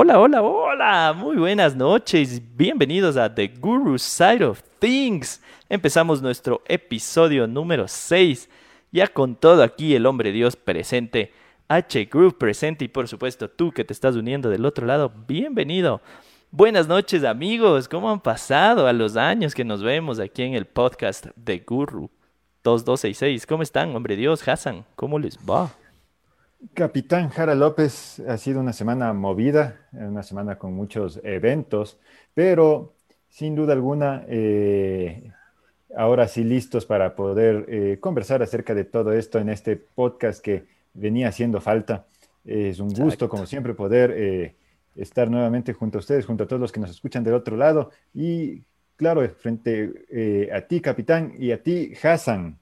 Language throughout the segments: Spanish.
Hola, hola, hola, muy buenas noches, bienvenidos a The Guru Side of Things. Empezamos nuestro episodio número 6, ya con todo aquí el hombre Dios presente, H Groove presente y por supuesto tú que te estás uniendo del otro lado, bienvenido. Buenas noches amigos, ¿cómo han pasado a los años que nos vemos aquí en el podcast de Guru 2266? ¿Cómo están, hombre Dios, Hassan? ¿Cómo les va? Capitán Jara López, ha sido una semana movida, una semana con muchos eventos, pero sin duda alguna, eh, ahora sí listos para poder eh, conversar acerca de todo esto en este podcast que venía haciendo falta. Es un gusto, como siempre, poder eh, estar nuevamente junto a ustedes, junto a todos los que nos escuchan del otro lado y, claro, frente a ti, capitán, y a ti, Hassan.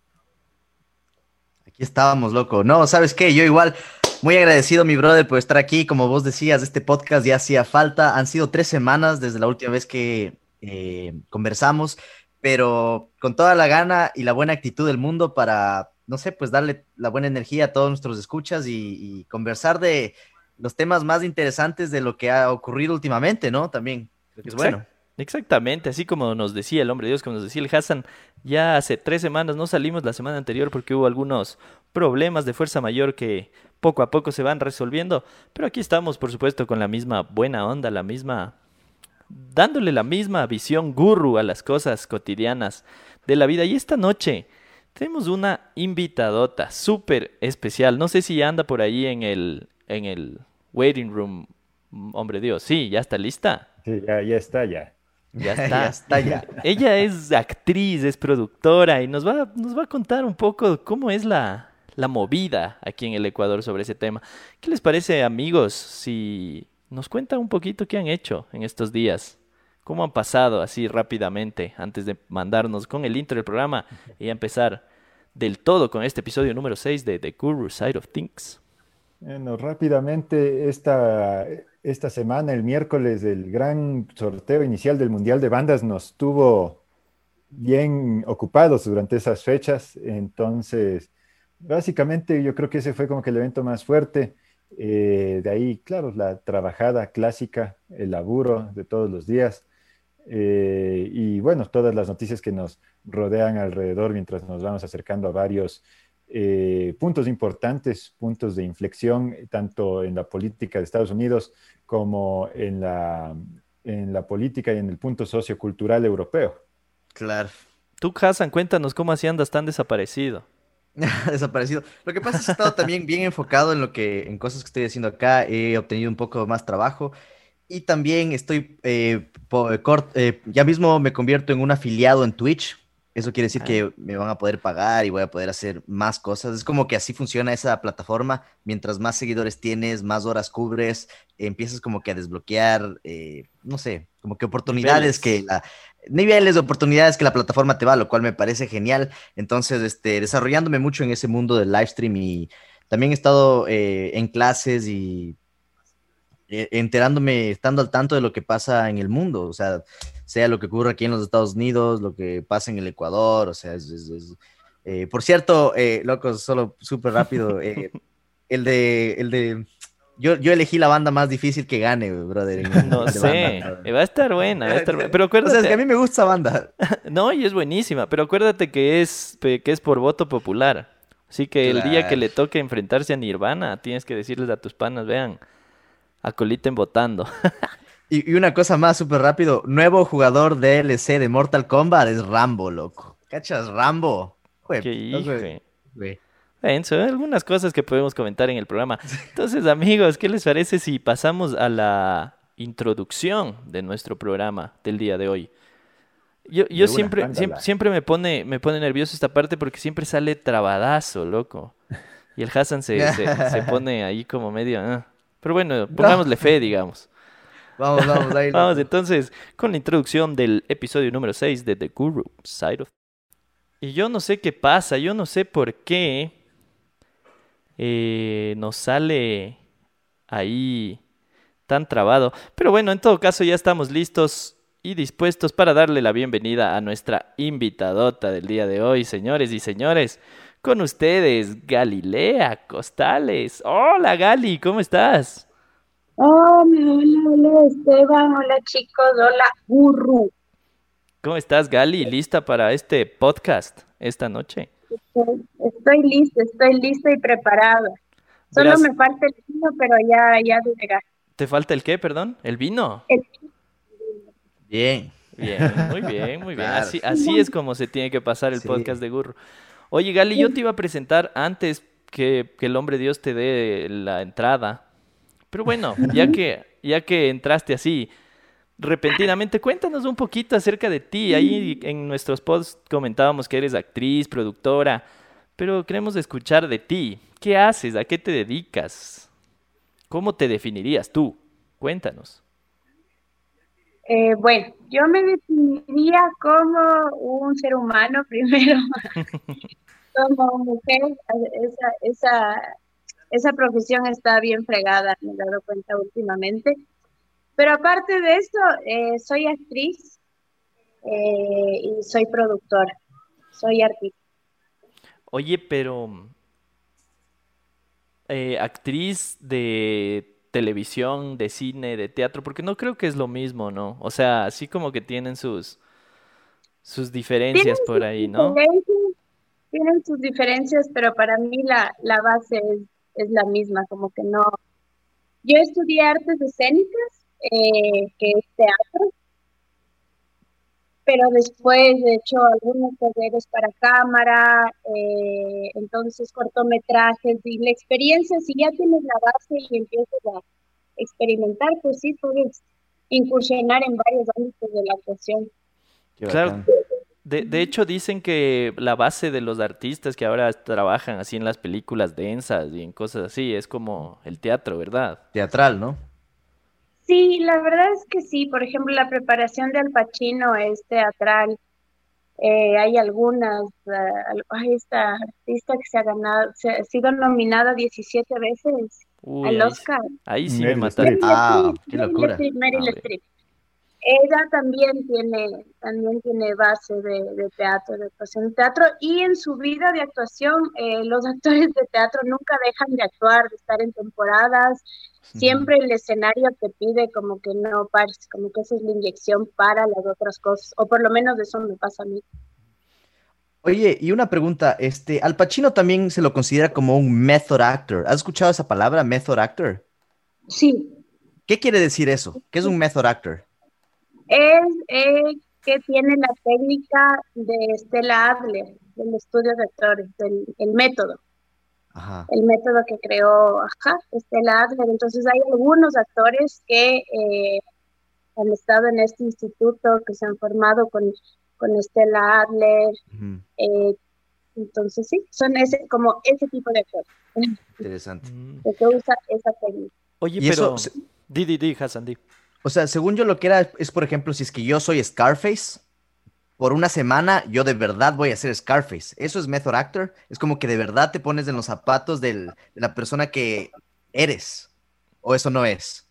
Aquí estábamos, loco. No, ¿sabes qué? Yo igual, muy agradecido, mi brother, por estar aquí. Como vos decías, este podcast ya hacía falta. Han sido tres semanas desde la última vez que eh, conversamos, pero con toda la gana y la buena actitud del mundo para, no sé, pues darle la buena energía a todos nuestros escuchas y, conversar de los temas más interesantes de lo que ha ocurrido últimamente, ¿no? También, creo que es bueno. Exactamente, así como nos decía el hombre Dios, como nos decía el Hassan, ya hace tres semanas no salimos la semana anterior porque hubo algunos problemas de fuerza mayor que poco a poco se van resolviendo, pero aquí estamos, por supuesto, con la misma buena onda, la misma, dándole la misma visión gurru a las cosas cotidianas de la vida. Y esta noche tenemos una invitadota súper especial, no sé si anda por ahí en el, en el waiting room, hombre Dios, sí, ya está lista. Sí, ya, ya está, ya. Ya está. ya Ella es actriz, es productora y nos va, nos va a contar un poco cómo es la, la movida aquí en el Ecuador sobre ese tema. ¿Qué les parece, amigos, si nos cuentan un poquito qué han hecho en estos días? ¿Cómo han pasado así rápidamente antes de mandarnos con el intro del programa y empezar del todo con este episodio número 6 de The Guru Side of Things? Bueno, rápidamente esta, esta semana, el miércoles, el gran sorteo inicial del Mundial de Bandas nos tuvo bien ocupados durante esas fechas. Entonces, básicamente yo creo que ese fue como que el evento más fuerte. Eh, de ahí, claro, la trabajada clásica, el laburo de todos los días. Eh, y bueno, todas las noticias que nos rodean alrededor mientras nos vamos acercando a varios eh, puntos importantes, puntos de inflexión, tanto en la política de Estados Unidos como en la, en la política y en el punto sociocultural europeo. Claro. Tú, Hassan, cuéntanos cómo así andas tan desaparecido. desaparecido. Lo que pasa es que he estado también bien enfocado en lo que, en cosas que estoy haciendo acá. He obtenido un poco más trabajo y también estoy, eh, eh, ya mismo me convierto en un afiliado en Twitch. Eso quiere decir que me van a poder pagar y voy a poder hacer más cosas. Es como que así funciona esa plataforma. Mientras más seguidores tienes, más horas cubres, empiezas como que a desbloquear, eh, no sé, como que oportunidades que la, niveles de oportunidades que la plataforma te va, lo cual me parece genial. Entonces, este, desarrollándome mucho en ese mundo del live stream y también he estado eh, en clases y eh, enterándome, estando al tanto de lo que pasa en el mundo, o sea, sea lo que ocurre aquí en los Estados Unidos, lo que pasa en el Ecuador, o sea, es, eh, por cierto, eh, locos, solo súper rápido, el de, el de, yo, yo elegí la banda más difícil que gane, brother. no sé, va a estar buena, va a estar buena. pero acuérdate. O sea, es que a mí me gusta esa banda. no, y es buenísima, pero acuérdate que es, que es por voto popular. Así que el día que le toque enfrentarse a Nirvana, tienes que decirles a tus panas, vean, acoliten votando. y, una cosa más, súper rápido. Nuevo jugador DLC de Mortal Kombat es Rambo, loco. ¿Cachas? Rambo. Qué hijo. Son algunas cosas que podemos comentar en el programa. Entonces, amigos, ¿qué les parece si pasamos a la introducción de nuestro programa del día de hoy? Yo, yo siempre, siempre, me pone, me pone nervioso esta parte porque siempre sale trabadazo, loco. Y el Hassan se, se, pone ahí como medio. Ah. Pero bueno, pongámosle fe, digamos. Vamos, vamos, ahí. vamos entonces con la introducción del episodio número 6 de The Guru Side of. Y yo no sé qué pasa, yo no sé por qué eh, nos sale ahí tan trabado. Pero bueno, en todo caso ya estamos listos y dispuestos para darle la bienvenida a nuestra invitadota del día de hoy, señores y señores. Con ustedes, Galilea Costales. Hola, Gali, ¿cómo estás? Hola, hola, hola Esteban, hola chicos, hola Gurru. ¿Cómo estás, Gali? ¿Lista para este podcast esta noche? Estoy, estoy lista, estoy lista y preparada. Solo Verás- me falta el vino, pero ya, ya de llegar. ¿Te falta el qué, perdón? ¿El vino? El- Bien. Bien, muy bien, muy bien. Claro. Así, así es como se tiene que pasar el Sí. podcast de Gurro. Oye, Gali, yo te iba a presentar antes que, que el hombre Dios te dé la entrada. Pero bueno, ya que, ya que entraste así repentinamente, cuéntanos un poquito acerca de ti. Ahí en nuestros posts comentábamos que eres actriz, productora, pero queremos escuchar de ti. ¿Qué haces? ¿A qué te dedicas? ¿Cómo te definirías tú? Cuéntanos. Eh, bueno, yo me definiría como un ser humano primero, como mujer. Esa, esa, esa profesión está bien fregada, me he dado cuenta últimamente. Pero aparte de eso, eh, soy actriz eh, y soy productora, soy artista. Oye, pero eh, actriz de televisión, de cine, de teatro, porque no creo que es lo mismo, ¿no? O sea, así como que tienen sus sus diferencias por ahí, ¿no? tienen sus diferencias, pero para mí la, la base es, es la misma, como que no. Yo estudié artes escénicas, eh, que es teatro, pero después he hecho algunos talleres para cámara, eh, entonces cortometrajes, y la experiencia, si ya tienes la base y empiezas a experimentar, pues sí puedes incursionar en varios ámbitos de la actuación. Claro. De, de hecho, dicen que la base de los artistas que ahora trabajan así en las películas densas y en cosas así es como el teatro, ¿verdad? Teatral, ¿no? Sí, la verdad es que sí. Por ejemplo, la preparación de Al Pacino es teatral. Eh, hay algunas, eh, al- hay esta artista que se ha ganado, se ha sido nominada 17 veces Uy, al ahí, sí- Oscar. ahí sí me mataste. Ah, qué locura. Meryl Streep, Meryl A ver. Streep. Ella también tiene, también tiene base de, de teatro, de actuación de teatro, y en su vida de actuación, eh, los actores de teatro nunca dejan de actuar, de estar en temporadas, siempre el escenario te pide como que no pares, como que esa es la inyección para las otras cosas, o por lo menos eso me pasa a mí. Oye, y una pregunta, este, Al Pacino también se lo considera como un method actor. ¿Has escuchado esa palabra, method actor? Sí, ¿Qué quiere decir eso? ¿Qué es un method actor? Es eh, que tiene la técnica de Stella Adler, del estudio de actores, del el método. Ajá. el método que creó ajá, Stella Adler. Entonces hay algunos actores que eh, han estado en este instituto, que se han formado con, con Stella Adler. Eh, entonces sí, son ese, como ese tipo de actores, Interesante. Que usa esa técnica. Oye, Y eso, pero... se- Di, di, di, Hassan, di. O sea, según yo lo que era es, por ejemplo, si es que yo soy Scarface, por una semana yo de verdad voy a ser Scarface. ¿Eso es method actor? Es como que de verdad te pones en los zapatos de la persona que eres. ¿O eso no es?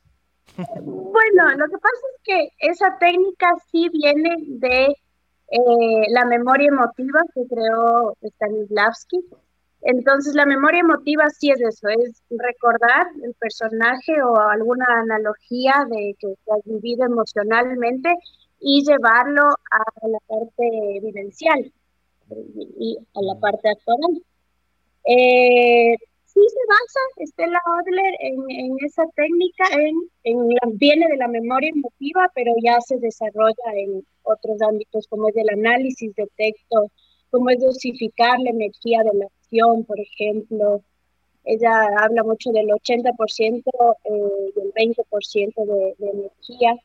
Bueno, lo que pasa es que esa técnica sí viene de eh, la memoria emotiva que creó Stanislavski. Entonces, la memoria emotiva sí es eso, es recordar el personaje o alguna analogía de que, que has vivido emocionalmente y llevarlo a la parte vivencial y, a la parte actoral. Eh, sí se basa Stella Adler en, en esa técnica, en, en la, viene de la memoria emotiva, pero ya se desarrolla en otros ámbitos como es el análisis de texto, como es dosificar la energía de la acción, por ejemplo. Ella habla mucho del 80% eh, y el 20% de, de energía,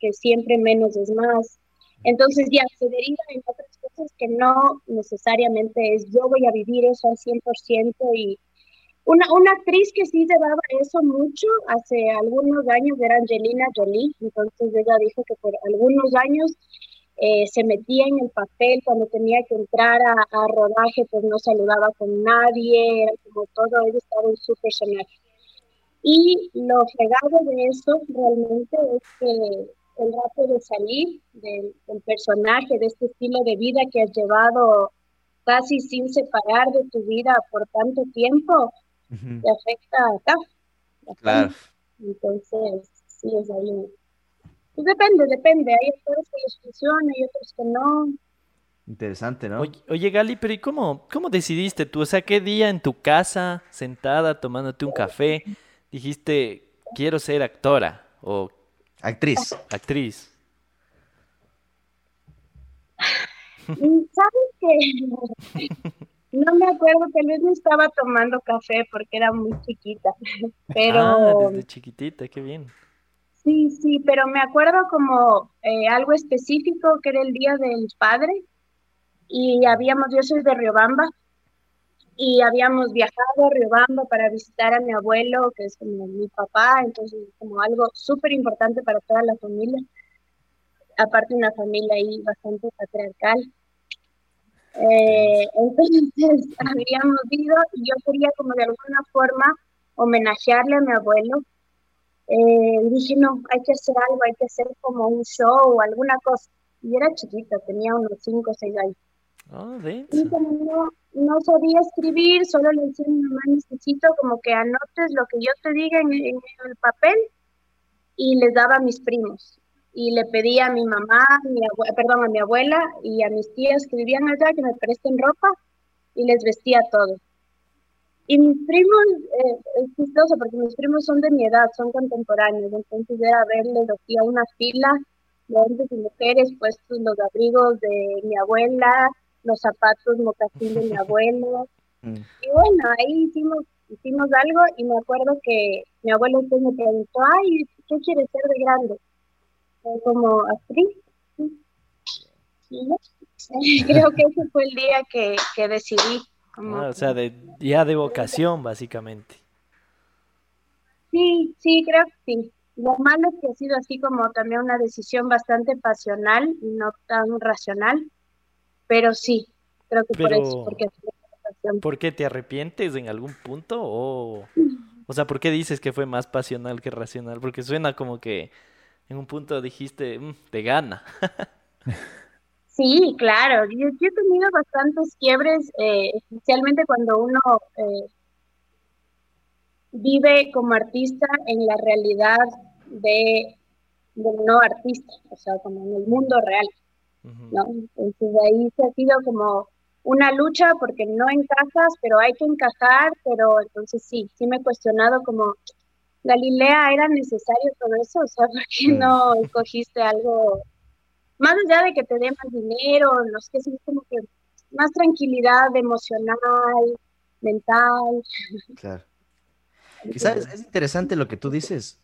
que siempre menos es más. Entonces ya se deriva en otras cosas que no necesariamente es yo voy a vivir eso al 100% y una, una actriz que sí llevaba eso mucho hace algunos años era Angelina Jolie, entonces ella dijo que por algunos años eh, se metía en el papel cuando tenía que entrar a, a, rodaje, pues no saludaba con nadie, era como todo, ella estaba en su personaje. Y lo fregado de eso realmente es que el rato de salir del, del, personaje, de este estilo de vida que has llevado casi sin separar de tu vida por tanto tiempo, uh -huh. te afecta acá. Claro. Entonces, sí, es ahí. Pues depende, depende. Hay actores que les funciona y otros que no. Interesante, ¿no? Oye, oye, Gali, pero ¿y cómo, cómo decidiste tú? O sea, ¿qué día en tu casa, sentada, tomándote un café, dijiste, quiero ser actora o Actriz. actriz? Y ¿Sabes qué? No me acuerdo, tal vez no estaba tomando café porque era muy chiquita. Ah, Pero desde chiquitita, qué bien. Sí, sí, pero me acuerdo como eh, algo específico que era el Día del Padre. Y habíamos, yo soy de Riobamba, y habíamos viajado a Riobamba para visitar a mi abuelo, que es como mi papá, entonces como algo súper importante para toda la familia, aparte una familia ahí bastante patriarcal. Eh, entonces habíamos ido y yo quería como de alguna forma homenajearle a mi abuelo. Eh, y dije, no, hay que hacer algo, hay que hacer como un show o alguna cosa. Y era chiquita, tenía unos 5 o 6 años. Oh, Y como no, no sabía escribir, solo le decía a mi mamá, necesito como que anotes lo que yo te diga en, en el papel y les daba a mis primos. Y le pedía a mi mamá, mi perdón, a mi abuela y a mis tías que vivían allá que me presten ropa y les vestía todo. Y mis primos, eh, es chistoso porque mis primos son de mi edad, son contemporáneos, entonces era verles así a una fila de hombres y mujeres puestos los abrigos de mi abuela, los zapatos mocasín de mi abuelo. Mm. Y bueno, ahí hicimos, hicimos algo y me acuerdo que mi abuelo después me preguntó, ay, ¿qué quieres ser de grande? Como actriz. Creo que ese fue el día que, que decidí. Como Ah, o sea, de, ya de vocación, básicamente. Sí, sí, creo que sí. Lo malo es que ha sido así como también una decisión bastante pasional y no tan racional, pero sí, creo que por eso, porque. ¿Por qué te arrepientes en algún punto? O, o sea, ¿por qué dices que fue más pasional que racional? Porque suena como que en un punto dijiste, "Mm, te gana. Sí, claro, yo, yo he tenido bastantes quiebres, eh, especialmente cuando uno eh, vive como artista en la realidad de, del no artista, o sea, como en el mundo real. ¿no? Entonces ahí se ha sido como una lucha porque no encajas, pero hay que encajar, pero entonces sí, sí me he cuestionado como, Galilea, ¿era necesario todo eso? O sea, ¿por qué no escogiste algo, más allá de que te dé más dinero, no sé, sí, como que más tranquilidad emocional, mental? Claro. Quizás es, es interesante lo que tú dices,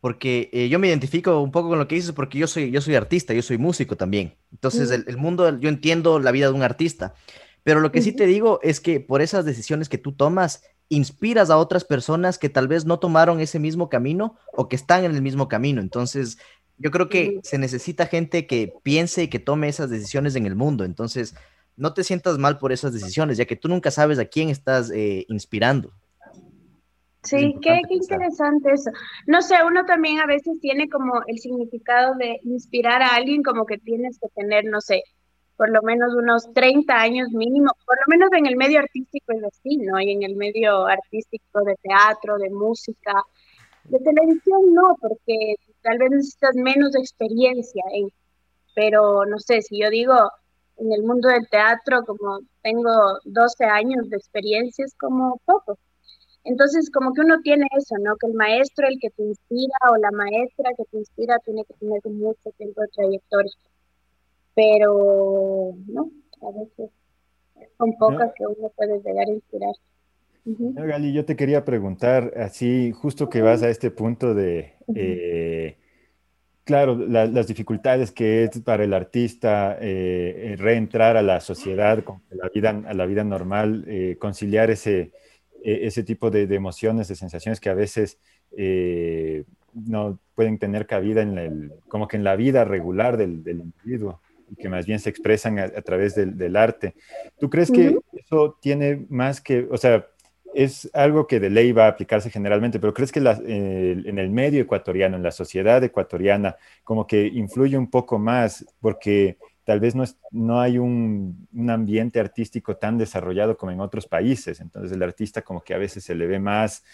porque eh, yo me identifico un poco con lo que dices, porque yo soy, yo soy artista, yo soy músico también. Entonces, el, el mundo, yo entiendo la vida de un artista, pero lo que sí te digo es que por esas decisiones que tú tomas, inspiras a otras personas que tal vez no tomaron ese mismo camino o que están en el mismo camino. Entonces, yo creo que se necesita gente que piense y que tome esas decisiones en el mundo. Entonces, no te sientas mal por esas decisiones, ya que tú nunca sabes a quién estás eh, inspirando. Sí, qué, qué interesante eso. No sé, uno también a veces tiene como el significado de inspirar a alguien como que tienes que tener, no sé, por lo menos unos 30 años mínimo, por lo menos en el medio artístico es así, ¿no? Y en el medio artístico de teatro, de música, de televisión no, porque tal vez necesitas menos experiencia en, pero no sé, si yo digo en el mundo del teatro, como tengo 12 años de experiencia, es como poco. Entonces, como que uno tiene eso, ¿no? Que el maestro, el que te inspira, o la maestra que te inspira, tiene que tener mucho tiempo de trayectoria. Pero, ¿no? A veces son pocas que uno puede llegar a inspirar. Ujú. No, Gali, yo te quería preguntar, así, justo que vas a este punto de, eh, claro, la- las dificultades que es para el artista eh, eh, reentrar a la sociedad, con la vida, a la vida normal, eh, conciliar ese, eh, ese tipo de, de emociones, de sensaciones que a veces eh, no pueden tener cabida en el, como que en la vida regular del, del individuo que más bien se expresan a, a través del, del arte. ¿Tú crees que Ujú. eso tiene más que, o sea, es algo que de ley va a aplicarse generalmente, pero ¿crees que la- eh, en el medio ecuatoriano, en la sociedad ecuatoriana, como que influye un poco más porque tal vez no, es, no hay un, ambiente artístico tan desarrollado como en otros países? Entonces el artista como que a veces se le ve más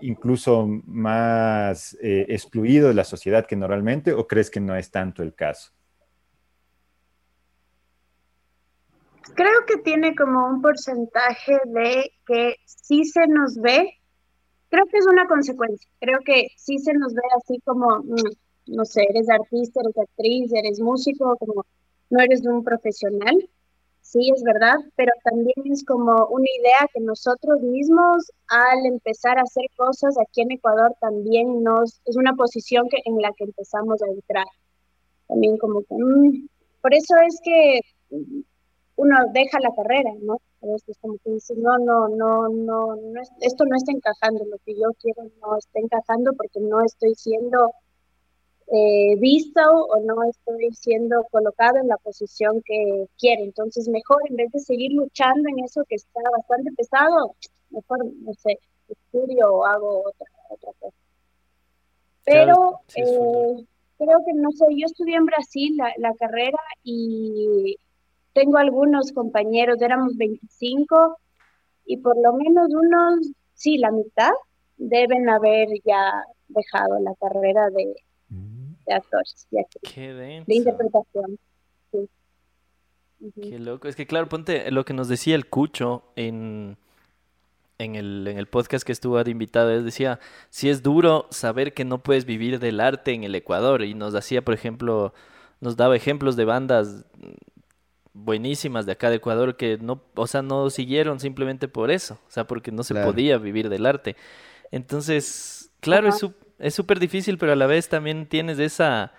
incluso más eh, excluido de la sociedad que normalmente o crees que no es tanto el caso? Creo que tiene como un porcentaje de que sí se nos ve, creo que es una consecuencia, creo que sí se nos ve así como, mm, no sé, eres artista, eres actriz, eres músico, como no eres un profesional, sí, es verdad, pero también es como una idea que nosotros mismos al empezar a hacer cosas aquí en Ecuador también nos, es una posición que, en la que empezamos a entrar. También como que, mm, por eso es que uno deja la carrera, ¿no? A veces como que dices, no, no, no, no, no esto no está encajando, lo que yo quiero no está encajando porque no estoy siendo eh, visto o no estoy siendo colocado en la posición que quiero. Entonces, mejor en vez de seguir luchando en eso que está bastante pesado, mejor, no sé, estudio o hago otra, otra cosa. Pero eh, creo que, no sé, yo estudié en Brasil la, la carrera y tengo algunos compañeros, éramos 25 y por lo menos unos, sí, la mitad deben haber ya dejado la carrera de, de actores de interpretación. Qué loco. Es que claro, ponte lo que nos decía el Cucho en, en, el, en el podcast que estuvo de invitado. Él decía, si es duro saber que no puedes vivir del arte en el Ecuador. Y nos hacía, por ejemplo, nos daba ejemplos de bandas buenísimas de acá de Ecuador que no, o sea, no siguieron simplemente por eso, o sea, porque no se podía vivir del arte. Entonces, claro, es es súper difícil, pero a la vez también tienes esa,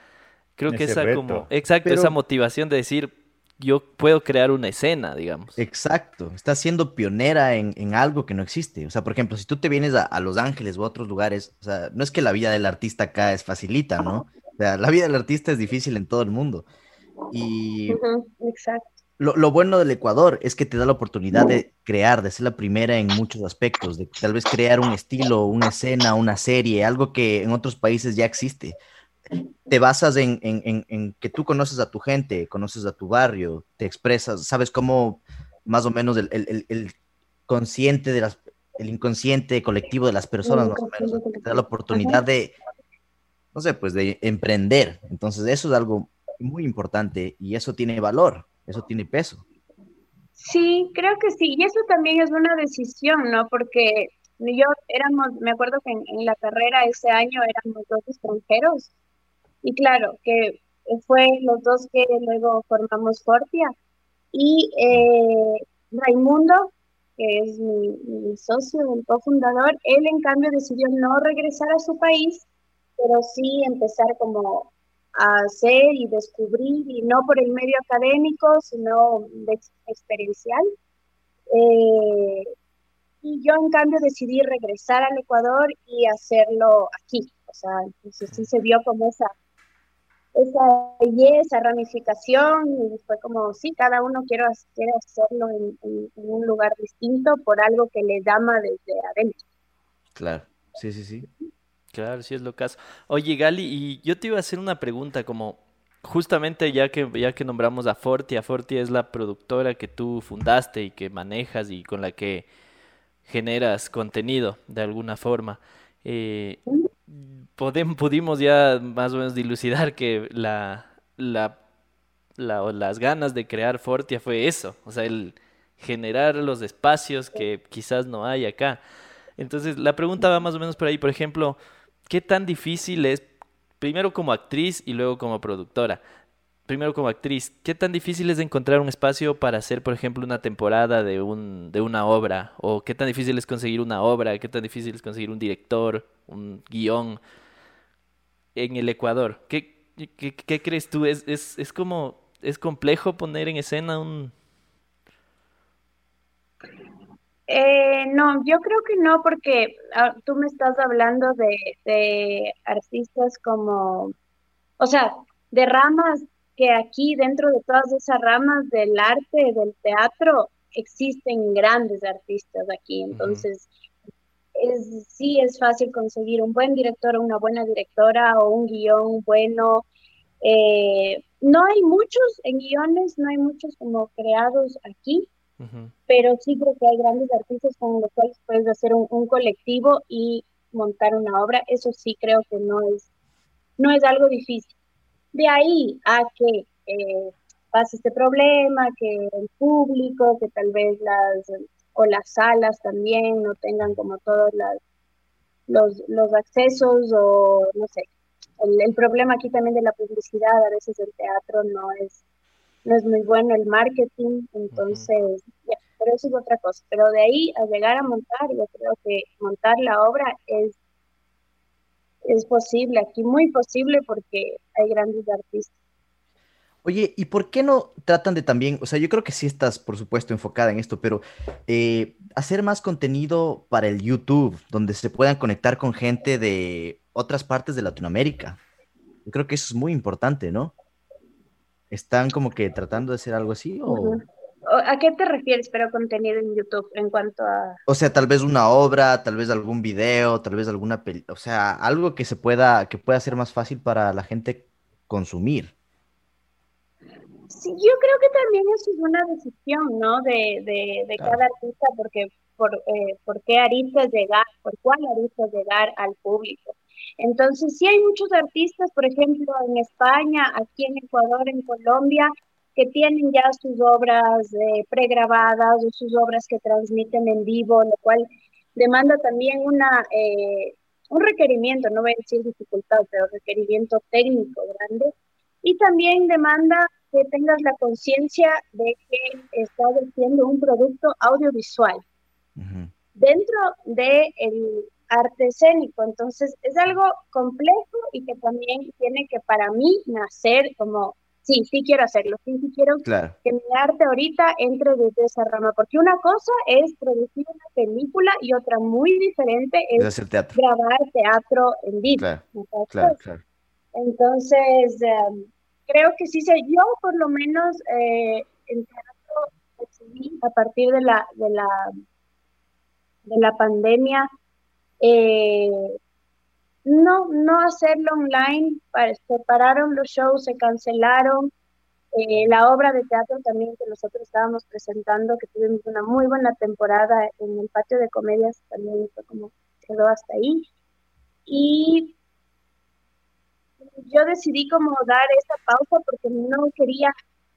creo que esa como, exacto, esa motivación de decir, yo puedo crear una escena, digamos. Exacto, estás siendo pionera en, algo que no existe. O sea, por ejemplo, si tú te vienes a, Los Ángeles u otros lugares, o sea, no es que la vida del artista acá es facilita, ¿no? O sea, la vida del artista es difícil en todo el mundo. Y exacto lo, bueno del Ecuador es que te da la oportunidad de crear, de ser la primera en muchos aspectos, de tal vez crear un estilo, una escena, una serie, algo que en otros países ya existe. Te basas en, que tú conoces a tu gente, conoces a tu barrio, te expresas, sabes cómo más o menos el, consciente de las, el inconsciente colectivo de las personas, más o menos, te da la oportunidad de, no sé, pues de emprender. Entonces eso es algo muy importante y eso tiene valor eso tiene peso. Sí, creo que sí, y eso también es una decisión, ¿no? Porque yo éramos, me acuerdo que en, la carrera ese año éramos dos extranjeros, y claro, que fue los dos que luego formamos Fortia, y eh, Raimundo, que es mi, mi socio, el cofundador, él en cambio decidió no regresar a su país, pero sí empezar como a hacer y descubrir, y no por el medio académico, sino experiencial. Eh, y yo, en cambio, decidí regresar al Ecuador y hacerlo aquí. O sea, entonces sí se vio como esa, esa, esa ramificación y fue como, sí, cada uno quiere, quiere hacerlo en, en, un lugar distinto por algo que le llama desde adentro. Claro, sí, sí, sí. Claro, sí es lo caso. Oye, Gali, y yo te iba a hacer una pregunta como justamente ya que ya que nombramos a Forti, a Forti es la productora que tú fundaste y que manejas y con la que generas contenido de alguna forma. Eh, pudimos ya más o menos dilucidar que la, las ganas de crear Fortia fue eso, o sea, el generar los espacios que quizás no hay acá. Entonces, la pregunta va más o menos por ahí, por ejemplo, ¿qué tan difícil es, primero como actriz y luego como productora? Primero como actriz, ¿qué tan difícil es encontrar un espacio para hacer, por ejemplo, una temporada de, un, de una obra? ¿O qué tan difícil es conseguir una obra? ¿Qué tan difícil es conseguir un director, un guion en el Ecuador? ¿Qué, qué, crees tú? ¿Es, es, es como, es complejo poner en escena un, eh, no, yo creo que no, porque ah, tú me estás hablando de, artistas como, o sea, de ramas que aquí dentro de todas esas ramas del arte, del teatro, existen grandes artistas aquí. Entonces, es, sí es fácil conseguir un buen director o una buena directora o un guion bueno. Eh, no hay muchos en guiones, no hay muchos como creados aquí, pero sí creo que hay grandes artistas con los cuales puedes hacer un, colectivo y montar una obra, eso sí creo que no es, no es algo difícil. De ahí a que eh, pase este problema, que el público, que tal vez las o las salas también no tengan como todos las, los, los accesos o no sé. El, problema aquí también de la publicidad, a veces el teatro no es, no es muy bueno el marketing, entonces, pero eso es otra cosa. Pero de ahí a llegar a montar, yo creo que montar la obra es, es posible, aquí muy posible porque hay grandes artistas. Oye, ¿y por qué no tratan de también, o sea, yo creo que sí estás, por supuesto, enfocada en esto, pero eh, hacer más contenido para el YouTube, donde se puedan conectar con gente de otras partes de Latinoamérica? Yo creo que eso es muy importante, ¿no? ¿Están como que tratando de hacer algo así o...? ¿A qué te refieres, pero contenido en YouTube en cuanto a...? O sea, tal vez una obra, tal vez algún video, tal vez alguna... O sea, algo que se pueda, que pueda ser más fácil para la gente consumir. Sí, yo creo que también eso es una decisión, ¿no? De, de, de cada artista, porque por, eh, por qué aristas llegar, por cuál aristas llegar al público. Entonces, sí hay muchos artistas, por ejemplo, en España, aquí en Ecuador, en Colombia, que tienen ya sus obras eh, pregrabadas o sus obras que transmiten en vivo, lo cual demanda también una, eh, un requerimiento, no voy a decir dificultad, pero requerimiento técnico grande. Y también demanda que tengas la conciencia de que estás haciendo un producto audiovisual dentro del el arte escénico. Entonces es algo complejo y que también tiene que para mí nacer como, sí, sí quiero hacerlo, sí, sí quiero que mi arte ahorita entre desde esa rama, porque una cosa es producir una película y otra muy diferente es grabar teatro en vivo. Claro, claro, Entonces, em, creo que sí sé, yo por lo menos eh, el teatro decidí a partir de la, de la, de la pandemia, eh, no, no hacerlo online, se pararon los shows, se cancelaron. Eh, la obra de teatro también que nosotros estábamos presentando, que tuvimos una muy buena temporada en el patio de comedias, también fue como quedó hasta ahí. Y yo decidí como dar esa pausa porque no quería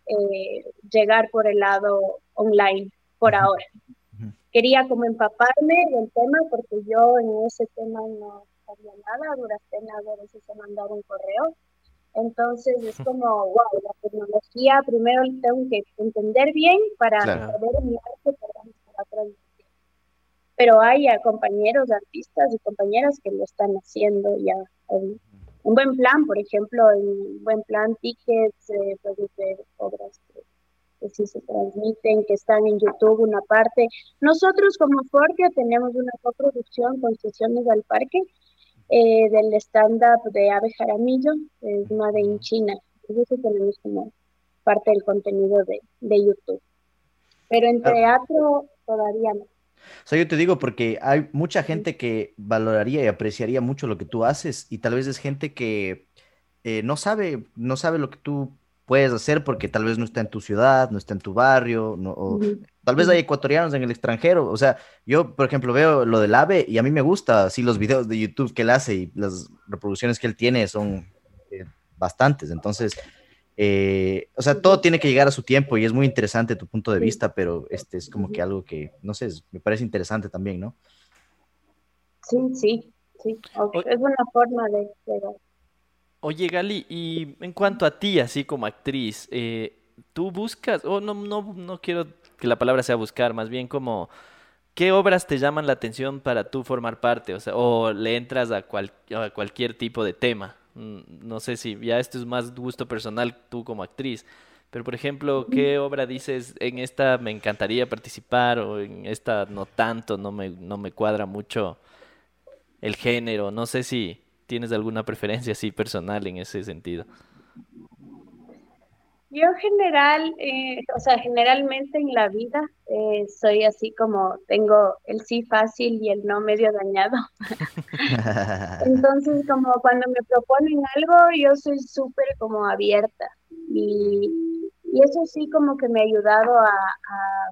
eh, llegar por el lado online por ahora. Quería como empaparme del tema porque yo en ese tema no sabía nada, duras penas a veces se mandar un correo. Entonces es como, wow, la tecnología primero tengo que entender bien para poder mi arte para transmitir. Pero hay compañeros artistas y compañeras que lo están haciendo ya un buen plan, por ejemplo, en buen plan tickets, eh, puede ser obras que, sí se transmiten, que están en YouTube una parte. Nosotros como Fortia tenemos una coproducción con Sesiones al Parque eh, del stand-up de Ave Jaramillo, es una de China. Eso tenemos como parte del contenido de, de YouTube. Pero en teatro todavía no. O sea, yo te digo porque hay mucha gente que valoraría y apreciaría mucho lo que tú haces y tal vez es gente que eh, no sabe, no sabe lo que tú puedes hacer porque tal vez no está en tu ciudad, no está en tu barrio, no, o tal vez hay ecuatorianos en el extranjero. O sea, yo, por ejemplo, veo lo del AVE y a mí me gusta, sí, los videos de YouTube que él hace y las reproducciones que él tiene son eh, bastantes. Entonces, eh, o sea, todo tiene que llegar a su tiempo y es muy interesante tu punto de vista, pero este es como que algo que, no sé, me parece interesante también, ¿no? Sí, sí, sí. Es una forma de... Oye, Gali, y en cuanto a ti, así como actriz, eh, ¿tú buscas, o no, no, no quiero que la palabra sea buscar, más bien como... ¿Qué obras te llaman la atención para tú formar parte? O sea, o le entras a, a cualquier tipo de tema. Mm, no sé si ya esto es más gusto personal tú como actriz, pero por ejemplo, ¿qué obra dices en esta me encantaría participar o en esta no tanto, no me, no me cuadra mucho el género? No sé si tienes alguna preferencia así personal en ese sentido. Yo general, eh, o sea, generalmente en la vida eh, soy así como tengo el sí fácil y el no medio dañado. Entonces, como cuando me proponen algo, yo soy súper como abierta. Y, eso sí como que me ha ayudado a, a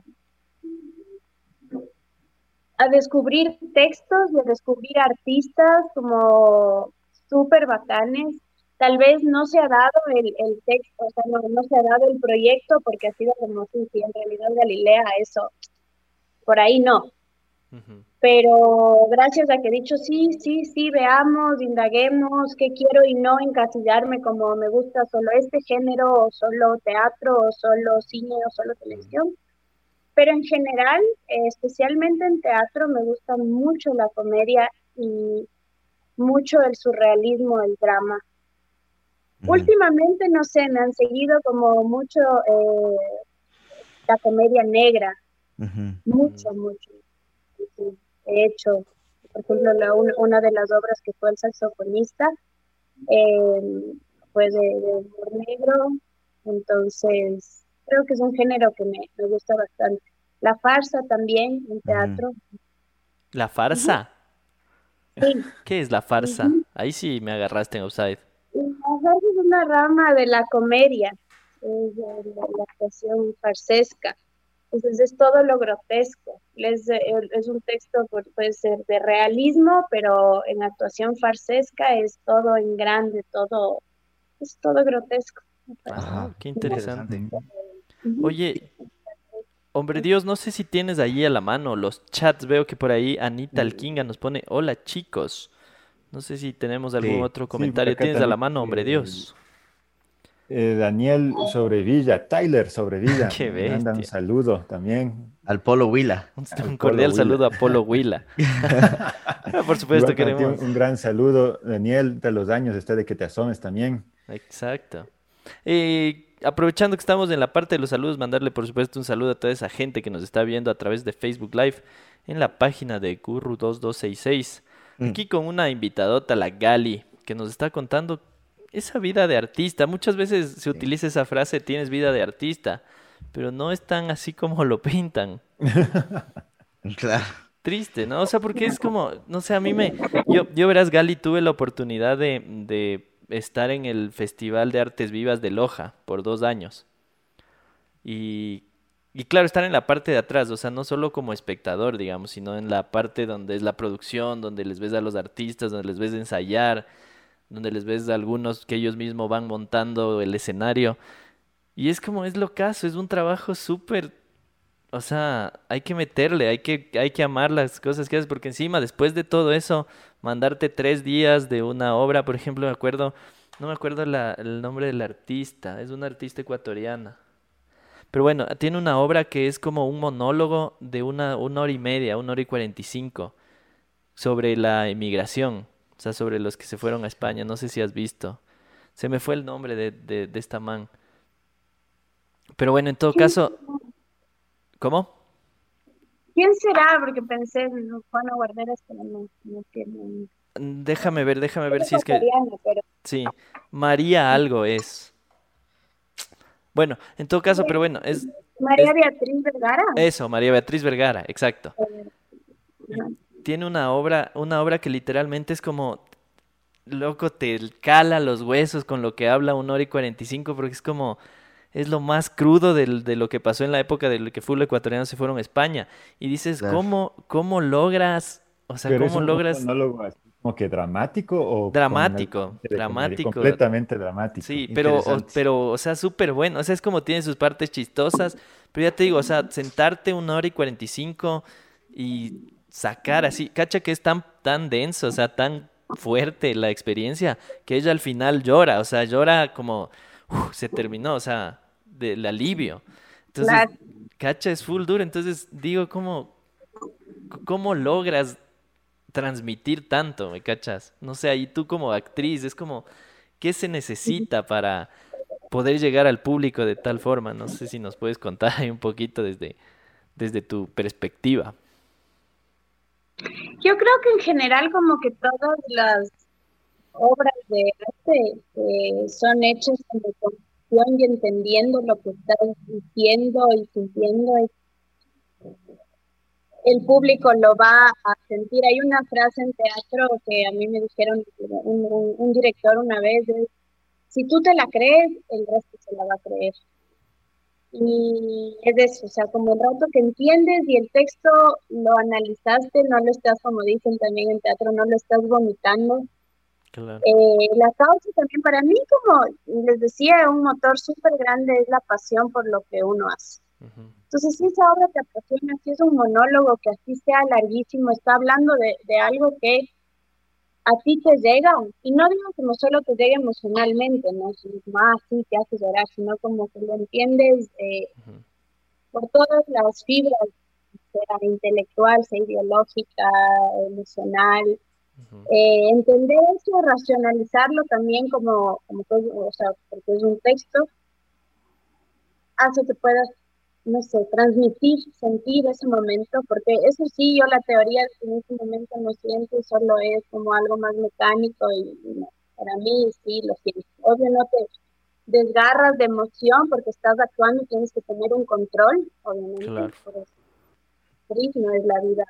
descubrir textos y a descubrir artistas como súper bacanes. Tal vez no se ha dado el, el texto, o sea, no, no, se ha dado el proyecto porque ha sido como si en realidad Galilea eso, por ahí no. Pero gracias a que he dicho sí, sí, sí, veamos, indaguemos qué quiero y no encasillarme como me gusta solo este género, o solo teatro, o solo cine, o solo televisión. Pero en general, especialmente en teatro, me gusta mucho la comedia y mucho el surrealismo, el drama. Últimamente, no sé, me han seguido como mucho eh, la comedia negra, mucho, mucho. He hecho, por ejemplo, la, una de las obras que fue el saxofonista, eh, fue de, humor negro, entonces creo que es un género que me, me gusta bastante. La farsa también, en teatro. ¿La farsa? ¿Qué es la farsa? Ahí sí me agarraste en offside. La farsa es una rama de la comedia, es de la actuación farsesca. Entonces es todo lo grotesco. Es, es un texto, puede ser de realismo, pero en actuación farsesca es todo en grande, todo, es todo grotesco. Ah, qué interesante. Oye, hombre Dios, no sé si tienes ahí a la mano los chats. Veo que por ahí Anita Alquinga nos pone, hola chicos. No sé si tenemos algún otro comentario. ¿Tienes a la mano, hombre Dios? Eh, Daniel Sobrevilla, Tyler Sobrevilla. Qué Manda un saludo también. Al Polo Huila. Un, cordial saludo a Polo Huila. Por supuesto, queremos. Un gran saludo, Daniel, de los años este de que te asomes también. Exacto. Eh, aprovechando que estamos en la parte de los saludos, mandarle por supuesto un saludo a toda esa gente que nos está viendo a través de Facebook Live en la página de Guru2266. Mm. Aquí con una invitadota, la Gali, que nos está contando esa vida de artista. Muchas veces se utiliza esa frase, tienes vida de artista, pero no es tan así como lo pintan. claro. Triste, ¿no? O sea, porque es como, no sé, a mí me... Yo, yo verás, Gali, tuve la oportunidad de, de estar en el Festival de Artes Vivas de Loja por dos años. Y, y claro, estar en la parte de atrás, o sea, no solo como espectador, digamos, sino en la parte donde es la producción, donde les ves a los artistas, donde les ves ensayar, donde les ves a algunos que ellos mismos van montando el escenario. Y es como, es lo caso, es un trabajo súper, o sea, hay que meterle, hay que, hay que amar las cosas que haces, porque encima, después de todo eso, mandarte tres días de una obra, por ejemplo, me acuerdo, no me acuerdo el nombre del artista, es una artista ecuatoriana. Pero bueno, tiene una obra que es como un monólogo de una, una hora y media, una hora y cuarenta y cinco, sobre la emigración. O sea, sobre los que se fueron a España. No sé si has visto. Se me fue el nombre de, de, esta man. Pero bueno, en todo caso. ¿Cómo? ¿Quién será? Porque pensé en Juana Guarderas, pero no, no tiene. Déjame ver, déjame ver si es que. Sí, María algo es. Bueno, en todo caso, pero bueno, es. María Beatriz Vergara. Eso, María Beatriz Vergara, exacto. Eh, tiene una obra, una obra que literalmente es como, loco, te cala los huesos con lo que habla una hora y cuarenta y cinco, porque es como, es lo más crudo de, de lo que pasó en la época de que fútbol ecuatoriano se fueron a España. Y dices, ¿cómo, ¿cómo logras, o sea, cómo logras... como que dramático o dramático, dramático, completamente dramático. Sí, pero, pero, o sea, súper bueno. O sea, es como tiene sus partes chistosas, pero ya te digo, o sea, sentarte una hora y cuarenta y cinco y sacar así, cacha que es tan, tan denso, o sea, tan fuerte la experiencia, que ella al final llora, o sea, llora como, se terminó, o sea, del alivio. Entonces, cacha es full duro, entonces digo, ¿cómo, cómo logras transmitir tanto, me cachas? No sé, ahí tú como actriz, es como, ¿qué se necesita para poder llegar al público de tal forma? No sé si nos puedes contar ahí un poquito desde, desde tu perspectiva. Yo creo que en general como que todas las obras de arte son hechas con y entendiendo lo que estás diciendo y sintiendo. El público lo va a sentir. Hay una frase en teatro que a mí me dijeron un, director una vez, si tú te la crees, el resto se la va a creer. Y es eso, o sea, como el rato que entiendes y el texto lo analizaste, no lo estás, como dicen también en teatro, no lo estás vomitando. Eh, la causa también para mí, como les decía, un motor súper grande es la pasión por lo que uno hace. Entonces, si esa obra te apasiona, si es un monólogo que así sea larguísimo, está hablando de, de algo que a ti te llega, y no digo como solo te llega emocionalmente, no más ah, sí te hace llorar, sino como que lo entiendes eh, por todas las fibras, sea intelectual, sea ideológica, emocional. Eh, entender eso, racionalizarlo también como, como o sea, porque es un texto, hace que puedas no sé, transmitir, sentir ese momento, porque eso sí, yo la teoría en ese momento no siento, solo es como algo más mecánico y, para mí sí lo siento. Obvio no te desgarras de emoción porque estás actuando y tienes que tener un control, obviamente, claro. por eso. no es la vida.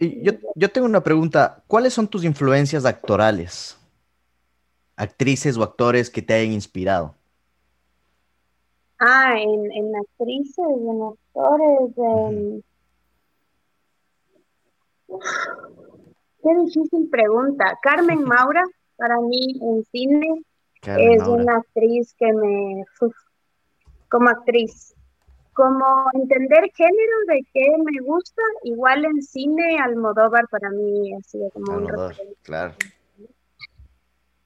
Y yo, yo tengo una pregunta, ¿cuáles son tus influencias actorales? Actrices o actores que te hayan inspirado. Ah, en, en actrices, en actores. En... Qué difícil pregunta. Carmen Maura, para mí en cine, es una actriz que me... como actriz. Como entender género de qué me gusta, igual en cine, Almodóvar para mí ha sido como un claro.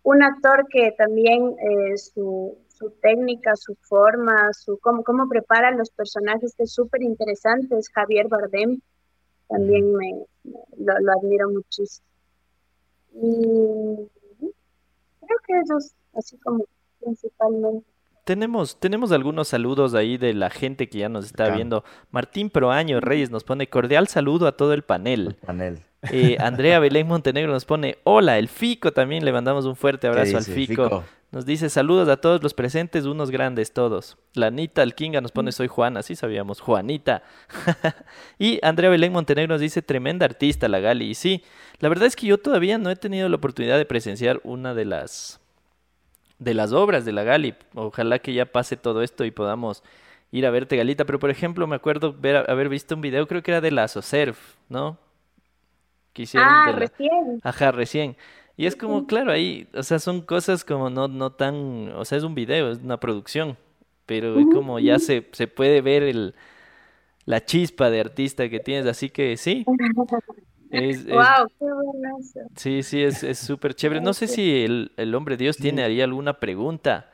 Un actor que también eh, su, su técnica, su forma, su cómo, cómo prepara los personajes, que es súper interesante, es Javier Bardem, también me, lo, admiro muchísimo. Y creo que ellos, así como principalmente. Tenemos, tenemos algunos saludos ahí de la gente que ya nos está viendo. Martín Proaño Reyes nos pone cordial saludo a todo el panel. panel. Eh, Andrea Belén Montenegro nos pone hola, el Fico también le mandamos un fuerte abrazo al Fico. Nos dice saludos a todos los presentes, unos grandes todos. La Anita Alquinga nos pone soy Juana, sí sabíamos, Juanita. y Andrea Belén Montenegro nos dice tremenda artista la Gali. Y sí, la verdad es que yo todavía no he tenido la oportunidad de presenciar una de las de las obras de la Gali. Ojalá que ya pase todo esto y podamos ir a verte Galita. Pero por ejemplo me acuerdo ver, haber visto un video, creo que era de la SOSERF, ¿no? Que ah, recién. Ajá, recién. Y es como, claro, ahí, o sea, son cosas como no, no tan, o sea, es un video, es una producción, pero como ya se, se puede ver el, la chispa de artista que tienes, así que sí. Es, wow, qué bueno Sí, sí, es súper chévere. No sé si el, el hombre Dios tiene ahí alguna pregunta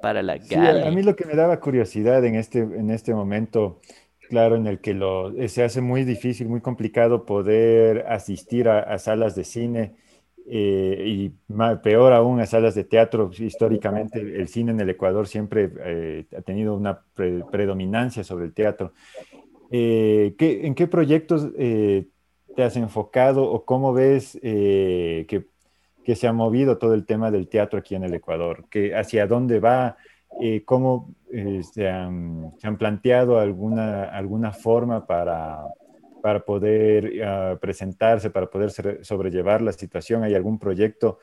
para la Gali. a mí lo que me daba curiosidad en este, en este momento, claro, en el que lo, se hace muy difícil, muy complicado poder asistir a salas de cine eh, y peor aún a salas de teatro. Históricamente el cine en el Ecuador siempre eh, ha tenido una predominancia sobre el teatro. Eh, ¿En qué proyectos te has enfocado o cómo ves que, que, se ha movido todo el tema del teatro aquí en el Ecuador? ¿Que, ¿Hacia dónde va? ¿Cómo se han, se, han, planteado alguna, alguna forma para para poder ah, presentarse, para poder sobrellevar la situación? ¿Hay algún proyecto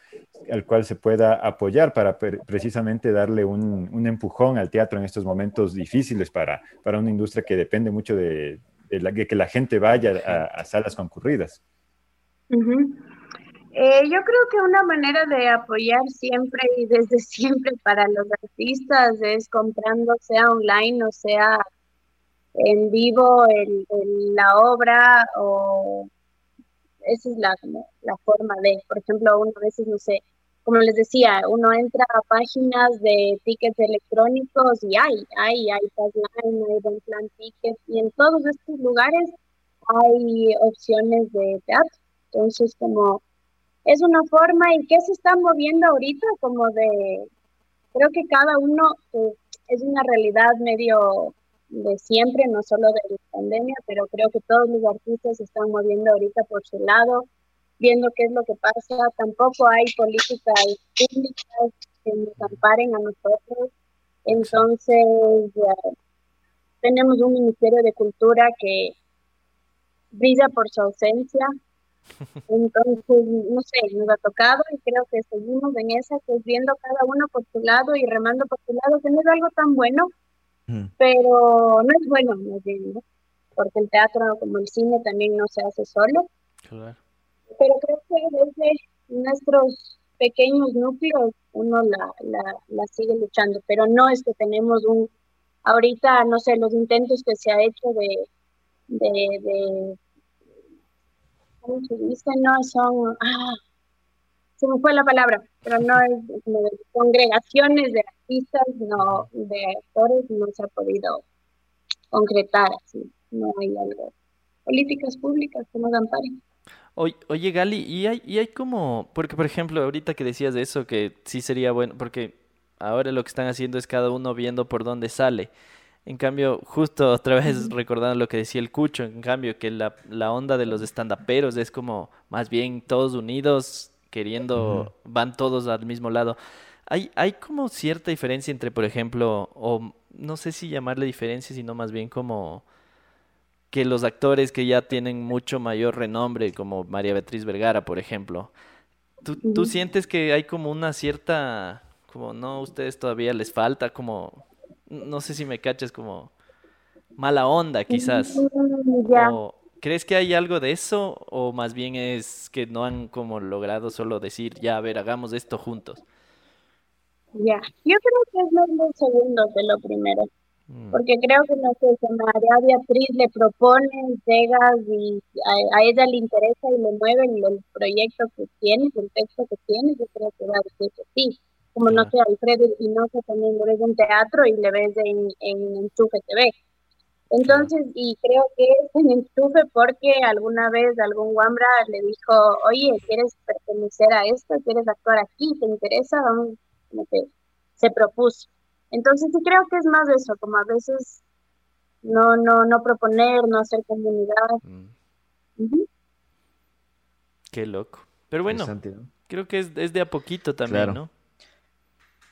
al cual se pueda apoyar para precisamente darle un, empujón al teatro en estos momentos difíciles para, para una industria que depende mucho de, que la gente vaya a, salas concurridas? Eh, yo creo que una manera de apoyar siempre y desde siempre para los artistas es comprando, sea online o sea en vivo el, la obra o esa es la, la forma de, por ejemplo, uno a veces, no sé, como les decía, uno entra a páginas de tickets electrónicos y hay, hay, hay Passline, hay Plan Tickets, y en todos estos lugares hay opciones de teatro. Entonces, como es una forma y que se está moviendo ahorita, como de, creo que cada uno eh, es una realidad medio de siempre, no solo de la pandemia, pero creo que todos los artistas se están moviendo ahorita por su lado, viendo qué es lo que pasa. Tampoco hay políticas públicas que nos amparen a nosotros. Entonces, tenemos un Ministerio de Cultura que brilla por su ausencia. Entonces, no sé, nos ha tocado y creo que seguimos en esa, pues viendo cada uno por su lado y remando por su lado, que no es algo tan bueno, pero no es bueno, más bien, ¿no? Porque el teatro, como el cine, también no se hace solo. Claro. Pero creo que desde nuestros pequeños núcleos uno la, la, sigue luchando, pero no es que tenemos un, ahorita, no sé, los intentos que se ha hecho de, de, de ¿cómo se dice? No, son, ah, se me fue la palabra, pero no es de congregaciones de artistas, no, de actores, no se ha podido concretar así, no hay algo. Políticas públicas que nos amparen. Oye, Gali, y hay, y hay como, porque por ejemplo, ahorita que decías de eso, que sí sería bueno, porque ahora lo que están haciendo es cada uno viendo por dónde sale. En cambio, justo otra vez recordando lo que decía el Cucho, en cambio, que la, la onda de los estandaperos es como más bien todos unidos, queriendo, van todos al mismo lado. Hay, hay como cierta diferencia entre, por ejemplo, o no sé si llamarle diferencia, sino más bien como que los actores que ya tienen mucho mayor renombre, como María Beatriz Vergara, por ejemplo, ¿tú, tú sientes que hay como una cierta, como no, ustedes todavía les falta, como, no sé si me caches, como mala onda quizás? O, ¿Crees que hay algo de eso o más bien es que no han como logrado solo decir, ya, a ver, hagamos esto juntos? Ya, yo creo que es más lo segundo que lo primero. Mm. Porque creo que no sé, si María Beatriz le propone, llega y a, ella le interesa y le mueve el, proyecto que tiene, el texto que tiene, yo creo que va a decir que sí. Como no sé, Alfredo Espinosa también lo ves en teatro y le ves en, en Enchufe TV. Entonces, y creo que es en Enchufe porque alguna vez algún Wambra le dijo, oye, ¿quieres pertenecer a esto? ¿Quieres actuar aquí? ¿Te interesa? Vamos, como que se propuso. Entonces sí creo que es más eso, como a veces no, no, no proponer, no hacer comunidad. Mm. Qué loco. Pero bueno, creo que es, es, de a poquito también, ¿no?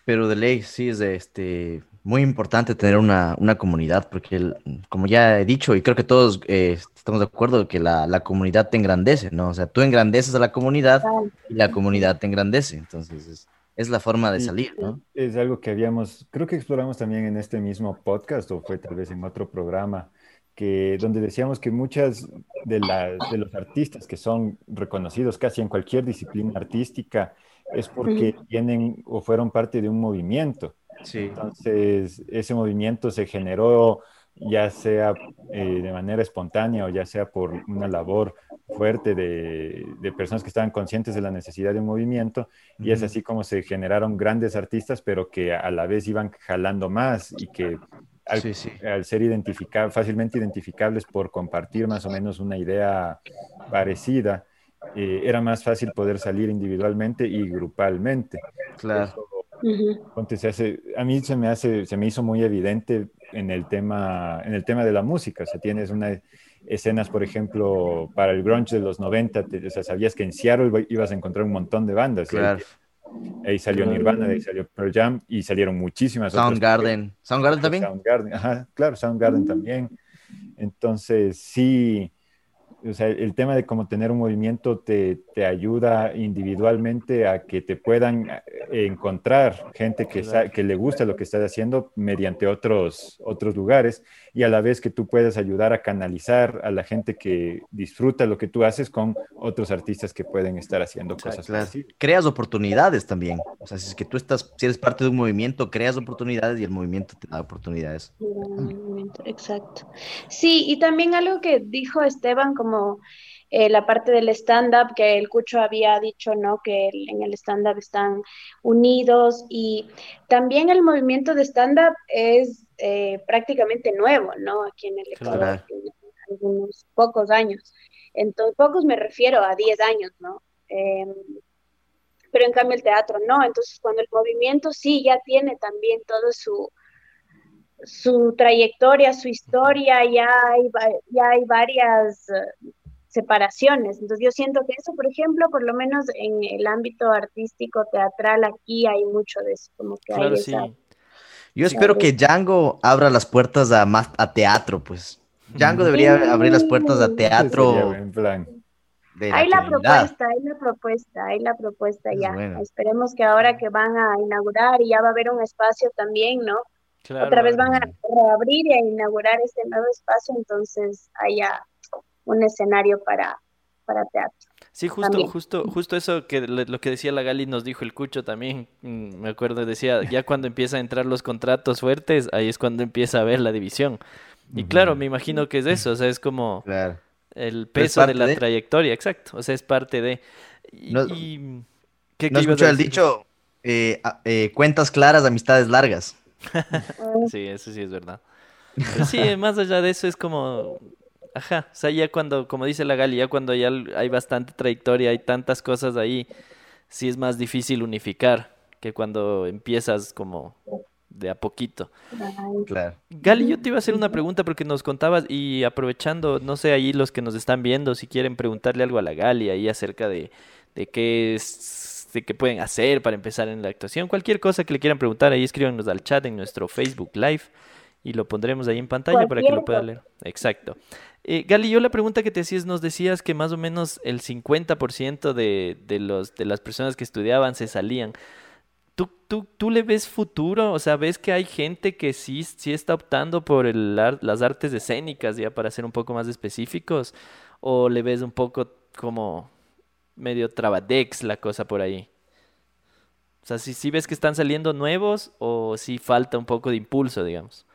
Pero de ley, sí, es de, este, muy importante tener una, una comunidad, porque como ya he dicho, y creo que todos eh, estamos de acuerdo, que la, la, comunidad te engrandece, ¿no? O sea, tú engrandeces a la comunidad y la comunidad te engrandece. Entonces, es, es la forma de salir, ¿no? Es algo que habíamos, creo que exploramos también en este mismo podcast o fue tal vez en otro programa, que donde decíamos que muchas de, de los artistas que son reconocidos casi en cualquier disciplina artística es porque tienen o fueron parte de un movimiento. Sí. Entonces, ese movimiento se generó ya sea eh, de manera espontánea o ya sea por una labor fuerte de, personas que estaban conscientes de la necesidad de un movimiento y es así como se generaron grandes artistas, pero que a la vez iban jalando más y que al, ser identificables, fácilmente identificables por compartir más o menos una idea parecida, eh, era más fácil poder salir individualmente y grupalmente. Claro. a mí se me, hace, se me hizo muy evidente en el tema, en el tema de la música. O sea, tienes una, escenas, por ejemplo, para el grunge de los 90, o sea, sabías que en Seattle ibas a encontrar un montón de bandas. Claro. Ahí, salió Nirvana, ahí salió Pearl Jam y salieron muchísimas Soundgarden. ¿Soundgarden también? Soundgarden, ajá, claro, Soundgarden también. Entonces, sí, o sea, el tema de cómo tener un movimiento te, te, ayuda individualmente a que te puedan eh, encontrar gente que, que le gusta lo que estás haciendo mediante otros, otros lugares y a la vez que tú puedas ayudar a canalizar a la gente que disfruta lo que tú haces con otros artistas que pueden estar haciendo cosas así. Creas oportunidades también. O sea, si es que tú estás, si eres parte de un movimiento, creas oportunidades y el movimiento te da oportunidades. Exacto. Sí, y también algo que dijo Esteban como eh, la parte del stand-up, que el Cucho había dicho, ¿no? Que en el stand-up están unidos y también el movimiento de stand-up es eh, prácticamente nuevo, ¿no? Aquí en el Ecuador, algunos pocos años. Entonces, pocos me refiero a 10 años, ¿no? Em, pero en cambio el teatro no. Entonces, cuando el movimiento sí ya tiene también todo su, su trayectoria, su historia, ya hay, ya hay varias eh, separaciones. Entonces yo siento que eso, por ejemplo, por lo menos en el ámbito artístico, teatral, aquí hay mucho de eso, como que hay esa, Yo espero que Django abra las puertas a más a teatro, pues. Django debería abrir las puertas a teatro. En plan. hay la propuesta, hay la propuesta, hay la propuesta ya. Esperemos que ahora que van a inaugurar y ya va a haber un espacio también, ¿no? Otra vez van a reabrir y a inaugurar este nuevo espacio, entonces haya un escenario para, para teatro. Sí, justo, justo, justo eso que lo que decía la Gali nos dijo el Cucho también, mm, me acuerdo, decía, ya cuando empieza a entrar los contratos fuertes, ahí es cuando empieza a ver la división. Y claro, me imagino que es eso, o sea, es como el peso de la trayectoria, exacto, o sea, es parte de... Y, no, ¿qué, no el dicho, eh, eh, cuentas claras, amistades largas. sí, eso sí es verdad. sí, más allá de eso es como, ajá, o sea, ya cuando, como dice la Gali, ya cuando ya hay bastante trayectoria, hay tantas cosas ahí, sí es más difícil unificar que cuando empiezas como de a poquito. Claro. Gali, yo te iba a hacer una pregunta porque nos contabas y aprovechando, no sé, ahí los que nos están viendo, si quieren preguntarle algo a la Gali ahí acerca de, de qué es de qué pueden hacer para empezar en la actuación. Cualquier cosa que le quieran preguntar, ahí escríbanos al chat en nuestro Facebook Live y lo pondremos ahí en pantalla para que lo puedan leer. Exacto. Eh, Gali, yo la pregunta que te hacías, nos decías que más o menos el 50% de, de, los, de las personas que estudiaban se salían. ¿Tú, tú, ¿Tú le ves futuro? O sea, ¿ves que hay gente que sí, sí está optando por el, las artes escénicas, ya para ser un poco más específicos? ¿O le ves un poco como medio trabadex la cosa por ahí. O sea, si, si ves que están saliendo nuevos o si falta un poco de impulso, digamos.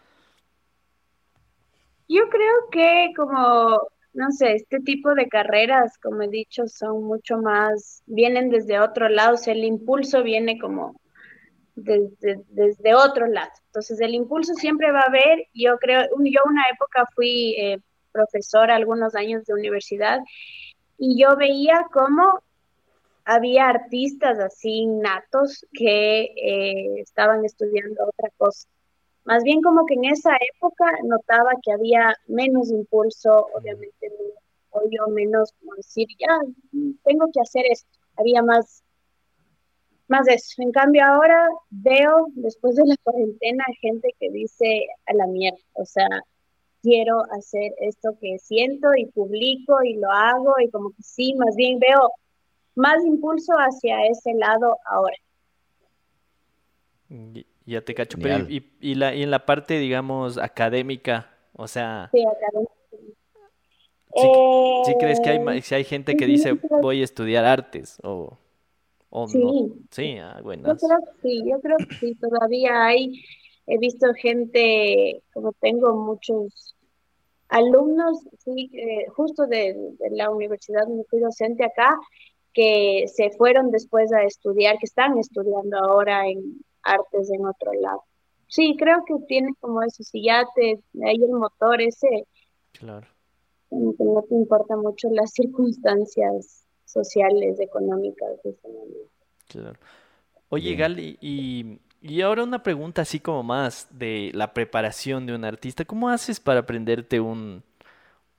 Yo creo que como, no sé, este tipo de carreras, como he dicho, son mucho más, vienen desde otro lado, o sea, el impulso viene como desde, desde otro lado. Entonces, el impulso siempre va a haber, yo creo, yo una época fui eh, profesora algunos años de universidad y yo veía cómo había artistas así natos que eh, estaban estudiando otra cosa. Más bien como que en esa época notaba que había menos impulso, obviamente, o yo menos como decir, ya, tengo que hacer esto. Había más, más de eso. En cambio ahora veo, después de la cuarentena, gente que dice a la mierda, o sea, quiero hacer esto que siento y publico y lo hago y como que sí, más bien veo más impulso hacia ese lado ahora. Ya te cacho, pero y, y, la, y en la parte, digamos, académica, o sea... Sí, académica. ¿sí, crees que hay, si hay gente que dice voy a estudiar artes o, o sí. no? Sí, ah, Yo creo que sí, yo creo que sí, todavía hay he visto gente, como tengo muchos alumnos, sí, justo de, la universidad fui docente acá, que se fueron después a estudiar, que están estudiando ahora en artes en otro lado. Sí, creo que tiene como eso, si ya te, hay el motor ese, claro. no te importa mucho las circunstancias sociales, económicas de ese momento. Claro. Oye, Gali, y y ahora una pregunta así como más de la preparación de un artista. ¿Cómo haces para aprenderte un,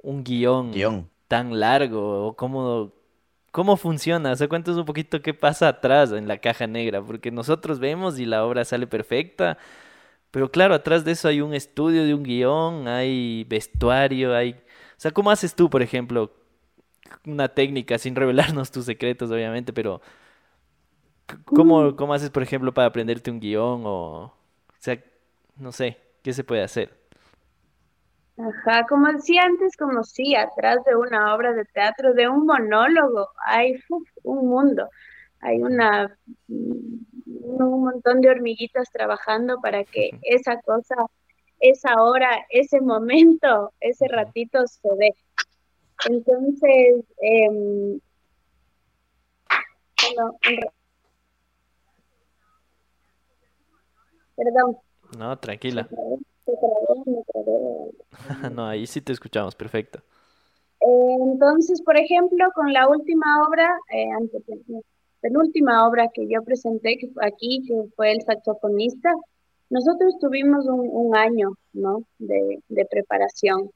un guion, tan largo? ¿O cómo, cómo funciona? O sea, cuéntanos un poquito qué pasa atrás en la caja negra, porque nosotros vemos y la obra sale perfecta, pero claro, atrás de eso hay un estudio de un guion, hay vestuario, hay... O sea, ¿cómo haces tú, por ejemplo, una técnica sin revelarnos tus secretos, obviamente, pero ¿Cómo, ¿Cómo haces, por ejemplo, para aprenderte un guion o, o sea, no sé, qué se puede hacer? Ajá, como decía antes, como si atrás de una obra de teatro, de un monólogo, hay un mundo, hay una un montón de hormiguitas trabajando para que esa cosa, esa hora, ese momento, ese ratito se dé. Entonces, eh, bueno, Perdón. No, tranquila. no, ahí sí te escuchamos, perfecto. Entonces, por ejemplo, con la última obra, eh, la última obra que yo presenté que aquí, que fue El saxofonista, nosotros tuvimos un, año ¿no? de, preparación.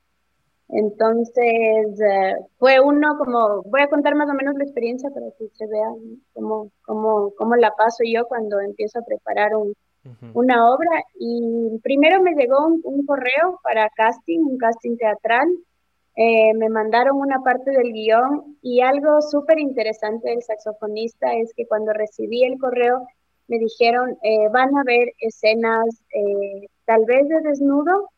Entonces, eh, fue uno como, voy a contar más o menos la experiencia para que se vea cómo, cómo, cómo la paso yo cuando empiezo a preparar un, una obra y primero me llegó un, correo para casting, un casting teatral. Eh, me mandaron una parte del guion y algo súper interesante del saxofonista es que cuando recibí el correo me dijeron, eh, van a ver escenas eh, tal vez de desnudo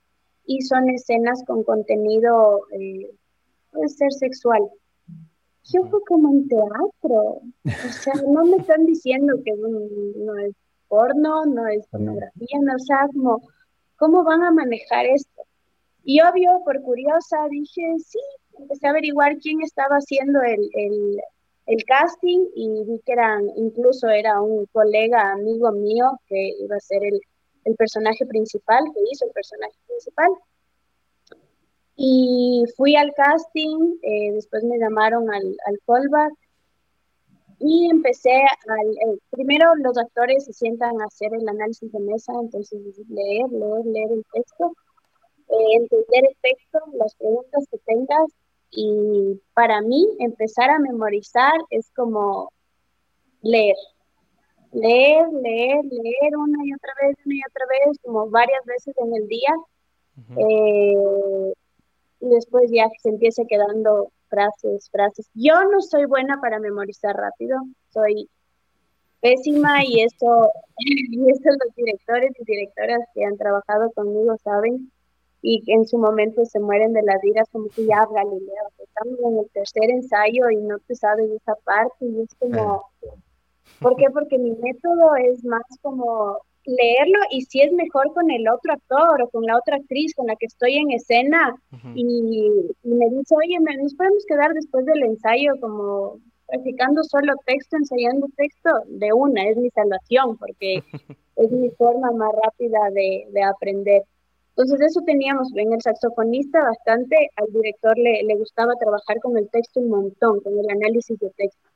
y son escenas con contenido, eh, puede ser sexual. Yo fue como en teatro, o sea, no me están diciendo que no es porno, no es pornografía, no, o sea, como, ¿cómo van a manejar esto? Y obvio, por curiosa, dije, sí, empecé a averiguar quién estaba haciendo el, el, el casting y vi que eran, incluso era un colega, amigo mío, que iba a ser el, el personaje principal, que hizo el personaje principal. Y fui al casting, eh, después me llamaron al, al callback y empecé al, eh, primero los actores se sientan a hacer el análisis de mesa, entonces leer, leer, leer el texto, eh, entender el texto, las preguntas que tengas y para mí empezar a memorizar es como leer, leer, leer, leer una y otra vez, una y otra vez, como varias veces en el día. eh, y después ya se empiece quedando frases, frases. Yo no soy buena para memorizar rápido, soy pésima y eso, y eso los directores y directoras que han trabajado conmigo saben y en su momento se mueren de las iras como que ya Galileo, estamos en el tercer ensayo y no te sabes esa parte y es como, ¿por qué? Porque mi método es más como leerlo y si es mejor con el otro actor o con la otra actriz con la que estoy en escena y, me dice, oye, ¿nos podemos quedar después del ensayo como practicando solo texto, ensayando texto? De una, es mi salvación porque es mi forma más rápida de, de aprender. Entonces eso teníamos en el saxofonista bastante, al director le, le, gustaba trabajar con el texto un montón, con el análisis de texto.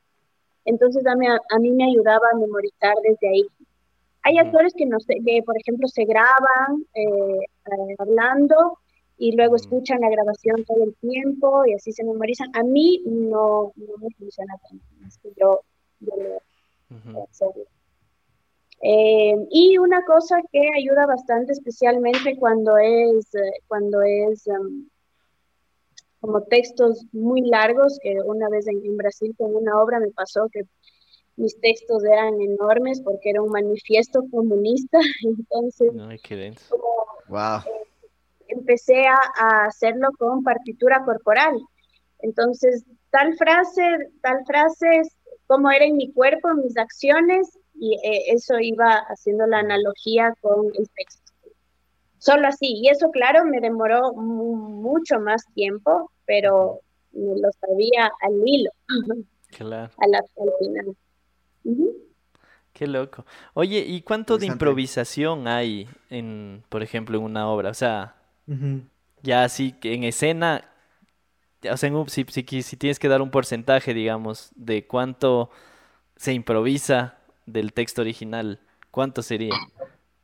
Entonces a mí, a mí me ayudaba a memorizar desde ahí. Hay actores que, no que por ejemplo, se graban eh, eh, hablando y luego escuchan la grabación todo el tiempo y así se memorizan. A mí no, no me funciona tanto, es que yo, yo lo hacerlo. Eh, y una cosa que ayuda bastante, especialmente cuando es, cuando es um, como textos muy largos, que una vez en, en, Brasil con una obra me pasó que mis textos eran enormes porque era un manifiesto comunista, entonces Ay, qué como, wow. eh, empecé a, a hacerlo con partitura corporal. Entonces, tal frase, tal frase, cómo era en mi cuerpo, mis acciones, y eh, eso iba haciendo la analogía con el texto. Solo así, y eso claro me demoró mucho más tiempo, pero me lo sabía al hilo, claro. al, al final. -huh. Qué loco. Oye, ¿y cuánto de improvisación hay en, por ejemplo, en una obra? O sea, uh -huh. ya así que en escena, o sea, en un, si, si, si tienes que dar un porcentaje, digamos, de cuánto se improvisa del texto original, ¿cuánto sería?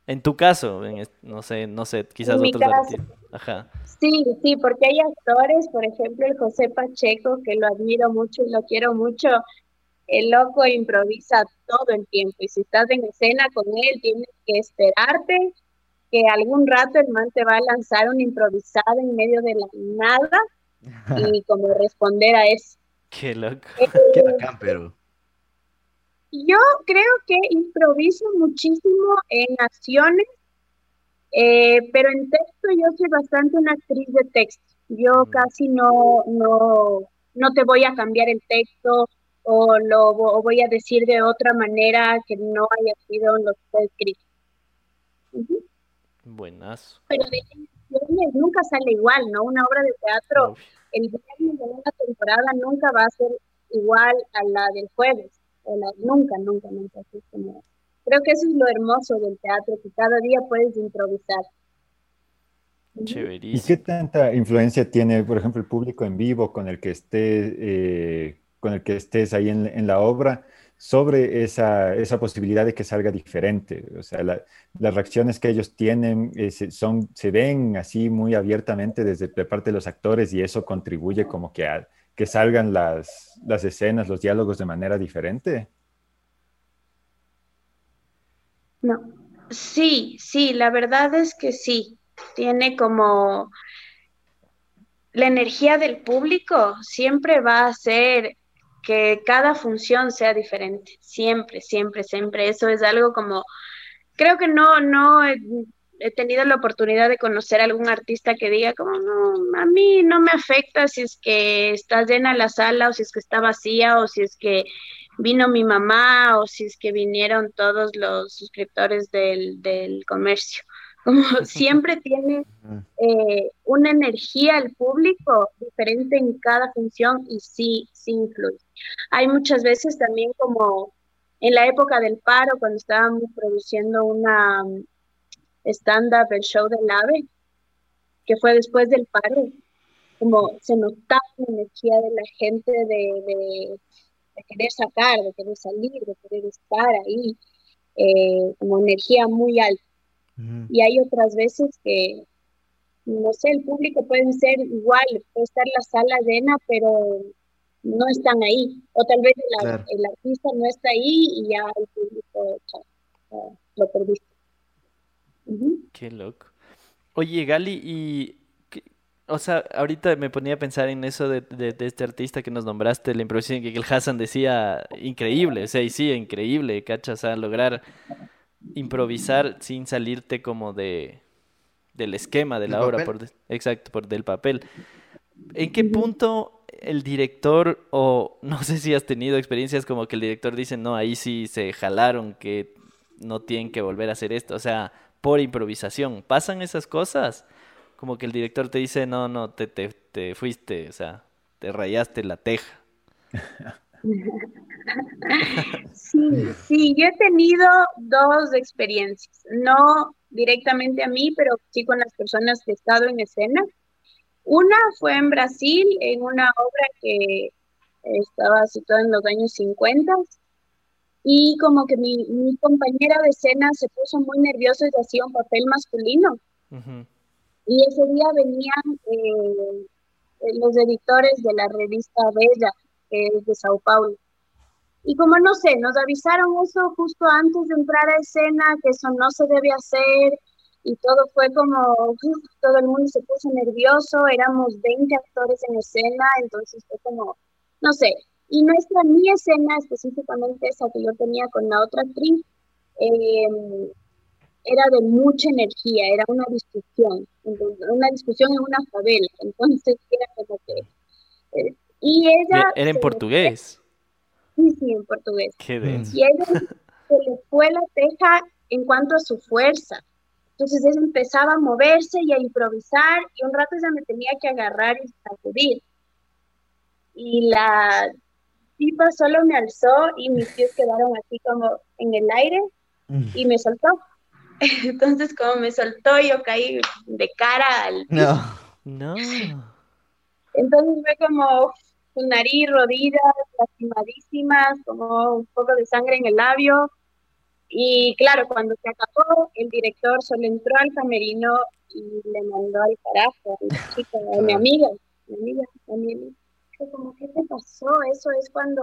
En tu caso, en, no sé, no sé, quizás en otros caso, Ajá. Sí, sí, porque hay actores, por ejemplo, el José Pacheco, que lo admiro mucho y lo quiero mucho, el loco improvisa todo el tiempo y si estás en escena con él, tienes que esperarte que algún rato el man te va a lanzar una improvisada en medio de la nada y como responder a eso. Qué loco. Eh, Qué bacán, pero... Yo creo que improviso muchísimo en acciones, eh, pero en texto yo soy bastante una actriz de texto. Yo mm. casi no, no, no te voy a cambiar el texto o lo o voy a decir de otra manera que no haya sido lo que está escrito. Uh -huh. Buenazo. Pero de viernes nunca sale igual, ¿no? Una obra de teatro, Uf. el viernes de una temporada nunca va a ser igual a la del jueves. La, nunca, nunca, nunca. Así como, creo que eso es lo hermoso del teatro, que cada día puedes improvisar. Chéverísimo. ¿Y qué tanta influencia tiene, por ejemplo, el público en vivo con el que esté, eh, con el que estés ahí en, la obra sobre esa, esa posibilidad de que salga diferente? O sea, la, las reacciones que ellos tienen eh, son, se ven así muy abiertamente desde de parte de los actores y eso contribuye como que que salgan las, las escenas, los diálogos de manera diferente? No, sí, sí, la verdad es que sí. Tiene como la energía del público siempre va a hacer que cada función sea diferente, siempre, siempre, siempre. Eso es algo como, creo que no, no, he tenido la oportunidad de conocer a algún artista que diga como, no, a mí no me afecta si es que está llena la sala o si es que está vacía o si es que vino mi mamá o si es que vinieron todos los suscriptores del, del comercio. Como siempre tiene eh, una energía el público diferente en cada función y sí, sí influye. Hay muchas veces también como en la época del paro, cuando estábamos produciendo una um, stand-up, el show del AVE, que fue después del paro, como se notaba la energía de la gente de, querer sacar, de querer salir, de querer estar ahí, eh, como energía muy alta. Y hay otras veces que, no sé, el público puede ser igual, puede estar la sala llena, pero no están ahí. O tal vez el, artista no está ahí y ya el público lo perdiste. Qué loco. Oye, Gali, y o sea, ahorita me ponía a pensar en eso de, de, este artista que nos nombraste, la improvisación que el Hassan decía, increíble, o sea, y sí, increíble, ¿cachas? O sea, lograr improvisar sin salirte como de del esquema de la obra, por, exacto, por del papel. ¿En qué punto el director, o no sé si has tenido experiencias como que el director dice, no, ahí sí se jalaron, que no tienen que volver a hacer esto, o sea, por improvisación, ¿pasan esas cosas? Como que el director te dice, no, no, te, te, te fuiste, o sea, te rayaste la teja. Sí, sí, yo he tenido dos experiencias, no directamente a mí, pero sí con las personas que he estado en escena. Una fue en Brasil, en una obra que estaba situada en los años 50, y como que mi, compañera de escena se puso muy nerviosa y hacía un papel masculino. Y ese día venían eh, los editores de la revista Bella, que es de Sao Paulo. Y como no sé, nos avisaron eso justo antes de entrar a escena, que eso no se debe hacer, y todo fue como, todo el mundo se puso nervioso, éramos 20 actores en escena, entonces fue como, no sé, y nuestra, mi escena, específicamente esa que yo tenía con la otra actriz, em, era de mucha energía, era una discusión, una discusión en una favela, entonces era como que... Eh, y ella... Era en portugués. Sí, sí, en portugués. Qué Y ella se le fue la teja en cuanto a su fuerza. Entonces ella empezaba a moverse y a improvisar y un rato ya me tenía que agarrar y sacudir. Y la tipa solo me alzó y mis pies quedaron así como en el aire y me soltó. Entonces como me soltó yo caí de cara al... No, no. Entonces fue como, su nariz, rodillas, lastimadísimas, como un poco de sangre en el labio. Y claro, cuando se acabó, el director solo entró al camerino y le mandó al carajo a, mi amiga, mi amiga, mi amiga. Como, ¿qué te pasó? Eso es cuando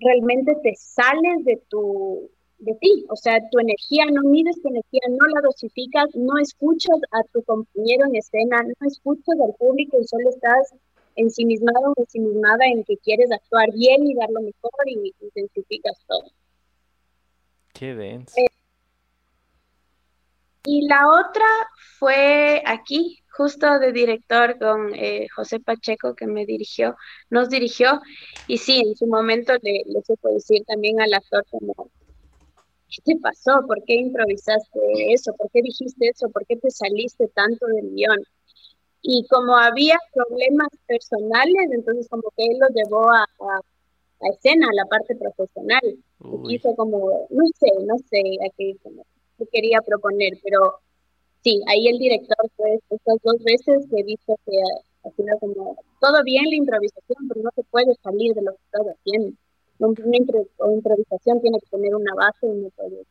realmente te sales de tu de ti, o sea, tu energía, no mides tu energía, no la dosificas, no escuchas a tu compañero en escena, no escuchas al público y solo estás ensimismado o ensimismada en que quieres actuar bien y dar lo mejor y intensificas todo. Qué denso. Eh, y la otra fue aquí, justo de director con eh, José Pacheco que me dirigió, nos dirigió, y sí, en su momento le, le supo decir también al actor como, ¿qué te pasó? ¿Por qué improvisaste eso? ¿Por qué dijiste eso? ¿Por qué te saliste tanto del guion? Y como había problemas personales, entonces como que él lo llevó a, a, escena, a la parte profesional. Y Hizo como, no sé, no sé a qué, quería proponer, pero sí, ahí el director fue estas dos veces que dijo que sido como todo bien la improvisación, pero no se puede salir de lo que estás haciendo. Una improvisación tiene que tener una base y no puede.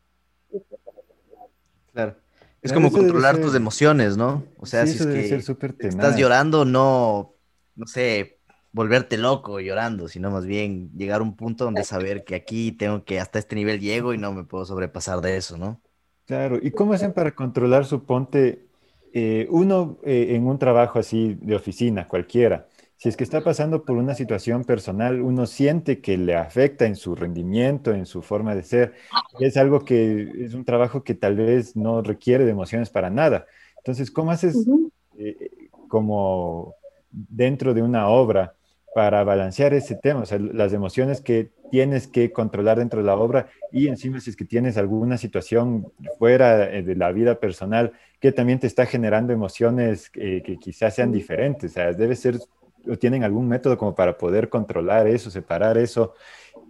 Claro. Es como controlar tus emociones, ¿no? O sea, si es que estás llorando, no, no sé, volverte loco llorando, sino más bien llegar a un punto donde saber que aquí tengo que hasta este nivel llego y no me puedo sobrepasar de eso, ¿no? Claro, ¿y cómo hacen para controlar su ponte? Eh, uno eh, en un trabajo así de oficina, cualquiera, si es que está pasando por una situación personal, uno siente que le afecta en su rendimiento, en su forma de ser. Es algo que es un trabajo que tal vez no requiere de emociones para nada. Entonces, ¿cómo haces eh, como dentro de una obra para balancear ese tema? O sea, las emociones que tienes que controlar dentro de la obra y encima si es que tienes alguna situación fuera eh, de la vida personal que también te está generando emociones eh, que quizás sean diferentes. O sea, debe ser o tienen algún método como para poder controlar eso, separar eso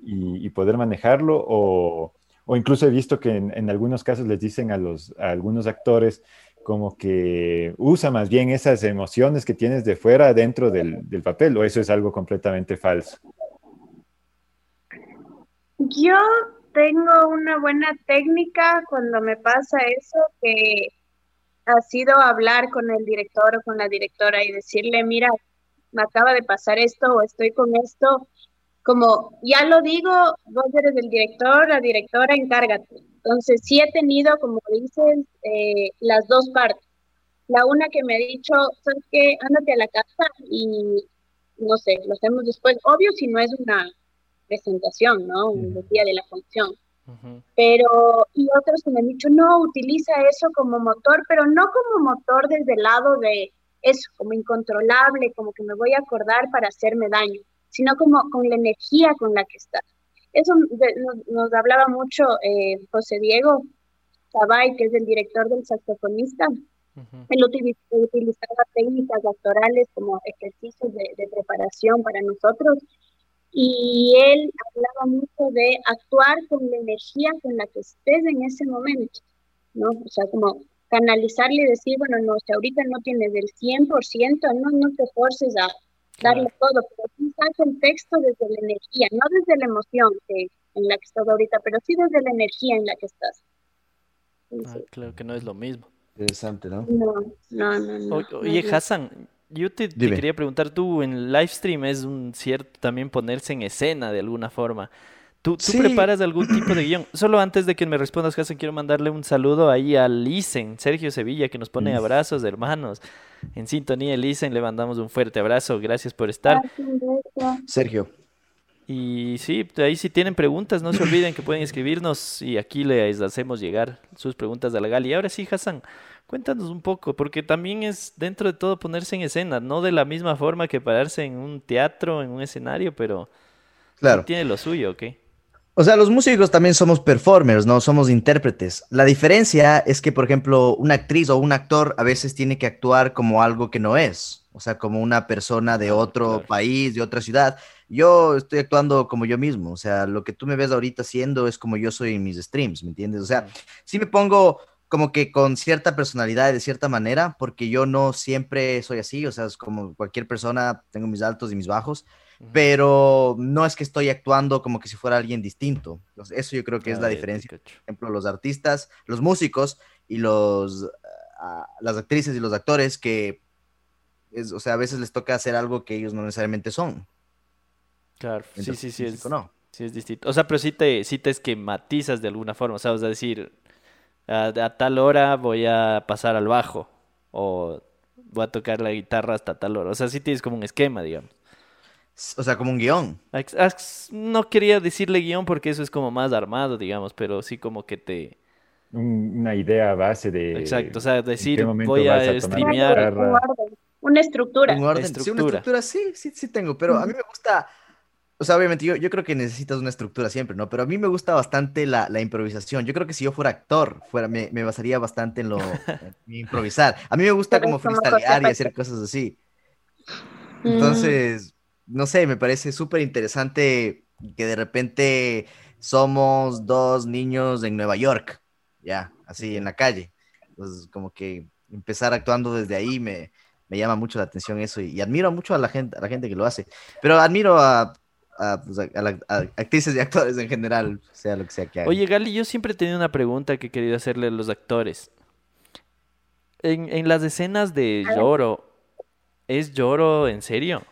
y, poder manejarlo? O, incluso he visto que en, algunos casos les dicen a, los, algunos actores como que usa más bien esas emociones que tienes de fuera dentro del, papel, o eso es algo completamente falso. Yo tengo una buena técnica cuando me pasa eso, que ha sido hablar con el director o con la directora y decirle, mira, me acaba de pasar esto o estoy con esto, como ya lo digo, vos eres el director, la directora, encárgate. Entonces, sí he tenido, como dices, eh, las dos partes. La una que me ha dicho, ¿sabes qué? Ándate a la casa y, no sé, lo hacemos después. Obvio si no es una presentación, ¿no? Un día de la función. Pero, y otros que me han dicho, no, utiliza eso como motor, pero no como motor desde el lado de, eso, como incontrolable, como que me voy a acordar para hacerme daño, sino como con la energía con la que estás. Eso nos, hablaba mucho eh, José Diego Sabay, que es el director del saxofonista. Él utilizaba técnicas actorales como ejercicios de, de preparación para nosotros y él hablaba mucho de actuar con la energía con la que estés en ese momento, ¿no? O sea, como canalizarle y decir, bueno, no, si ahorita no tienes el 100%, no, no te forces a darle todo, pero sí saca el texto desde la energía, no desde la emoción que, en la que estás ahorita, pero sí desde la energía en la que estás. ah, claro que no es lo mismo. Interesante, ¿no? No, no, no. oye, Hassan, yo te, te, quería preguntar, tú en live stream es un cierto también ponerse en escena de alguna forma. ¿Tú, preparas algún tipo de guion? Solo antes de que me respondas, Hassan, quiero mandarle un saludo ahí a Lisen, Sergio Sevilla, que nos pone abrazos de hermanos. En sintonía, Lisen, le mandamos un fuerte abrazo. Gracias por estar. Sergio. Y sí, ahí si tienen preguntas, no se olviden que pueden escribirnos y aquí les hacemos llegar sus preguntas a la Gali. Y ahora sí, Hassan, cuéntanos un poco, porque también es dentro de todo ponerse en escena, no de la misma forma que pararse en un teatro, en un escenario, pero claro. tiene lo suyo, ¿ok? O sea, los músicos también somos performers, no somos intérpretes. La diferencia es que, por ejemplo, una actriz o un actor a veces tiene que actuar como algo que no es, o sea, como una persona de otro país, de otra ciudad. Yo estoy actuando como yo mismo, o sea, lo que tú me ves ahorita haciendo es como yo soy en mis streams, ¿me entiendes? O sea, sí me pongo como que con cierta personalidad de cierta manera, porque yo no siempre soy así, o sea, es como cualquier persona, tengo mis altos y mis bajos, pero no es que estoy actuando como que si fuera alguien distinto. eso yo creo que es la diferencia. Por ejemplo, los artistas, los músicos y los, ah, las actrices y los actores que, es, o sea, a veces les toca hacer algo que ellos no necesariamente son. Claro, sí, sí, sí, es, no. sí es distinto. O sea, pero sí te, sí te esquematizas de alguna forma, o sea, vas a decir, a, a tal hora voy a pasar al bajo o voy a tocar la guitarra hasta tal hora. O sea, sí tienes como un esquema, digamos. O sea, como un guion. No quería decirle guion porque eso es como más armado, digamos, pero sí como que te... Una idea base de... Exacto, o sea, decir voy a, streamear... Una estructura. Un orden. Sí, una estructura, sí, sí, sí tengo, pero a mí me gusta... O sea, obviamente yo, yo creo que necesitas una estructura siempre, ¿no? Pero a mí me gusta bastante la, la improvisación. Yo creo que si yo fuera actor, fuera, me, me basaría bastante en lo improvisar. A mí me gusta como freestylear y hacer cosas así. Mm. Entonces, no sé, me parece súper interesante que de repente somos dos niños en Nueva York, ya, así en la calle. Entonces, como que empezar actuando desde ahí me, me llama mucho la atención eso y, admiro mucho a la gente, a la gente que lo hace. Pero admiro a, a, pues, actrices y actores en general, sea lo que sea que hagan. Oye, Gali, yo siempre he tenido una pregunta que he querido hacerle a los actores. En, en las escenas de lloro, ¿es lloro en serio?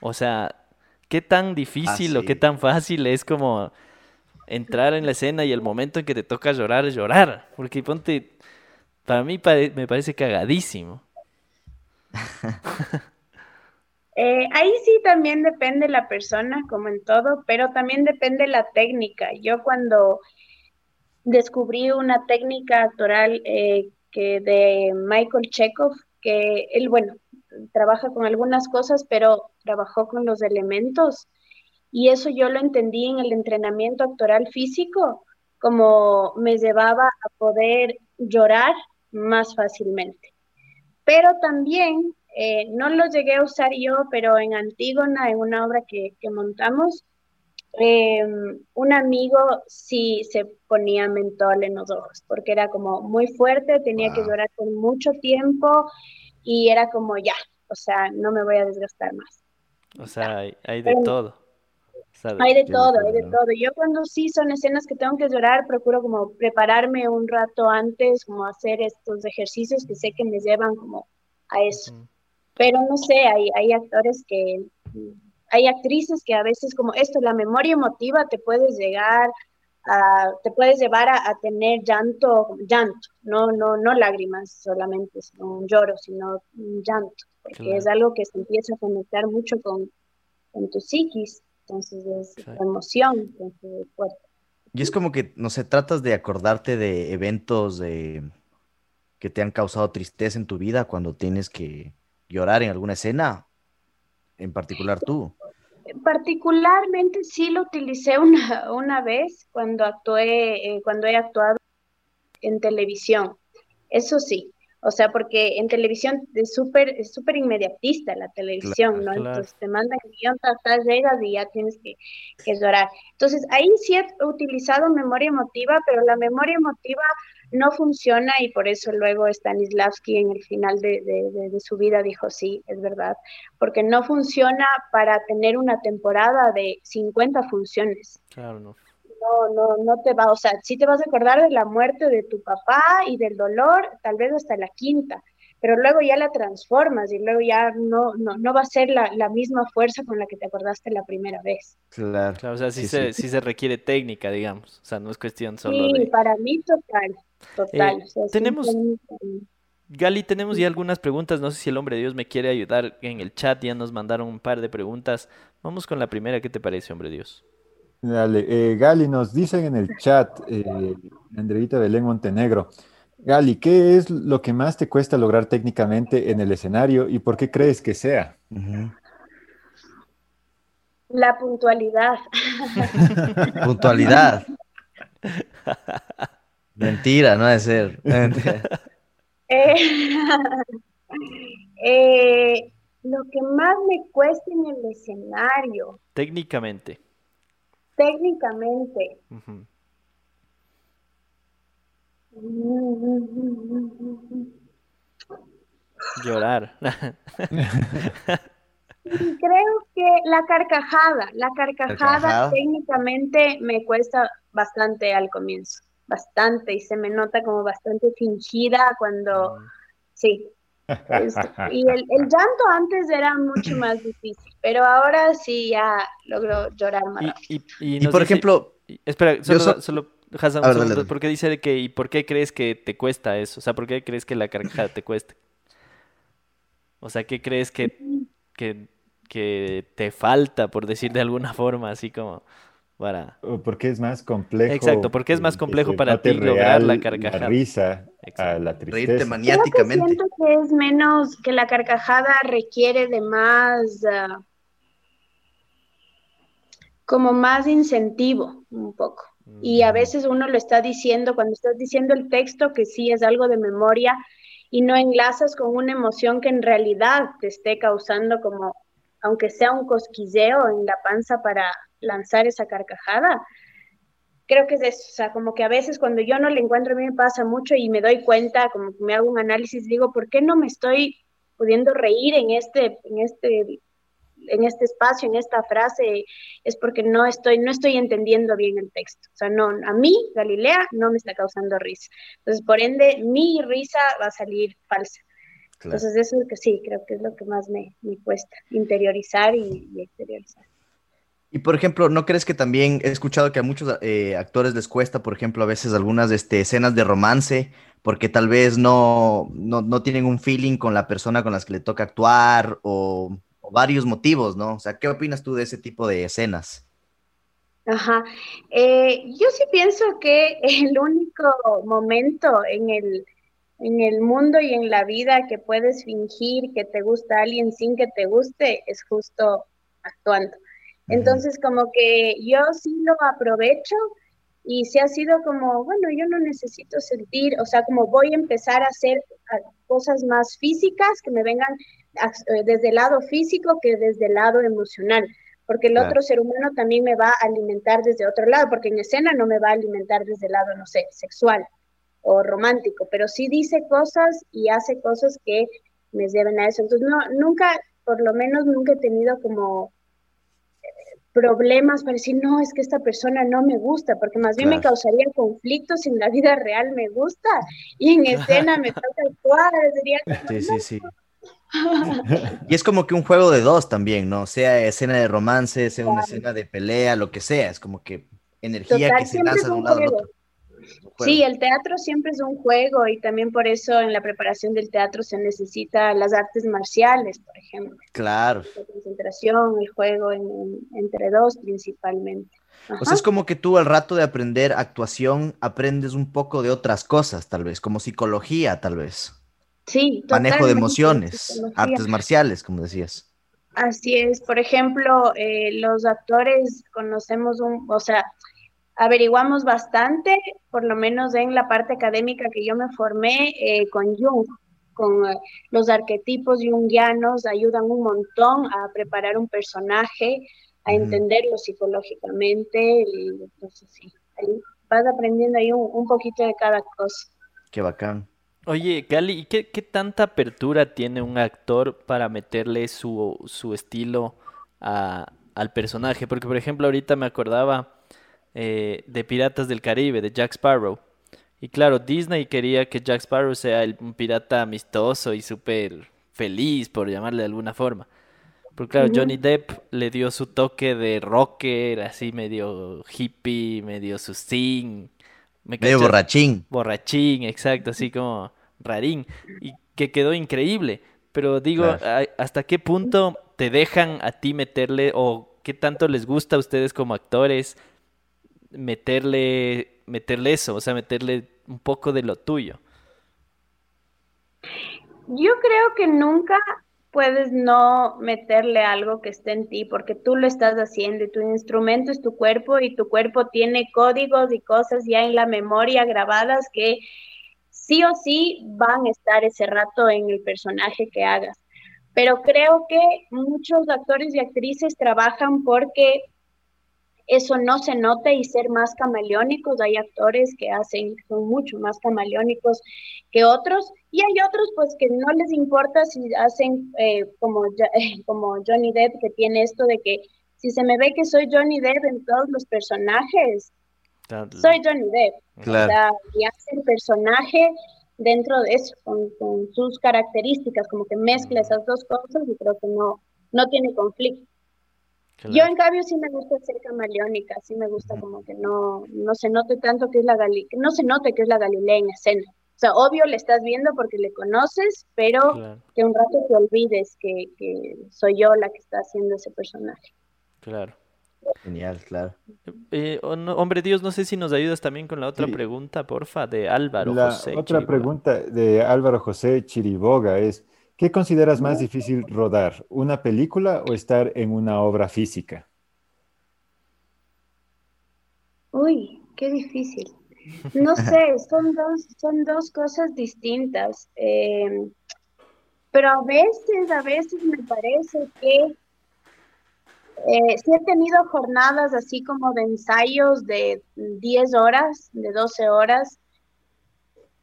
O sea, ¿qué tan difícil o qué tan fácil es como entrar en la escena y el momento en que te toca llorar es llorar? Porque ponte, para mí me parece cagadísimo. Eh, ahí sí también depende la persona, como en todo, pero también depende la técnica. Yo cuando descubrí una técnica actoral eh, que de Michael Chekhov, que él, bueno, trabaja con algunas cosas, pero trabajó con los elementos. Y eso yo lo entendí en el entrenamiento actoral físico, como me llevaba a poder llorar más fácilmente. Pero también, eh, no lo llegué a usar yo, pero en Antígona, en una obra que, montamos, em, un amigo sí se ponía mentol en los ojos, porque era como muy fuerte, tenía que llorar por mucho tiempo y era como ya, o sea, no me voy a desgastar más. O sea, hay, de todo. hay de todo, hay de todo. Yo cuando sí son escenas que tengo que llorar, procuro como prepararme un rato antes, como hacer estos ejercicios que sé que me llevan como a eso. Pero no sé, hay, hay actores que, hay actrices que a veces como esto, la memoria emotiva te puedes llegar a, te puedes llevar a, tener llanto, llanto, no, no, no lágrimas solamente, sino un lloro, sino un llanto, porque es algo que se empieza a conectar mucho con, con tu psiquis, entonces es emoción, entonces es fuerte. Y es como que, no sé, tratas de acordarte de eventos de, que te han causado tristeza en tu vida cuando tienes que llorar en alguna escena, en particular tú. Particularmente sí lo utilicé una, una vez cuando actué, eh, cuando he actuado en televisión. Eso sí, o sea, porque en televisión es súper es súper inmediatista la televisión, ¿no? Entonces te mandan guion, estás, llegas y ya tienes que, que llorar. Entonces ahí sí he utilizado memoria emotiva, pero la memoria emotiva no funciona y por eso luego Stanislavski en el final de, su vida dijo, sí, es verdad, porque no funciona para tener una temporada de 50 funciones. Claro, no. No, no, no te va, o sea, sí te vas a acordar de la muerte de tu papá y del dolor, tal vez hasta la quinta, pero luego ya la transformas y luego ya no, no, va a ser la, misma fuerza con la que te acordaste la primera vez. Claro, claro o sea, sí, Se, sí se requiere técnica, digamos, o sea, no es cuestión solo sí, para mí total. Total. Eh, tenemos, Gali, tenemos ya algunas preguntas. No sé si el hombre de Dios me quiere ayudar en el chat. Ya nos mandaron un par de preguntas. Vamos con la primera. ¿Qué te parece, hombre de Dios? Dale, eh, Gali, nos dicen en el chat, eh, Andreita Belén Montenegro. Gali, ¿qué es lo que más te cuesta lograr técnicamente en el escenario y por qué crees que sea? La puntualidad. puntualidad. Mentira, no debe ser. Eh, eh, lo que más me cuesta en el escenario. Técnicamente. Técnicamente. Llorar. Creo que la carcajada, la carcajada técnicamente me cuesta bastante al comienzo bastante y se me nota como bastante fingida cuando, mm. sí. y el, llanto antes era mucho más difícil, pero ahora sí ya logro llorar más. Y, y, por ejemplo, espera, solo, porque dice que, ¿y por qué crees que te cuesta eso? O sea, ¿por qué crees que la carcajada te cuesta? O sea, ¿qué crees que, que, que te falta, por decir de alguna forma, así como para... Porque es más complejo. Exacto, porque es más complejo para ti lograr la carcajada. La risa, a la tristeza. maniáticamente. siento que es menos, que la carcajada requiere de más, ah, como más incentivo, un poco. Y a veces uno lo está diciendo, cuando estás diciendo el texto, que sí es algo de memoria, y no enlazas con una emoción que en realidad te esté causando como, aunque sea un cosquilleo en la panza para lanzar esa carcajada. Creo que es eso, o sea, como que a veces cuando yo no le encuentro, a mí me pasa mucho y me doy cuenta, como que me hago un análisis, digo, ¿por qué no me estoy pudiendo reír en este, en este, en este espacio, en esta frase? Es porque no estoy, no estoy entendiendo bien el texto. O sea, no, a mí, Galilea, no me está causando risa. Entonces, por ende, mi risa va a salir falsa. Entonces, eso es que sí, creo que es lo que más me, cuesta, interiorizar y exteriorizar. Y por ejemplo, ¿no crees que también he escuchado que a muchos eh, actores les cuesta, por ejemplo, a veces algunas este, escenas de romance, porque tal vez no, no, tienen un feeling con la persona con la que le toca actuar o, varios motivos, ¿no? O sea, ¿qué opinas tú de ese tipo de escenas? Ajá. Eh, yo sí pienso que el único momento en el, en el mundo y en la vida que puedes fingir que te gusta alguien sin que te guste es justo actuando. Entonces, como que yo sí lo aprovecho y si ha sido como, bueno, yo no necesito sentir, o sea, como voy a empezar a hacer cosas más físicas que me vengan eh, desde el lado físico que desde el lado emocional, porque el otro ser humano también me va a alimentar desde otro lado, porque en escena no me va a alimentar desde el lado, no sé, sexual o romántico, pero sí dice cosas y hace cosas que me deben a eso. Entonces, no, nunca, por lo menos nunca he tenido como problemas para decir, no, es que esta persona no me gusta, porque más bien me causaría conflictos si en la vida real me gusta y en escena me toca actuar, sería Sí, sí, sí. y es como que un juego de dos también, ¿no? Sea escena de romance, sea una escena de pelea, lo que sea, es como que energía que se lanza de un lado al otro. Sí, el teatro siempre es un juego y también por eso en la preparación del teatro se necesita las artes marciales, por ejemplo. Claro. La concentración, el juego entre dos principalmente. O sea, es como que tú al rato de aprender actuación aprendes un poco de otras cosas, tal vez, como psicología, tal vez. Sí. Manejo de emociones, artes marciales, como decías. Así es. Por ejemplo, eh, los actores conocemos un, o sea, averiguamos bastante, por lo menos en la parte académica que yo me formé eh, con Jung, con eh, los arquetipos jungianos, ayudan un montón a preparar un personaje, a entenderlo psicológicamente, y entonces sí, vas aprendiendo ahí un, poquito de cada cosa. Qué bacán. Oye, Gali, ¿qué, ¿qué, tanta apertura tiene un actor para meterle su, su estilo a, al personaje? Porque, por ejemplo, ahorita me acordaba eh, de Piratas del Caribe, de Jack Sparrow. Y claro, Disney quería que Jack Sparrow sea un pirata amistoso y súper feliz, por llamarle de alguna forma. Porque claro, Johnny Depp le dio su toque de rocker, así medio hippie, medio sustín. medio borrachín. Borrachín, exacto, así como rarín. Y que quedó increíble. Pero digo, ¿hasta qué punto te dejan a ti meterle o qué tanto les gusta a ustedes como actores meterle, meterle eso, o sea, meterle un poco de lo tuyo. Yo creo que nunca puedes no meterle algo que esté en ti, porque tú lo estás haciendo y tu instrumento es tu cuerpo y tu cuerpo tiene códigos y cosas ya en la memoria grabadas que sí o sí van a estar ese rato en el personaje que hagas. Pero creo que muchos actores y actrices trabajan porque eso no se note y ser más camaleónicos. Hay actores que hacen, son mucho más camaleónicos que otros y hay otros pues que no les importa si hacen eh, como, como Johnny Depp que tiene esto de que si se me ve que soy Johnny Depp en todos los personajes, soy Johnny Depp. Claro. y hace el personaje dentro de eso, con, sus características, como que mezcla esas dos cosas y creo que no, no tiene conflicto. Yo en cambio sí me gusta ser camaleónica, sí me gusta como que no, no se note tanto que es la Gali no se note que es la Galilea en escena. O sea, obvio le estás viendo porque le conoces, pero que un rato te olvides que, soy yo la que está haciendo ese personaje. Claro. Genial, claro. Eh, hombre Dios, no sé si nos ayudas también con la otra pregunta, porfa, de Álvaro la Otra pregunta de Álvaro José Chiriboga es, ¿Qué consideras más difícil rodar? ¿Una película o estar en una obra física? Uy, qué difícil. No sé, son dos, son dos cosas distintas. Em, pero a veces, a veces me parece que eh, sí he tenido jornadas así como de ensayos de 10 horas, de 12 horas,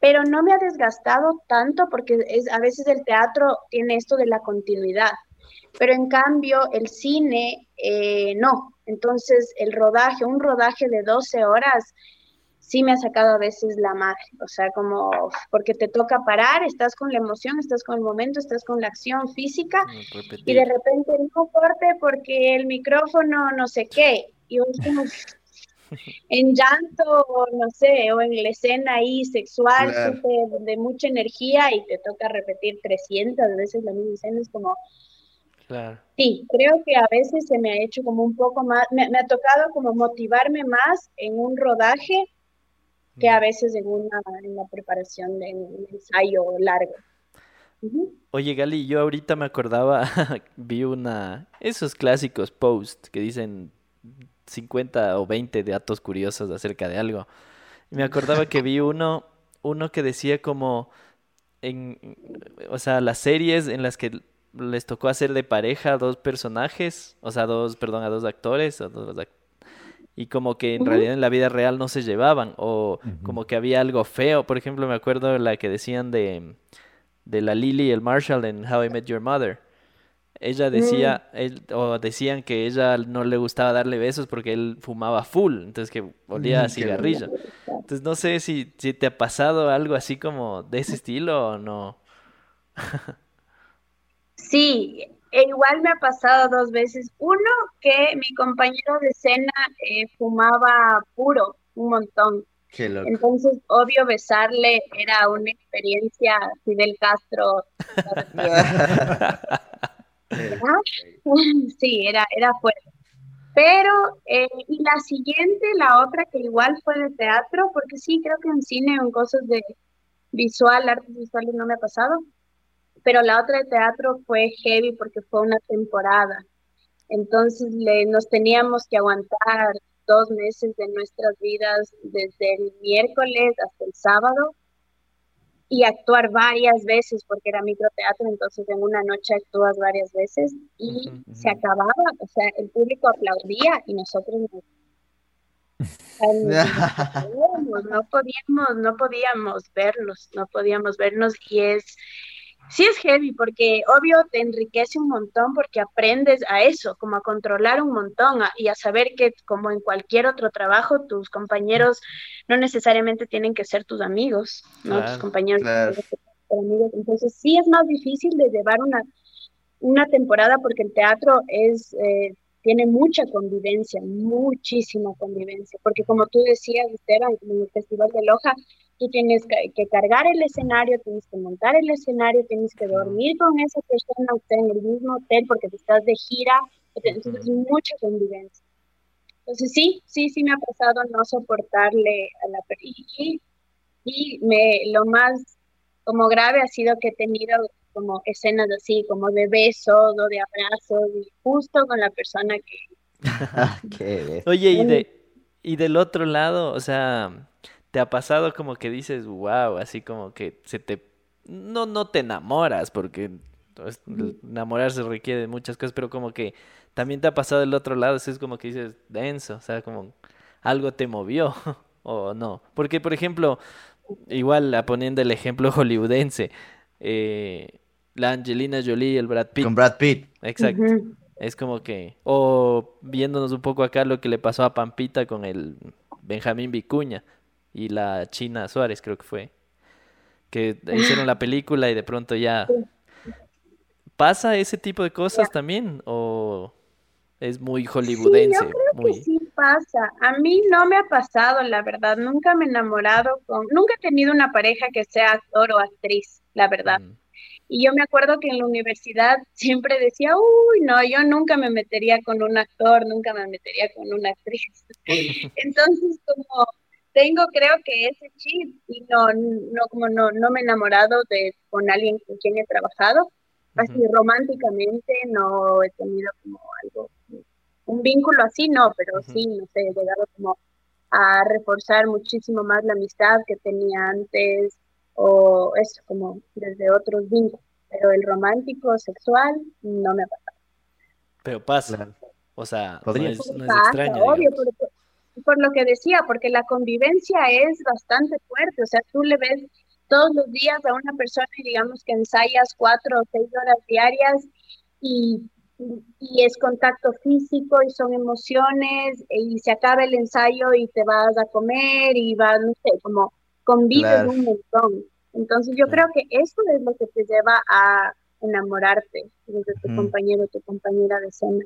pero no me ha desgastado tanto porque es, a veces el teatro tiene esto de la continuidad, pero en cambio el cine eh, no. Entonces el rodaje, un rodaje de 12 horas, sí me ha sacado a veces la madre, o sea, como porque te toca parar, estás con la emoción, estás con el momento, estás con la acción física y de repente no corte porque el micrófono no sé qué. Y en llanto, no sé, o en la escena ahí sexual, de mucha energía y te toca repetir 300 veces la misma escena, es como, Claro. Sí, creo que a veces se me ha hecho como un poco más, me, me ha tocado como motivarme más en un rodaje que a veces en una en la preparación de un ensayo largo. Oye, Gali, yo ahorita me acordaba, vi una, esos clásicos posts que dicen 50 o 20 datos curiosos acerca de algo. Y me acordaba que vi uno, uno que decía como en, o sea, las series en las que les tocó hacer de pareja a dos personajes, o sea, dos, perdón, a dos actores, dos y como que en realidad en la vida real no se llevaban, o como que había algo feo. Por ejemplo, me acuerdo la que decían de, de la Lily y el Marshall en How I Met Your Mother. Ella Mm, decía, él- o decían que ella no le gustaba darle besos porque él fumaba full, entonces que olía a Mm, cigarrillo. Entonces no sé si, si te ha pasado algo así como de ese estilo o no. Sí, e igual me ha pasado dos veces. Uno, que mi compañero de escena eh, fumaba puro un montón. Qué loco. Entonces, obvio, besarle era una experiencia Fidel Castro. ¿verdad? Sí, era, era fuerte. Pero, eh, y la siguiente, la otra que igual fue de teatro, porque sí, creo que en cine o en cosas de visual, artes visuales no me ha pasado, pero la otra de teatro fue heavy porque fue una temporada. Entonces le, nos teníamos que aguantar dos meses de nuestras vidas desde el miércoles hasta el sábado y actuar varias veces porque era microteatro, entonces en una noche actúas varias veces y se acababa, o sea, el público aplaudía y nosotros nos, no, no podíamos, no podíamos verlos, no podíamos vernos y es, sí es heavy porque obvio te enriquece un montón porque aprendes a eso, como a controlar un montón a- y a saber que como en cualquier otro trabajo tus compañeros no necesariamente tienen que ser tus amigos, ¿no? Tus compañeros claro. tienen que ser amigos, entonces sí es más difícil de llevar una, una temporada porque el teatro es... eh, tiene mucha convivencia, muchísima convivencia, porque como tú decías, Esteban, en el Festival de Loja, tú tienes que, cargar el escenario, tienes que montar el escenario, tienes que dormir con esa persona, usted en el mismo hotel porque te estás de gira, entonces es mucha convivencia. Entonces sí, sí, sí me ha pasado no soportarle a la. Y, y me, lo más como grave ha sido que he tenido como escenas así, como de besos o de abrazos, y justo con la persona que... Qué. Oye, y de, y del otro lado, o sea, ¿te ha pasado como que dices, wow, así como que se te... No, no te enamoras, porque pues, enamorarse requiere de muchas cosas, pero como que también te ha pasado del otro lado, eso es como que dices, denso, o sea, como algo te movió, o no. Porque, por ejemplo, igual poniendo el ejemplo hollywoodense, eh, la Angelina Jolie y el Brad Pitt, Con Brad Pitt. exacto. Es como que, o viéndonos un poco acá lo que le pasó a Pampita con el Benjamín Vicuña y la China Suárez, creo que fue, que hicieron la película y de pronto ya pasa ese tipo de cosas también, o es muy Sí, hollywoodense, yo creo que sí pasa. A mí no me ha pasado, la verdad. Nunca me he enamorado con, nunca he tenido una pareja que sea actor o actriz, la verdad. mm, Y yo me acuerdo que en la universidad siempre decía, uy, no, yo nunca me metería con un actor, nunca me metería con una actriz. Entonces, como tengo, creo que ese chip, y no, no, como no, no me he enamorado de con alguien con quien he trabajado, así románticamente, no he tenido como algo, un vínculo así, no, pero sí, no sé, he llegado como a reforzar muchísimo más la amistad que tenía antes, o eso, como desde otros vínculos. Pero el romántico, sexual, no me ha pasado. Pero pasa, o sea, no Podría. es, no es Pasa, extraño, obvio, digamos. por, por- por lo que decía, porque la convivencia es bastante fuerte, o sea, tú le ves todos los días a una persona y digamos que ensayas cuatro o seis horas diarias y, y es contacto físico y son emociones y se acaba el ensayo y te vas a comer y vas, no sé, como convives Claro. un montón. Entonces yo creo que eso es lo que te lleva a enamorarte de tu Ujú. compañero, tu compañera de escena.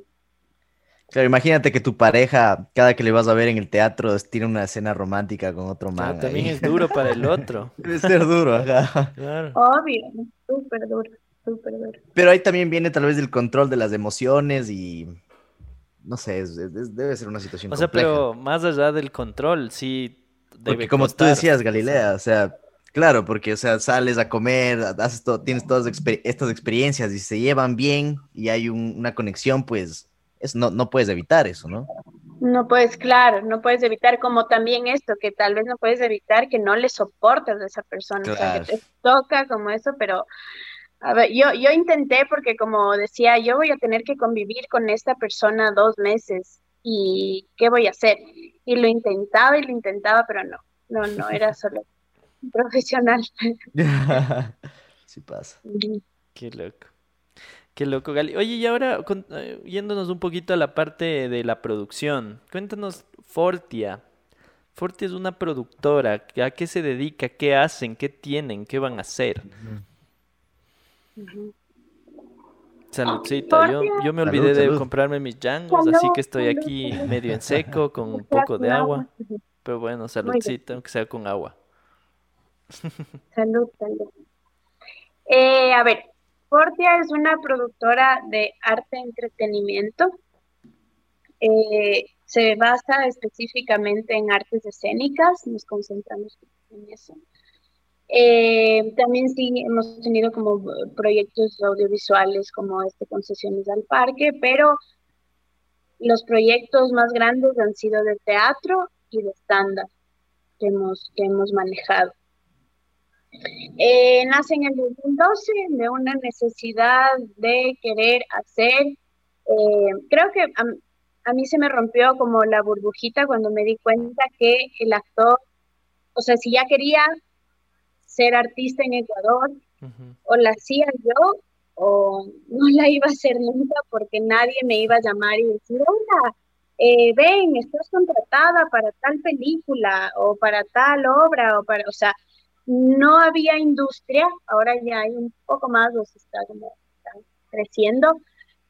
Claro, imagínate que tu pareja, cada que le vas a ver en el teatro, tiene una escena romántica con otro Claro, man también es duro para el otro. Debe ser duro, ajá. Claro. Obvio, súper duro, súper duro. Pero ahí también viene tal vez el control de las emociones y no sé, es- es- debe ser una situación O sea, compleja. pero más allá del control, sí Porque como tú decías, Galilea, o sea, claro, porque, o sea, sales a comer, haces todo, tienes todas exper- estas experiencias y se llevan bien y hay un- una conexión, pues, es, no, no puedes evitar eso, ¿no? No puedes, claro, no puedes evitar como también esto, que tal vez no puedes evitar que no le soportes a esa persona, o sea, que te toca como eso, pero a ver, yo, yo intenté porque como decía, yo voy a tener que convivir con esta persona dos meses y ¿qué voy a hacer? Y lo intentaba y lo intentaba, pero no, no, no, era solo profesional. sí pasa. Qué loco. Qué loco, Gali. Oye, y ahora con- eh, yéndonos un poquito a la parte de la producción, cuéntanos, Fortia. Fortia es una productora. ¿A qué se dedica? ¿Qué hacen? ¿Qué tienen? ¿Qué van a hacer? Ujú. Saludcita. Yo, me Salud, olvidé de salud. comprarme mis jangos, así que estoy aquí medio en seco, con un poco de agua. Pero bueno, saludcita, aunque sea con agua. Salud, salud. Eh, a ver, Fortia es una productora de arte y entretenimiento. Eh, se basa específicamente en artes escénicas, nos concentramos en eso. Eh, también sí hemos tenido como eh, proyectos audiovisuales como este Concesiones al Parque, pero los proyectos más grandes han sido de teatro y de stand-up que hemos, que hemos manejado. Eh, nace en el 2012 de una necesidad de querer hacer, eh, creo que a, a mí se me rompió como la burbujita cuando me di cuenta que el actor, o sea, si ya quería ser artista en Ecuador, o la hacía yo o no la iba a hacer nunca porque nadie me iba a llamar y decir, hola, eh, ven, estás contratada para tal película o para tal obra o para, o sea, no había industria, ahora ya hay un poco más, o se está como está creciendo,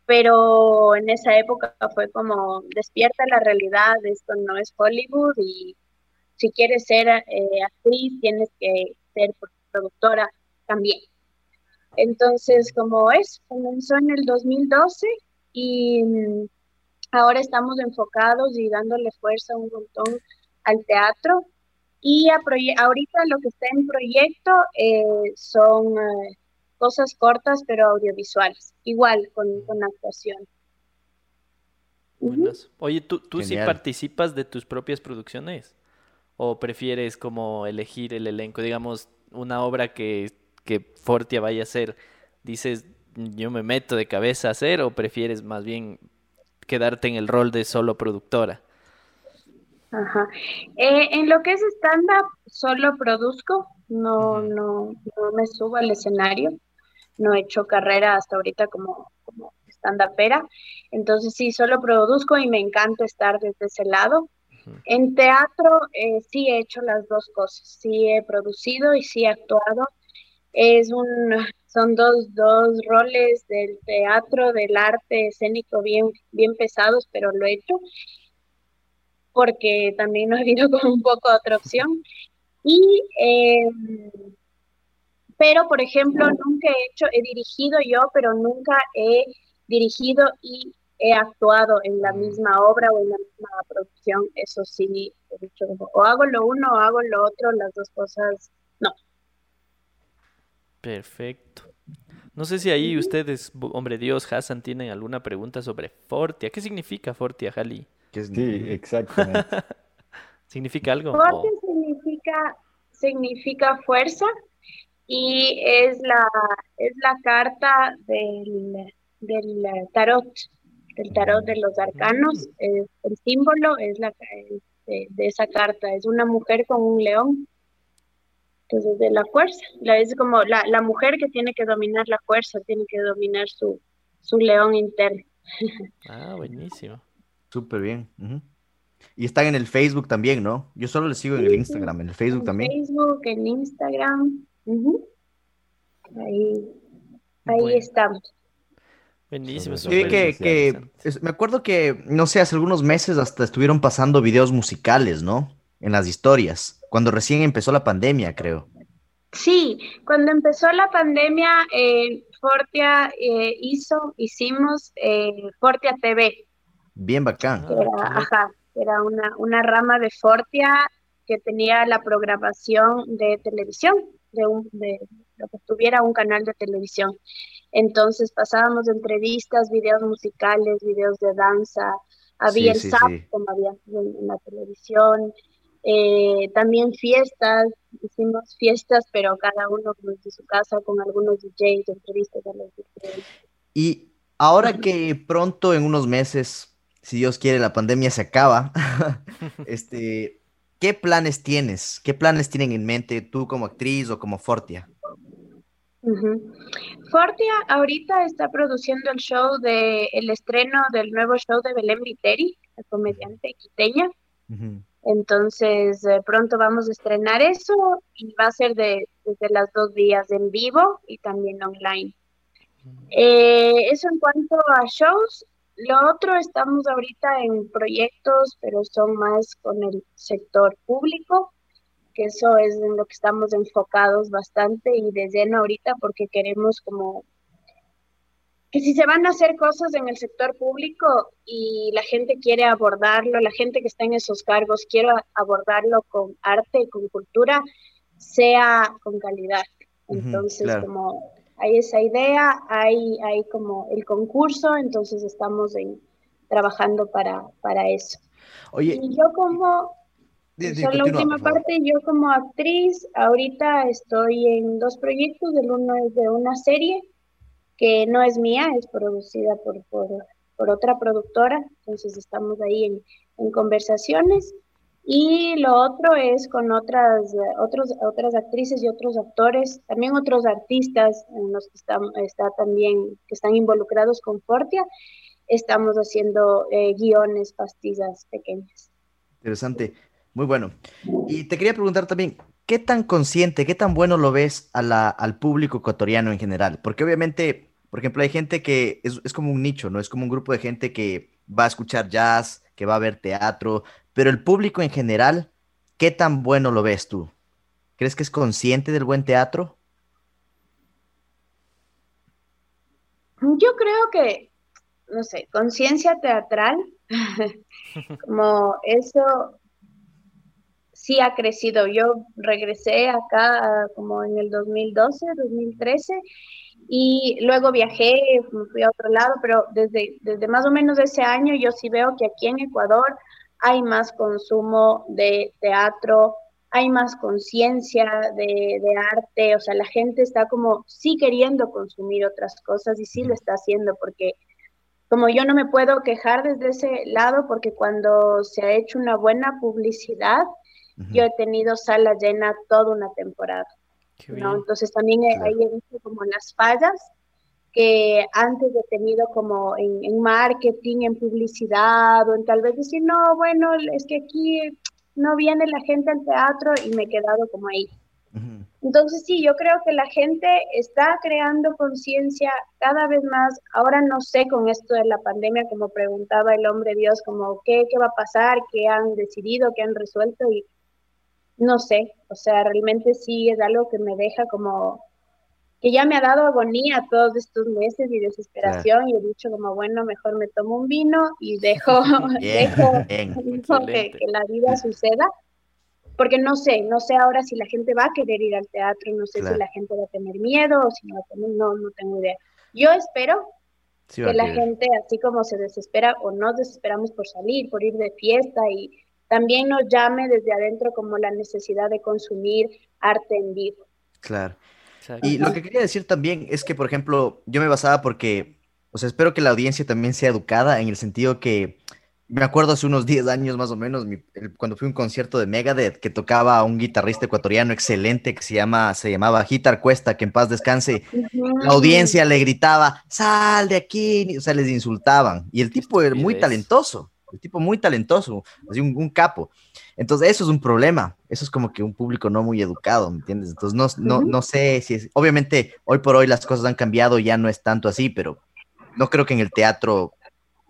pero en esa época fue como despierta la realidad, esto no es Hollywood y si quieres ser eh, actriz tienes que ser productora también. Entonces, como es, comenzó en el 2012 y mm, ahora estamos enfocados y dándole fuerza un montón al teatro. Y a ahorita lo que está en proyecto eh, son eh, cosas cortas pero audiovisuales, igual con, con actuación. Buenas. Oye, ¿tú, tú sí participas de tus propias producciones? ¿O prefieres como elegir el elenco? Digamos, una obra que, que Fortia vaya a hacer, dices, yo me meto de cabeza a hacer, o prefieres más bien quedarte en el rol de solo productora? Ajá. Eh, en lo que es stand-up, solo produzco, no, no, no me subo al escenario, no he hecho carrera hasta ahorita como, como stand-upera, entonces sí, solo produzco y me encanta estar desde ese lado. En teatro eh, sí he hecho las dos cosas, sí he producido y sí he actuado. Es un, son dos, dos roles del teatro, del arte escénico bien, bien pesados, pero lo he hecho porque también no ha habido como un poco otra opción. Y, eh, pero por ejemplo, nunca he hecho, he dirigido yo, pero nunca he dirigido y he actuado en la misma obra o en la misma producción. Eso sí, he dicho, o hago lo uno o hago lo otro, las dos cosas, no. Perfecto. No sé si ahí ustedes, hombre Dios, Hassan, tienen alguna pregunta sobre Fortia. ¿Qué significa Fortia, Jali? Sí, exactamente. ¿Significa algo? O- significa, significa fuerza y es la, es la carta del, del tarot, del tarot de los arcanos. El símbolo es la es de, de esa carta, es una mujer con un león. Entonces, de la fuerza, la, es como la, la mujer que tiene que dominar la fuerza, tiene que dominar su, su león interno. Ah, buenísimo. Súper bien. Y están en el Facebook también, ¿no? Yo solo les sigo en el sí. Instagram, en el Facebook En también. Facebook, en Instagram. Ahí, ahí Bueno. estamos. Buenísimo, Sí, súper que, que interesante. es- me acuerdo que, no sé, hace algunos meses hasta estuvieron pasando videos musicales, ¿no? En las historias, cuando recién empezó la pandemia, creo. Sí, cuando empezó la pandemia, eh, Fortia eh, hizo, hicimos eh, Fortia TV. Bien bacán. Era, ajá, era una, una rama de Fortia que tenía la programación de televisión, de, un, de lo que tuviera un canal de televisión. Entonces pasábamos entrevistas, videos musicales, videos de danza, había el SAP, como había en, la televisión, eh, también fiestas, hicimos fiestas, pero cada uno desde su casa con algunos DJs, entrevistas a los DJs. Y ahora que pronto, en unos meses, si Dios quiere, la pandemia se acaba, este, ¿qué planes tienes? ¿Qué planes tienen en mente tú como actriz o como Fortia? Fortia ahorita está produciendo el show de el estreno del nuevo show de Belén Viteri, la comediante quiteña. Entonces eh, pronto vamos a estrenar eso y va a ser de, desde las dos días en vivo y también online. Eh, eso en cuanto a shows. Lo otro, estamos ahorita en proyectos, pero son más con el sector público que eso es en lo que estamos enfocados bastante y de lleno ahorita porque queremos como que si se van a hacer cosas en el sector público y la gente quiere abordarlo, la gente que está en esos cargos quiere abordarlo con arte y con cultura, sea con calidad. Entonces, como hay esa idea, hay, hay como el concurso, entonces estamos en, trabajando para, para eso. Oye, y yo como la última parte, yo como actriz, ahorita estoy en dos proyectos, el uno es de una serie que no es mía, es producida por, por, otra productora, entonces estamos ahí en, en, conversaciones. Y lo otro es con otras, otros, otras actrices y otros actores, también otros artistas en los que están, está también, que están involucrados con Fortia, estamos haciendo eh, guiones, pastillas pequeñas. Interesante. Muy bueno. Y te quería preguntar también, ¿qué tan consciente, qué tan bueno lo ves a la, al público ecuatoriano en general? Porque obviamente, por ejemplo, hay gente que es, es, como un nicho, ¿no? Es como un grupo de gente que va a escuchar jazz, que va a ver teatro, pero el público en general, ¿qué tan bueno lo ves tú? ¿Crees que es consciente del buen teatro? Yo creo que, no sé, conciencia teatral, como eso sí ha crecido. Yo regresé acá como en el 2012, 2013 y luego viajé, fui a otro lado, pero desde, desde más o menos ese año yo sí veo que aquí en Ecuador hay más consumo de teatro, hay más conciencia de, arte, o sea, la gente está como sí queriendo consumir otras cosas y sí lo está haciendo porque como yo no me puedo quejar desde ese lado porque cuando se ha hecho una buena publicidad, yo he tenido sala llena toda una temporada. ¿no? Entonces también ahí he visto como las fallas que antes he tenido como en, marketing, en publicidad, o en tal vez decir, no, bueno, es que aquí no viene la gente al teatro y me he quedado como ahí. Entonces sí, yo creo que la gente está creando conciencia cada vez más. Ahora no sé con esto de la pandemia, como preguntaba el hombre Dios, como qué, qué va a pasar, qué han decidido, qué han resuelto y no sé, o sea, realmente sí es algo que me deja como que ya me ha dado agonía todos estos meses y desesperación y he dicho como bueno mejor me tomo un vino y dejo, dejo, que, la vida suceda porque no sé no sé ahora si la gente va a querer ir al teatro no sé si la gente va a tener miedo o si no va a tener no no tengo idea. Yo espero que la gente así como se desespera o nos desesperamos por salir por ir de fiesta y también nos llame desde adentro como la necesidad de consumir arte en vivo. Claro. Y lo que quería decir también es que, por ejemplo, yo me basaba porque, o sea, espero que la audiencia también sea educada en el sentido que, me acuerdo hace unos 10 años más o menos, cuando fui a un concierto de Megadeth que tocaba a un guitarrista ecuatoriano excelente que se, llama, se llamaba Gitar Cuesta, que en paz descanse, la audiencia le gritaba, sal de aquí, o sea, les insultaban. Y el tipo era muy talentoso el tipo muy talentoso, así un, capo. Entonces, eso es un problema. Eso es como que un público no muy educado, ¿me entiendes? Entonces, no, no, no sé si es. Obviamente, hoy por hoy las cosas han cambiado, ya no es tanto así, pero no creo que en el teatro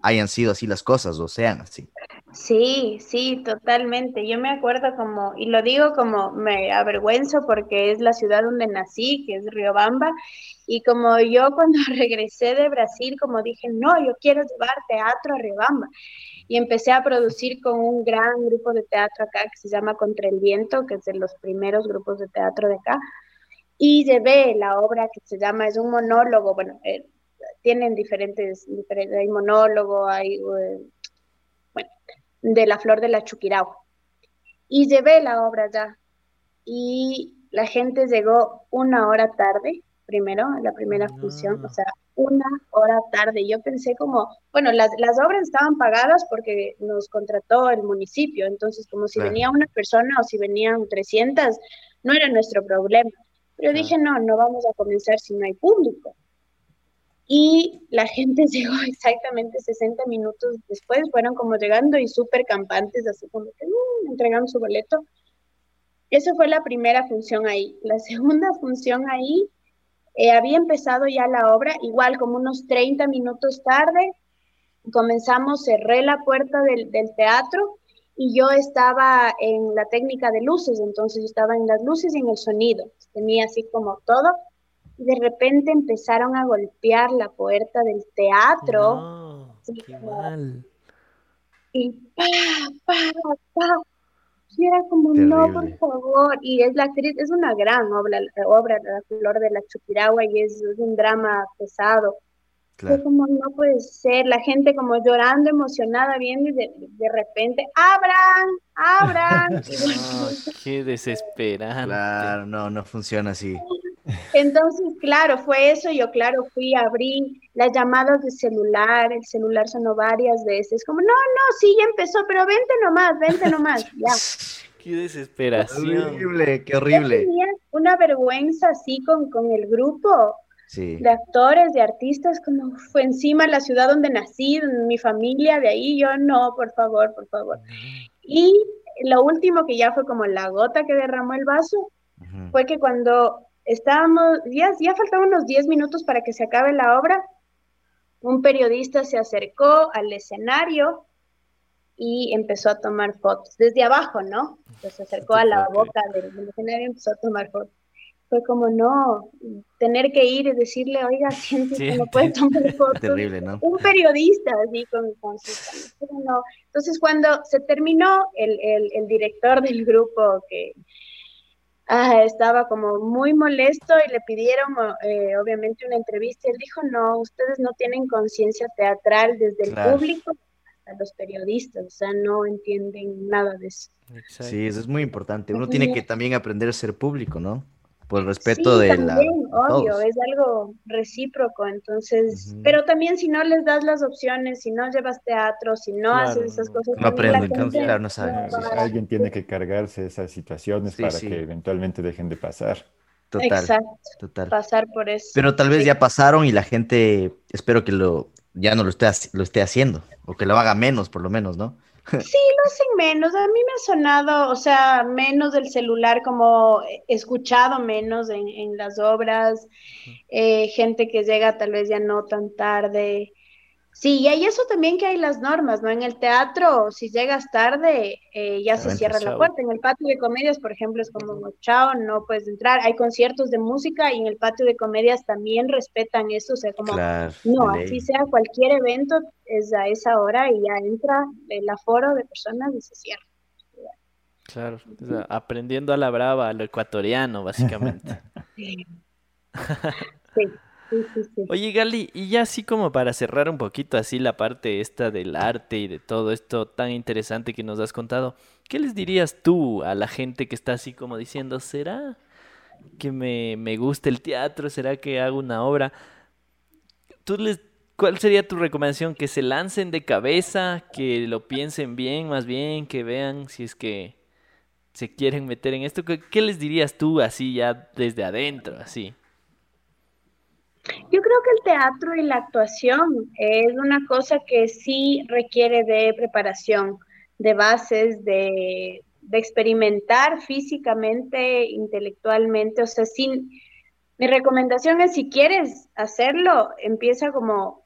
hayan sido así las cosas o sean así. Sí, sí, totalmente. Yo me acuerdo como, y lo digo como me avergüenzo porque es la ciudad donde nací, que es Riobamba, y como yo cuando regresé de Brasil, como dije, no, yo quiero llevar teatro a Riobamba. Y empecé a producir con un gran grupo de teatro acá que se llama Contra el Viento, que es de los primeros grupos de teatro de acá. Y llevé la obra que se llama, es un monólogo, bueno, eh, tienen diferentes, diferentes, hay monólogo, hay... Eh, de la flor de la Chuquirau. Y llevé la obra ya. Y la gente llegó una hora tarde, primero, la primera función, o sea, una hora tarde. Yo pensé como, bueno, las, las, obras estaban pagadas porque nos contrató el municipio, entonces como si venía una persona o si venían 300, no era nuestro problema. Pero dije, no, no vamos a comenzar si no hay público y la gente llegó exactamente 60 minutos después, fueron como llegando y súper campantes, así como que uh, entregaron su boleto. Esa fue la primera función ahí. La segunda función ahí, eh, había empezado ya la obra, igual como unos 30 minutos tarde, comenzamos, cerré la puerta del, del teatro y yo estaba en la técnica de luces, entonces yo estaba en las luces y en el sonido, tenía así como todo y de repente empezaron a golpear la puerta del teatro. No, qué mal. Y pa, pa, pa. Y era como, no, por favor. Y es la actriz, es una gran obra, obra La Flor de la Chupiragua y es, un drama pesado. Fue como, no puede ser, la gente como llorando, emocionada, viendo y de, de repente, ¡abran! ¡abran! no, qué desesperante. Claro, no, no funciona así. Entonces, claro, fue eso. Yo, claro, fui a abrir las llamadas de celular. El celular sonó varias veces. Como, no, no, sí, ya empezó, pero vente nomás, vente nomás. Ya. Qué desesperación. Qué horrible, qué horrible. tenía una vergüenza así con, con el grupo de actores, de artistas, como fue encima la ciudad donde nací, mi familia, de ahí yo, no, por favor, por favor. Y lo último que ya fue como la gota que derramó el vaso, fue que cuando estábamos, ya, ya faltaban unos 10 minutos para que se acabe la obra. Un periodista se acercó al escenario y empezó a tomar fotos, desde abajo, ¿no? se acercó a la boca del, escenario y empezó a tomar fotos. Fue como, no, tener que ir y decirle, oiga, siente no puede tomar fotos. Terrible, ¿no? Un periodista, así, con, con no. Entonces, cuando se terminó, el, el, el director del grupo que ah, estaba como muy molesto y le pidieron eh, obviamente una entrevista. Él dijo, no, ustedes no tienen conciencia teatral desde el público hasta los periodistas, o sea, no entienden nada de eso. Sí, eso es muy importante. Uno tiene que también aprender a ser público, ¿no? Por respeto de la... Obvio, es algo recíproco, entonces, pero también si no les das las opciones, si no llevas teatro, si no haces esas cosas... No aprenden, claro, no saben. Alguien tiene que cargarse esas situaciones para que eventualmente dejen de pasar. Total, Exacto, total. pasar por eso. Pero tal vez ya pasaron y la gente, espero que lo ya no lo esté, lo esté haciendo, o que lo haga menos, por lo menos, ¿no? Sí, lo hacen menos. A mí me ha sonado, o sea, menos del celular, como escuchado menos en, las obras, eh, gente que llega tal vez ya no tan tarde. Sí, y hay eso también que hay las normas, ¿no? En el teatro, si llegas tarde, eh, ya se cierra la puerta. En el patio de comedias, por ejemplo, es como, chao, no puedes entrar. Hay conciertos de música y en el patio de comedias también respetan eso, o sea, como, no, así sea cualquier evento, es a esa hora y ya entra el aforo de personas y se cierra. Claro, aprendiendo a la brava, a lo ecuatoriano, básicamente. sí. Oye, Gali, y ya así como para cerrar un poquito así la parte esta del arte y de todo esto tan interesante que nos has contado, ¿qué les dirías tú a la gente que está así como diciendo, ¿será que me, me gusta el teatro? ¿Será que hago una obra? ¿Tú les, ¿Cuál sería tu recomendación? ¿Que se lancen de cabeza? ¿Que lo piensen bien, más bien? ¿Que vean si es que se quieren meter en esto? ¿Qué, qué les dirías tú así ya desde adentro, así? Yo creo que el teatro y la actuación es una cosa que sí requiere de preparación, de bases, de, experimentar físicamente, intelectualmente. O sea, sin, mi recomendación es si quieres hacerlo, empieza como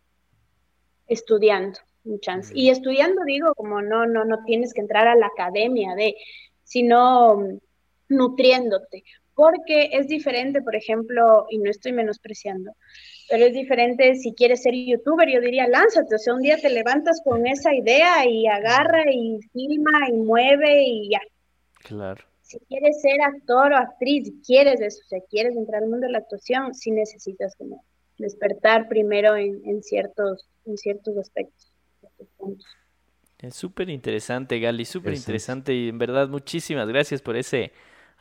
estudiando. un chance. Y estudiando, digo, como no, no, no tienes que entrar a la academia de, sino mm, nutriéndote, porque es diferente, por ejemplo, y no estoy menospreciando, pero es diferente si quieres ser youtuber, yo diría, lánzate, o sea, un día te levantas con esa idea y agarra y filma y mueve y ya. Claro. Si quieres ser actor o actriz, quieres eso, o sea, quieres entrar al mundo de la actuación, sí necesitas como despertar primero en, ciertos, en ciertos aspectos. Es súper interesante, Gali, súper interesante y en verdad muchísimas gracias por ese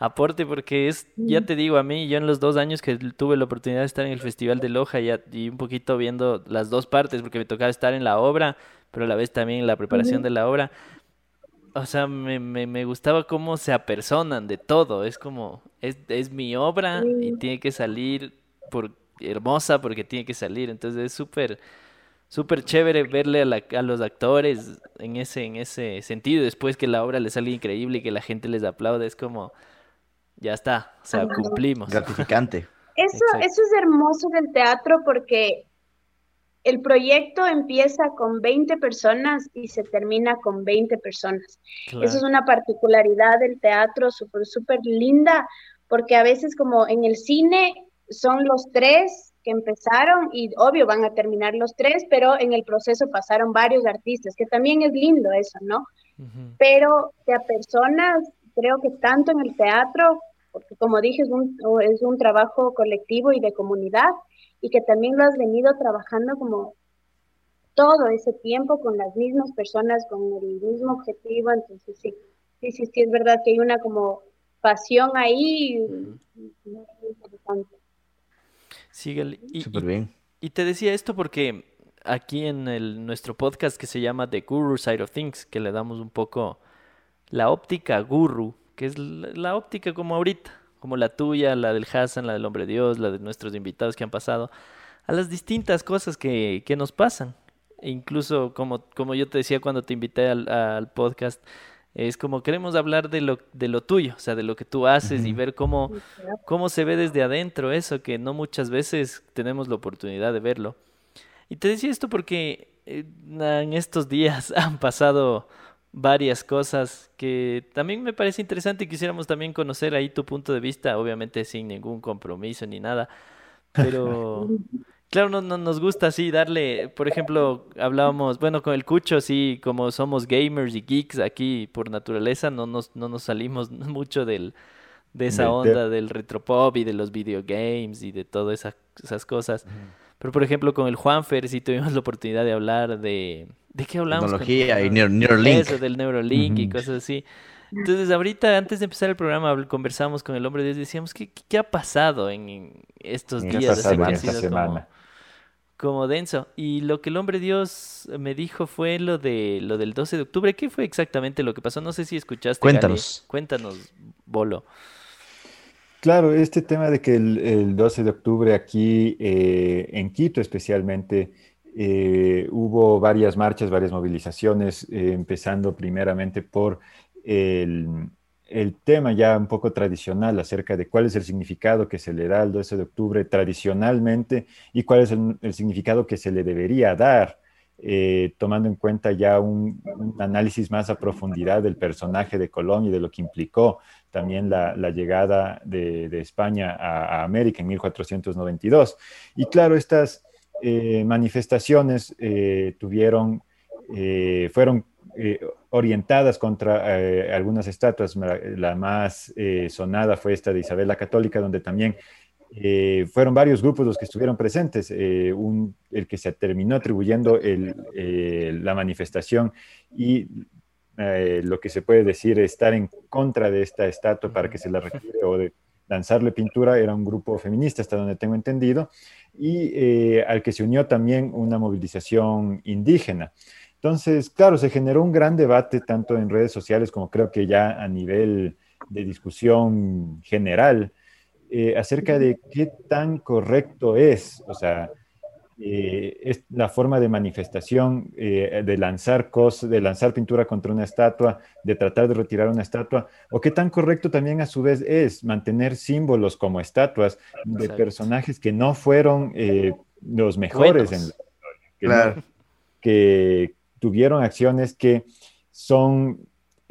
aporte porque es, ya te digo, a mí, yo en los dos años que tuve la oportunidad de estar en el Festival de Loja y, y un poquito viendo las dos partes, porque me tocaba estar en la obra, pero a la vez también en la preparación de la obra, o sea, me, me, me, gustaba cómo se apersonan de todo, es como, es, es mi obra y tiene que salir por hermosa porque tiene que salir, entonces es súper súper chévere verle a, a, los actores en ese, en ese sentido, después que la obra les salga increíble y que la gente les aplaude, es como, ya está, o sea, cumplimos. Gratificante. Eso, eso es hermoso del teatro porque el proyecto empieza con 20 personas y se termina con 20 personas. Eso es una particularidad del teatro súper, súper linda, porque a veces como en el cine son los tres que empezaron y obvio van a terminar los tres, pero en el proceso pasaron varios artistas, que también es lindo eso, ¿no? Pero de a personas, creo que tanto en el teatro, porque como dije, es un, es un trabajo colectivo y de comunidad, y que también lo has venido trabajando como todo ese tiempo con las mismas personas, con el mismo objetivo, entonces sí, sí, sí, sí, es verdad que hay una como pasión ahí interesante. Síguele. Y, Y, te decía esto porque aquí en el, nuestro podcast que se llama The Guru Side of Things, que le damos un poco la óptica guru, que es la, óptica como ahorita, como la tuya, la del Hassan, la del Hombre Dios, la de nuestros invitados que han pasado, a las distintas cosas que, que nos pasan. E incluso, como, como yo te decía cuando te invité al, al podcast, es como queremos hablar de lo, de lo tuyo, o sea, de lo que tú haces y ver cómo, cómo se ve desde adentro eso, que no muchas veces tenemos la oportunidad de verlo. Y te decía esto porque eh, en estos días han pasado varias cosas que también me parece interesante y quisiéramos también conocer ahí tu punto de vista, obviamente sin ningún compromiso ni nada, pero Claro, no, no, nos gusta así darle, por ejemplo, hablábamos, bueno, con el Cucho, sí, como somos gamers y geeks aquí por naturaleza, no nos, no nos salimos mucho del, de esa onda del retropop y de los videogames y de todas esas, esas cosas. Pero, por ejemplo, con el Juanfer sí tuvimos la oportunidad de hablar de... ¿De qué hablamos? Tecnología y Neuralink. Eso, del Neuralink y cosas así. Entonces, ahorita, antes de empezar el programa, conversamos con el hombre de Dios y decíamos, ¿qué, qué ha pasado en estos días? Esta semana como denso. Y lo que el hombre Dios me dijo fue lo de lo del 12 de octubre. ¿Qué fue exactamente lo que pasó? No sé si escuchaste. Cuéntanos. Cuéntanos, Bolo. Claro, este tema de que el, 12 de octubre aquí eh, en Quito especialmente eh, hubo varias marchas, varias movilizaciones, eh, empezando primeramente por el, el tema ya un poco tradicional acerca de cuál es el significado que se le da al 12 de octubre tradicionalmente y cuál es el, significado que se le debería dar, eh, tomando en cuenta ya un, análisis más a profundidad del personaje de Colón y de lo que implicó también la, llegada de, España a, América en 1492. Y claro, estas eh, manifestaciones eh, tuvieron, fueron orientadas contra algunas estatuas. La, más sonada fue esta de Isabel la Católica, donde también fueron varios grupos los que estuvieron presentes. Un, el que se terminó atribuyendo el, la manifestación y lo que se puede decir estar en contra de esta estatua para que se la retire o de lanzarle pintura era un grupo feminista, hasta donde tengo entendido, y al que se unió también una movilización indígena. Entonces, claro, se generó un gran debate tanto en redes sociales como creo que ya a nivel de discusión general eh, acerca de qué tan correcto es, o sea, eh, es la forma de manifestación eh, de lanzar cosas, de lanzar pintura contra una estatua, de tratar de retirar una estatua, o qué tan correcto también a su vez es mantener símbolos como estatuas de personajes que no fueron los mejores en claro. que, tuvieron acciones que son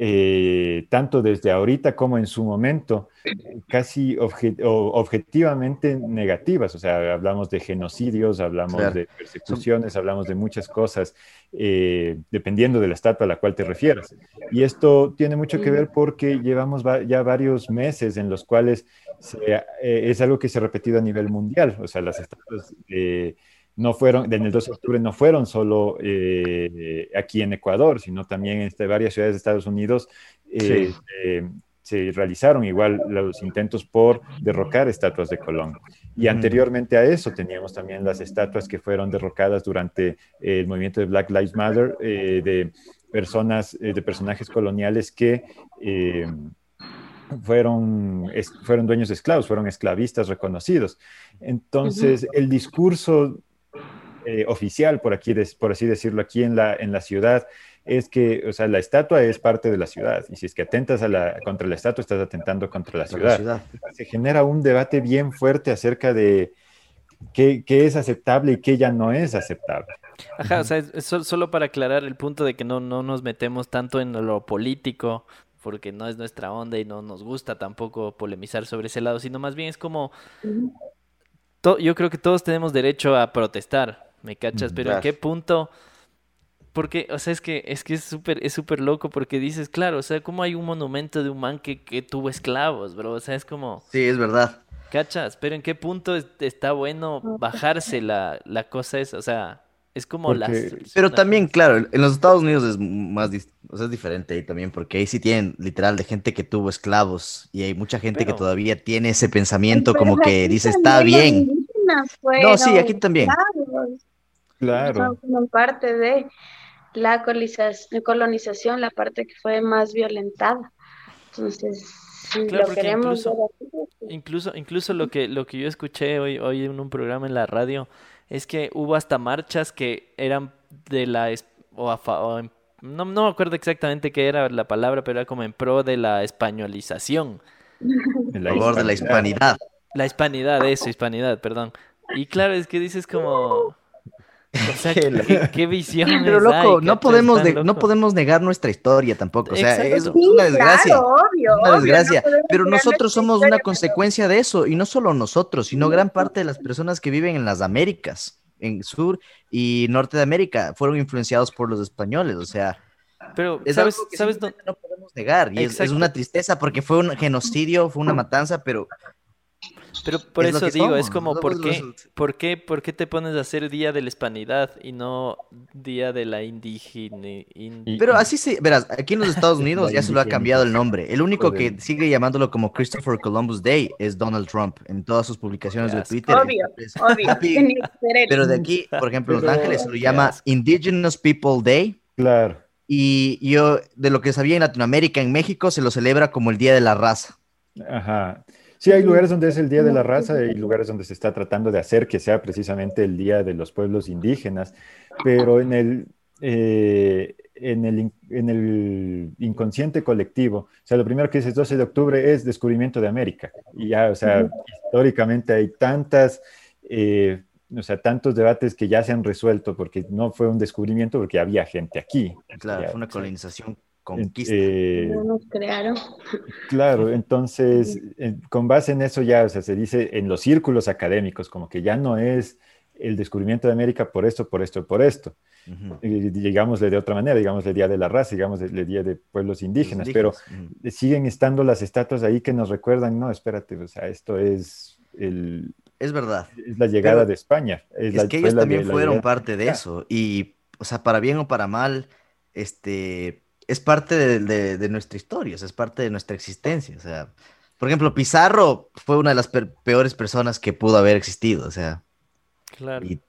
eh, tanto desde ahorita como en su momento, casi objetivamente negativas. O sea, hablamos de genocidios, hablamos de persecuciones, hablamos de muchas cosas, eh, dependiendo de la estatua a la cual te refieras. Y esto tiene mucho que ver porque llevamos ya varios meses en los cuales eh, es algo que se ha repetido a nivel mundial. O sea, las estatuas no fueron, en el 2 de octubre no fueron solo eh, aquí en Ecuador, sino también en este, varias ciudades de Estados Unidos. Eh, eh, se realizaron igual los intentos por derrocar estatuas de Colón. Y anteriormente a eso teníamos también las estatuas que fueron derrocadas durante el movimiento de Black Lives Matter de personas, de personajes coloniales que fueron, fueron dueños de esclavos, fueron esclavistas reconocidos. Entonces, el discurso eh, oficial, por, aquí, por así decirlo, aquí en la, en la ciudad, es que, o sea, la estatua es parte de la ciudad, y si es que atentas a la, contra la estatua, estás atentando contra la ciudad. Se genera un debate bien fuerte acerca de qué, qué, es aceptable y qué ya no es aceptable. Ajá, o sea, es solo para aclarar el punto de que no, no nos metemos tanto en lo político, porque no es nuestra onda y no nos gusta tampoco polemizar sobre ese lado, sino más bien es como... yo creo que todos tenemos derecho a protestar, ¿me cachas? Pero ¿en qué punto? Porque, o sea, es que es que es súper es súper loco porque dices, claro, o sea, ¿cómo hay un monumento de un man que, que tuvo esclavos, bro? O sea, es como... Sí, es verdad. ¿Cachas? Pero ¿en qué punto está bueno bajarse la, la cosa esa? O sea, es como las... Pero también, claro, en los Estados Unidos es más, o sea, es diferente ahí también, porque ahí sí tienen literal de gente que tuvo esclavos y hay mucha gente que todavía tiene ese pensamiento como que dice, está bien. No, sí, aquí también. Claro. Como parte de la colonización, la parte que fue más violentada. Entonces, si lo queremos incluso, incluso, incluso, lo que lo que yo escuché hoy, hoy en un programa en la radio es que hubo hasta marchas que eran de la o, no, no me acuerdo exactamente qué era la palabra, pero era como en pro de la españolización. En favor de la hispanidad. La hispanidad, eso, hispanidad, perdón. Y claro, es que dices como o sea, ¿qué, visión Pero loco, no podemos, no podemos negar nuestra historia tampoco. O sea, es una desgracia. una desgracia. pero nosotros somos una consecuencia de eso. Y no solo nosotros, sino gran parte de las personas que viven en las Américas, en Sur y Norte de América, fueron influenciados por los españoles. O sea, pero sabes, sabes no podemos negar. Y es, una tristeza porque fue un genocidio, fue una matanza, pero pero por eso digo, es como, ¿por qué, ¿por, qué, ¿por qué te pones a hacer Día de la Hispanidad y no Día de la Indígena? Pero así sí, verás, aquí en los Estados Unidos ya se lo ha cambiado el nombre. El único que sigue llamándolo como Christopher Columbus Day es Donald Trump en todas sus publicaciones de Twitter. Obvio, obvio. Pero de aquí, por ejemplo, en Los Ángeles se lo llama Indigenous People Day. Claro. Y yo, de lo que sabía en Latinoamérica, en México, se lo celebra como el Día de la Raza. Ajá. Sí, hay lugares donde es el Día de la Raza y lugares donde se está tratando de hacer que sea precisamente el Día de los Pueblos Indígenas, pero en el, eh, en el, en el inconsciente colectivo, o sea, lo primero que dices 12 de octubre es descubrimiento de América. Y ya, o sea, históricamente hay tantas... Eh, o sea, tantos debates que ya se han resuelto porque no fue un descubrimiento, porque había gente aquí. Claro, fue una colonización conquista. Eh, nos crearon. Claro, entonces, con base en eso ya, o sea, se dice en los círculos académicos, como que ya no es el descubrimiento de América por esto, por esto, por esto. digámosle de otra manera, digámosle Día de la Raza, digámosle Día de Pueblos Indígenas, pero siguen estando las estatuas ahí que nos recuerdan, no, espérate, o sea, esto es el... Es verdad. Es la llegada de España. Es, que ellos también fueron parte de eso, y, o sea, para bien o para mal, este, es parte de, nuestra historia, es parte de nuestra existencia. O sea, por ejemplo, Pizarro fue una de las peores personas que pudo haber existido. O sea, claro. Y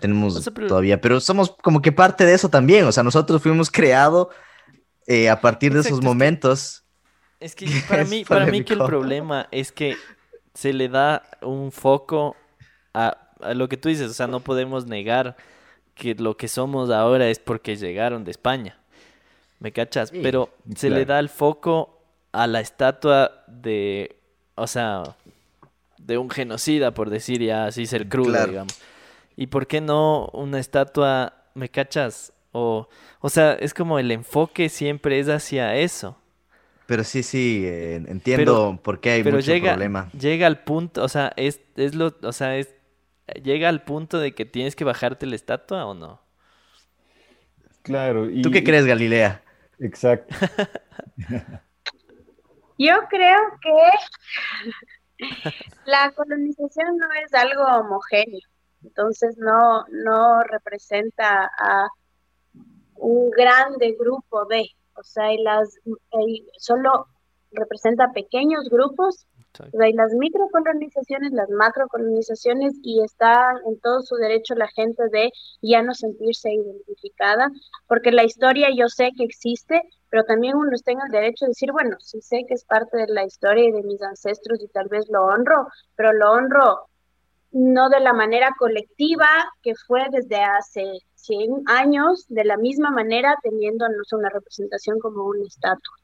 tenemos todavía, pero somos como que parte de eso también. O sea, nosotros fuimos creados eh, a partir de esos momentos. Es que, para mí, para mí que el problema es que se le da un foco a, a lo que tú dices. O sea, no podemos negar que lo que somos ahora es porque llegaron de España. ¿Me cachas? Pero se le da el foco a la estatua de, o sea, de un genocida, por decir ya así ser crudo, digamos. ¿Y por qué no una estatua, me cachas? O, o sea, es como el enfoque siempre es hacia eso. Pero sí, sí, eh, entiendo por qué hay Pero mucho llega, problema. llega al punto, o sea, es, es lo, o sea, es, llega al punto de que tienes que bajarte la estatua o no. Claro. Y, ¿Tú qué crees, Galilea? Exacto. Yo creo que la colonización no es algo homogéneo, entonces no, no representa a un grande grupo de, o sea, y las, y solo representa pequeños grupos, sea, hay las microcolonizaciones, las macrocolonizaciones, y está en todo su derecho la gente de ya no sentirse identificada, porque la historia yo sé que existe, pero también uno en el derecho de decir, bueno, sí sé que es parte de la historia y de mis ancestros y tal vez lo honro, pero lo honro no de la manera colectiva que fue desde hace 100 años, de la misma manera teniendo no sé, una representación como una estatua.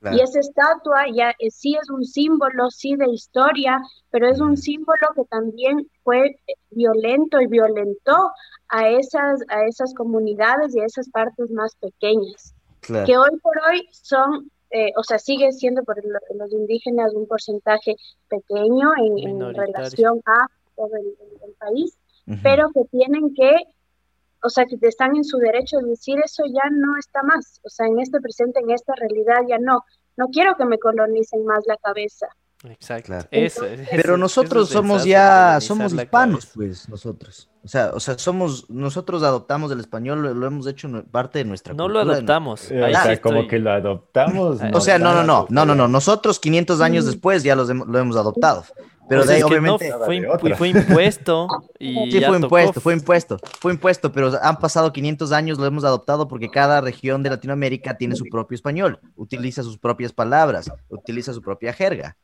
Claro. Y esa estatua ya eh, sí es un símbolo, sí de historia, pero es un símbolo que también fue eh, violento y violentó a esas, a esas comunidades y a esas partes más pequeñas Claro. que hoy por hoy son, eh, o sea, sigue siendo por lo- los indígenas un porcentaje pequeño en, relación a todo el, país, pero que tienen que, o sea, que están en su derecho de decir eso ya no está más, o sea, en este presente, en esta realidad ya no. No quiero que me colonicen más la cabeza. Exacto. Claro. Eso, Entonces- eso- Pero nosotros somos ya, somos hispanos, pues, nosotros. O sea, o sea, somos, nosotros adoptamos el español, lo, lo hemos hecho parte de nuestra No lo cultura. adoptamos. Eh, Ahí o sí sea, como que lo adoptamos. O O sea, no, no, no, no, no, no. no. Nosotros 500 años después ya los hemos- lo hemos adoptado. Pero sea, de ahí, obviamente, no, fue, otra. fue impuesto y Sí, fue tocó. impuesto, fue impuesto, fue impuesto, pero han pasado 500 años, lo hemos adoptado porque cada región de Latinoamérica tiene su propio español, utiliza sus propias palabras, utiliza su propia jerga.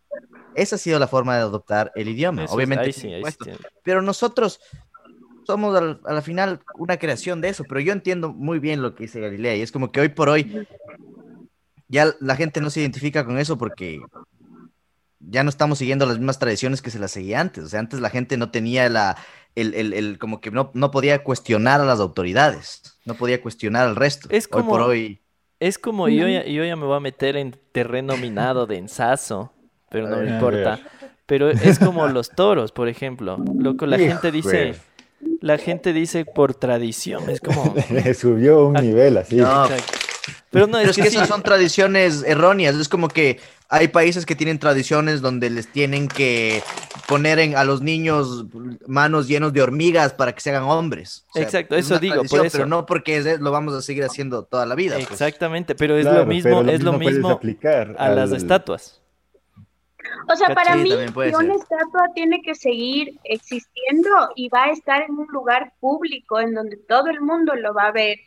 Esa ha sido la forma de adoptar el idioma, Eso es- obviamente. ahí sí, ahí Pero nosotros somos al- a la final una creación de eso, pero yo entiendo muy bien lo que dice Galilea y es como que hoy por hoy ya la gente no se identifica con eso porque ya no estamos siguiendo las mismas tradiciones que se las seguía antes. O sea, antes la gente no tenía la, el, el- el- como que no, no podía cuestionar a las autoridades, no podía cuestionar al resto. Es Hoy por como- hoy, Es como yo ya, yo ya me voy a meter en terreno minado de ensazo, pero no me importa. Pero es como los toros, por ejemplo. Loco, la gente dice, la gente dice por tradición, es como... Subió un Ah, nivel así. No. Pero no, es es que que sí, esas son tradiciones erróneas. Es como que hay países que tienen tradiciones donde les tienen que poner en, a los niños manos llenos de hormigas para que se hagan hombres. O sea, Exacto, es eso digo, por eso. Pero no porque es- lo vamos a seguir haciendo toda la vida. pues. Exactamente, pero es Claro, lo mismo, pero es lo puedes mismo aplicar a las estatuas. O sea, para Sí, mí, si una estatua tiene que seguir existiendo y va a estar en un lugar público en donde todo el mundo lo va a ver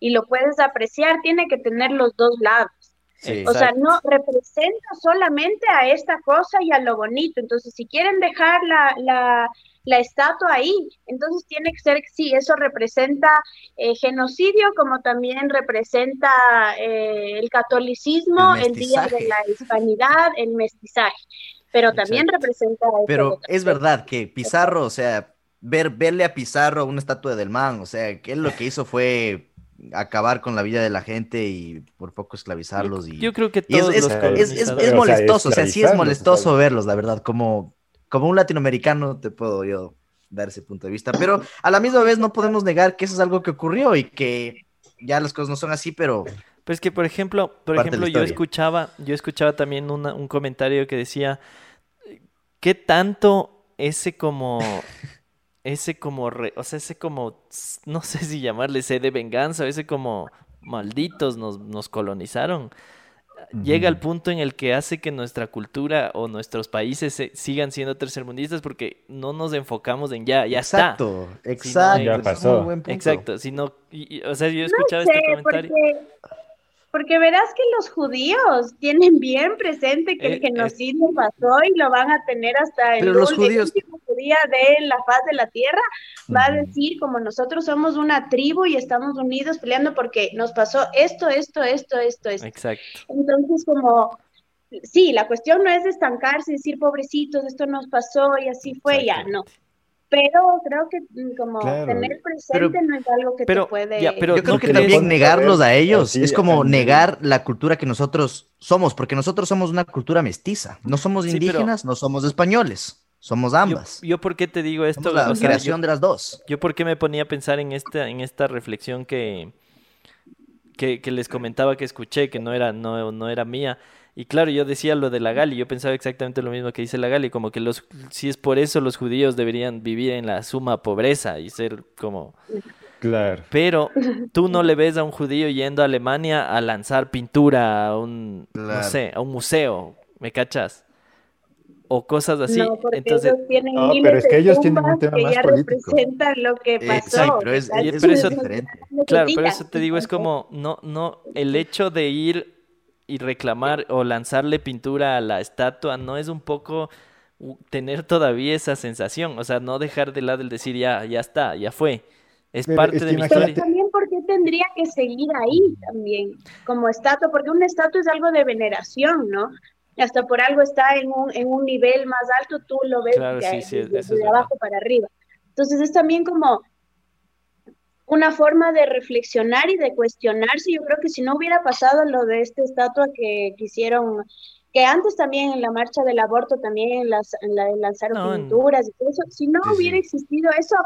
y lo puedes apreciar, tiene que tener los dos lados. Sí. O sea, no representa solamente a esta cosa y a lo bonito. Entonces, si quieren dejar la, la, la estatua ahí, entonces tiene que ser, sí, eso representa eh, genocidio, como también representa eh, el catolicismo, El el, día de la hispanidad, el mestizaje. Pero también representa... Pero es verdad que Pizarro, o sea, ver, verle a Pizarro una estatua del man, o sea, que él lo que hizo fue acabar con la vida de la gente y por poco esclavizarlos y, Yo creo que todos es, los es- es- colonizadores- es O sea, molestoso, o sea, sí es molestoso verlos, la verdad, como, como un latinoamericano te puedo yo dar ese punto de vista, pero a la misma vez no podemos negar que eso es algo que ocurrió y que ya las cosas no son así, pero Pues que, por ejemplo, por ejemplo, yo escuchaba, yo escuchaba también una- un comentario que decía, ¿qué tanto ese como, ese como, re- o sea, ese como, no sé si llamarle sed de venganza, o ese como malditos nos, nos colonizaron, llega al punto en el que hace que nuestra cultura o nuestros países se- sigan siendo tercermundistas porque no nos enfocamos en ya, ya está. exacto, exacto, Ya pasó. buen punto. Exacto, sino, y- y- o sea, yo No escuchaba sé, este comentario. porque, porque verás que los judíos tienen bien presente que Eh, el genocidio pasó y lo van a tener hasta el, Pero los judíos- día de la faz de la tierra. Va a decir, como nosotros somos una tribu y estamos unidos peleando porque nos pasó esto, esto, esto, esto, esto. Exacto. Entonces, como, sí, la cuestión no es estancarse y decir, pobrecitos, esto nos pasó y así fue, ya, no. Pero creo que mm, como Claro, tener presente no es algo que pero- te puede... ya, pero Yo creo ¿no que también negarlos a ellos Así, es como ajá. negar la cultura que nosotros somos, porque nosotros somos una cultura mestiza. No somos Sí, pero- indígenas, no somos españoles, somos Yo, ambas. yo por qué te digo esto, Somos la O sea, creación de las dos. Yo por qué me ponía a pensar en esta, en esta reflexión que, que, que les comentaba que escuché, que no era, no, no era mía. Y claro, yo decía lo de la Gali, yo pensaba exactamente lo mismo que dice la Gali, como que los, si es por eso los judíos deberían vivir en la suma pobreza y ser como... Claro. Pero tú no le ves a un judío yendo a Alemania a lanzar pintura a un, no sé, a un museo, ¿me cachas? O cosas así. no, porque Entonces, ellos tienen No, miles pero es que ellos tienen un tema que más ya político. representan lo que pasó. Exacto, pero es, ¿cachai? es- pero es eso- diferente. Claro, pero eso te digo, es como, no, no, el hecho de ir y reclamar o lanzarle pintura a la estatua no es un poco tener todavía esa sensación, o sea, no dejar de lado el decir ya, ya está, ya fue, es Pero parte es de mi Pero historia. también porque tendría que seguir ahí también, como estatua, porque una estatua es algo de veneración, ¿no? Hasta por algo está en un, en un nivel más alto, tú lo ves Claro, de, sí, sí, abajo para arriba. Entonces es también como una forma de reflexionar y de cuestionarse. Yo creo que si no hubiera pasado lo de esta estatua que quisieron, que antes también en la marcha del aborto también las, en la, lanzaron No, pinturas y todo eso, si no Sí, hubiera existido eso,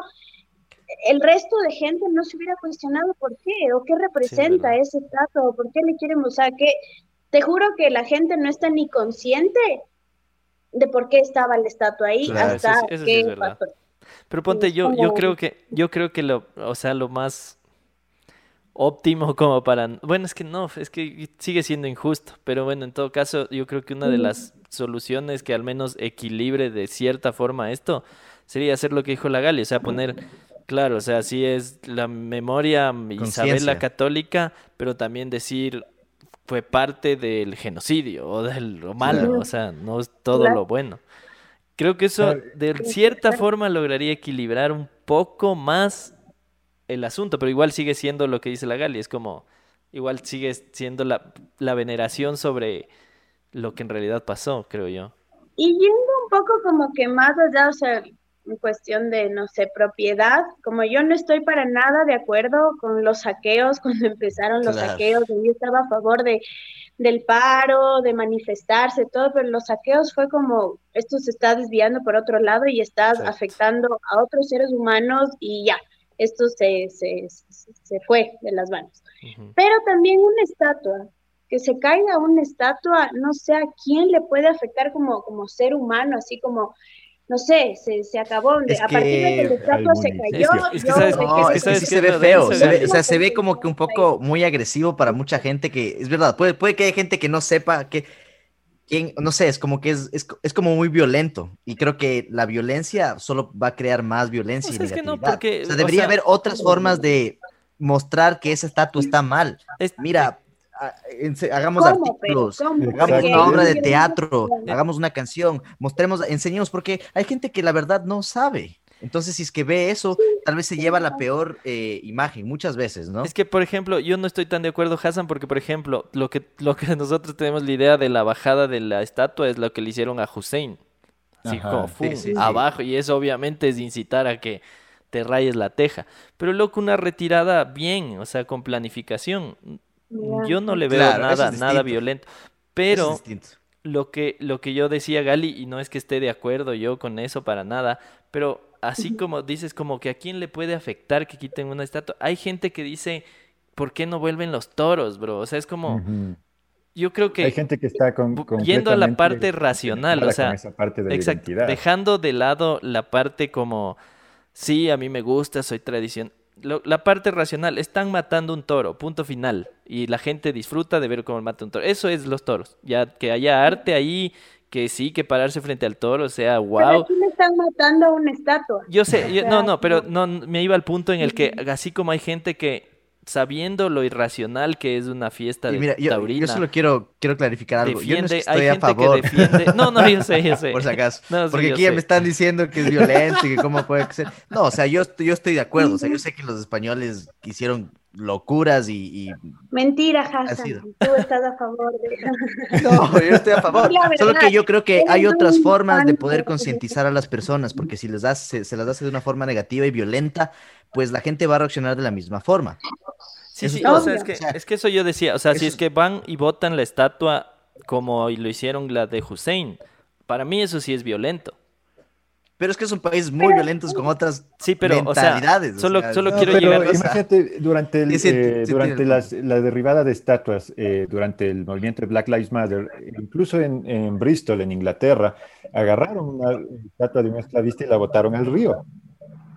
el resto de gente no se hubiera cuestionado por qué o qué representa ese estatua o por qué le quieren usar, que te juro que la gente no está ni consciente de por qué estaba la estatua ahí Claro, hasta eso eso sí que es verdad. pasó. Pero ponte, yo, yo creo que, yo creo que lo, o sea, lo más óptimo como para, bueno, es que no, es que sigue siendo injusto, pero bueno, en todo caso, yo creo que una de las soluciones que al menos equilibre de cierta forma esto sería hacer lo que dijo la Gali, o sea, poner, claro, o sea, sí es la memoria Isabel la Católica, pero también decir fue parte del genocidio o de lo malo, Claro. o sea, no es todo Claro. lo bueno. Creo que eso de cierta forma lograría equilibrar un poco más el asunto, pero igual sigue siendo lo que dice la Gali, es como, igual sigue siendo la, la veneración sobre lo que en realidad pasó, creo yo. Y yendo un poco como que más allá, o sea, en cuestión de, no sé, propiedad, como yo no estoy para nada de acuerdo con los saqueos, cuando empezaron los Claro. saqueos, yo estaba a favor de, del paro, de manifestarse, todo, pero los saqueos fue como, esto se está desviando por otro lado y estás Exacto. afectando a otros seres humanos y ya, esto se, se, se- fue de las manos. Pero también una estatua, que se caiga una estatua, no sé a quién le puede afectar como, como ser humano, así como, no sé, se, se acabó. de- Es a partir de que la que estatua se cayó. Es que sabes- No, es que es que sabes se es ve feo, denso, se ve- Gaby. o sea, se ve como que un poco muy agresivo para mucha gente que, es verdad, puede, puede que haya gente que no sepa que, quién, no sé, es como que es, es, es como muy violento y creo que la violencia solo va a crear más violencia O y sea, es que no, porque, o sea, o debería sea- haber otras formas de mostrar que esa estatua está mal. Es- Mira, hagamos artículos, hagamos una obra de teatro, hagamos una canción, mostremos, enseñemos, porque hay gente que la verdad no sabe. Entonces, si es que ve eso, tal vez se lleva la peor eh, imagen muchas veces, ¿no? Es que, por ejemplo, yo no estoy tan de acuerdo, Hassan, porque, por ejemplo, lo que, lo que nosotros tenemos la idea de la bajada de la estatua es lo que le hicieron a Hussein. Así Ajá. como, Sí, ¡fum! sí, sí. abajo. Y eso obviamente es incitar a que te rayes la teja. Pero loco, una retirada bien, o sea, con planificación. Yo no le veo Claro, nada, es nada violento. Pero es lo que, lo que yo decía, Gali, y no es que esté de acuerdo yo con eso para nada, pero así como dices, como que a quién le puede afectar que quiten una estatua. Hay gente que dice, ¿por qué no vuelven los toros, bro? O sea, es como, yo creo que Hay gente que está con, yendo a la parte racional, o sea, esa parte de identidad. dejando de lado la parte como, sí, a mí me gusta, soy tradición. Lo- la parte racional, están matando un toro, punto final. Y la gente disfruta de ver cómo mata un toro. Eso es los toros. Ya que haya arte ahí, que sí, que pararse frente al toro sea Pero wow. aquí me están matando a una estatua. Yo sé, yo- sea, no, no, pero no, me iba al punto en el que, así como hay gente que, sabiendo lo irracional que es una fiesta Y de mira, yo, taurina, yo solo quiero, quiero clarificar algo. yo no es que defiende, hay estoy a gente favor, que defiende. No, no, yo sé, yo sé. por si acaso. No, sí, Porque aquí ya me están diciendo que es violento y que cómo puede ser. No, o sea, yo, estoy- yo estoy de acuerdo. O sea, yo sé que los españoles hicieron locuras y... y... Mentira, Hassan. Tú estás a favor de... no, yo estoy a favor. Solo que yo creo que hay otras formas de poder concientizar a las personas, porque si les das, se, las hace de una forma negativa y violenta, pues la gente va a reaccionar de la misma forma. Sí, sí, o sea, es que, es que eso yo decía, o sea, si es que van y votan la estatua como lo hicieron la de Hussein, para mí eso sí es violento. Pero es que son países muy violentos con otras sí, pero, mentalidades. O sea, solo, solo quiero llegar a... Imagínate, durante, el, eh, durante las, la derribada de estatuas, eh, durante el movimiento de Black Lives Matter, incluso en, en Bristol, en Inglaterra, agarraron una estatua de un esclavista y la botaron al río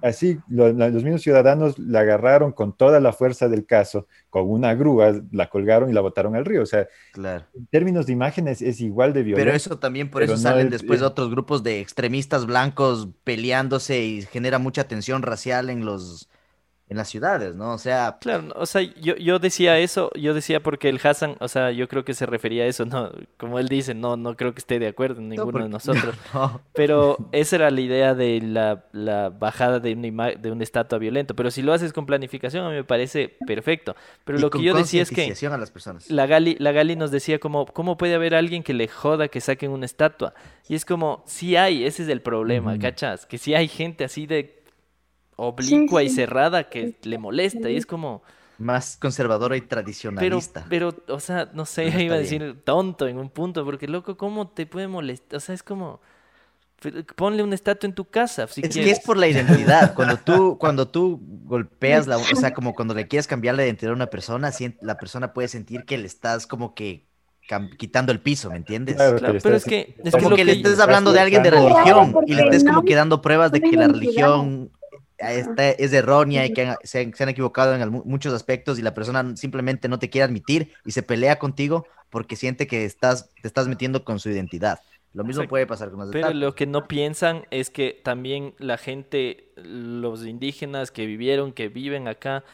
así los mismos ciudadanos la agarraron con toda la fuerza del caso, con una grúa, la colgaron y la botaron al río. O sea, claro. en términos de imágenes es igual de violento. Pero eso también, por eso salen después otros grupos de extremistas blancos peleándose y genera mucha tensión racial en los en las ciudades, ¿no? O sea... Claro, o sea, yo, yo decía eso, yo decía porque el Hassan, o sea, yo creo que se refería a eso, no, como él dice, no, no creo que esté de acuerdo ninguno de nosotros, pero esa era la idea de la, la bajada de una, de una estatua violenta, pero si lo haces con planificación a mí me parece perfecto, pero lo que yo decía es que a las personas. La, Gali, la Gali nos decía como, ¿cómo puede haber alguien que le joda que saquen una estatua? Y es como, sí hay, ese es el problema, ¿cachas? Que si hay gente así de oblicua y cerrada que le molesta y es como más conservadora y tradicionalista. Pero, pero o sea, no sé, iba a decir tonto en un punto, porque loco, ¿cómo te puede molestar? O sea, es como ponle un estatua en tu casa. es que es por la identidad. Cuando tú, cuando tú golpeas la, o sea, como cuando le quieres cambiar la identidad a una persona, la persona puede sentir que le estás como que quitando el piso, ¿me entiendes? Claro, pero es que es como que, le estés hablando de alguien de religión y le estés como que dando pruebas de que la religión es errónea y que se, han equivocado en muchos aspectos y la persona simplemente no te quiere admitir y se pelea contigo porque siente que estás, te estás metiendo con su identidad. Lo mismo puede pasar con los Pero lo que no piensan es que también la gente, los indígenas que vivieron, que viven acá,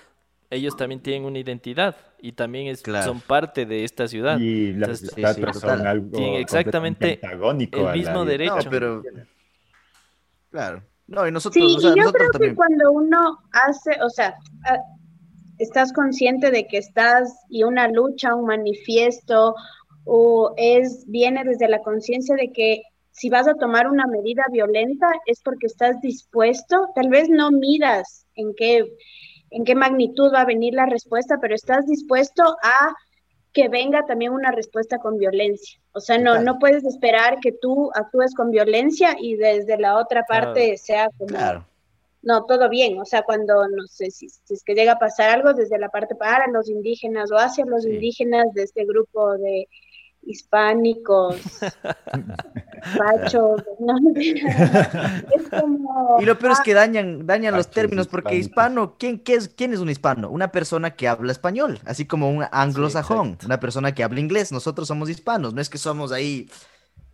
ellos también tienen una identidad y también es, son parte de esta ciudad. Y las estatuas son algo exactamente el mismo derecho. pero... Claro. No, y nosotros, sí, y yo creo que cuando uno hace, o sea, estás consciente de que estás y una lucha, un manifiesto, o es, viene desde la conciencia de que si vas a tomar una medida violenta es porque estás dispuesto, tal vez no midas en qué, en qué magnitud va a venir la respuesta, pero estás dispuesto a que venga también una respuesta con violencia. O sea, no, no puedes esperar que tú actúes con violencia y desde la otra parte sea como... Claro. No, todo bien. O sea, cuando, no sé, si, es que llega a pasar algo desde la parte para los indígenas o hacia los indígenas de este grupo de hispánicos, machos, no, es como... Y lo peor es que dañan, dañan los términos, porque hispano, ¿quién, qué es, ¿quién es un hispano? Una persona que habla español, así como un anglosajón, una persona que habla inglés, nosotros somos hispanos, no es que somos ahí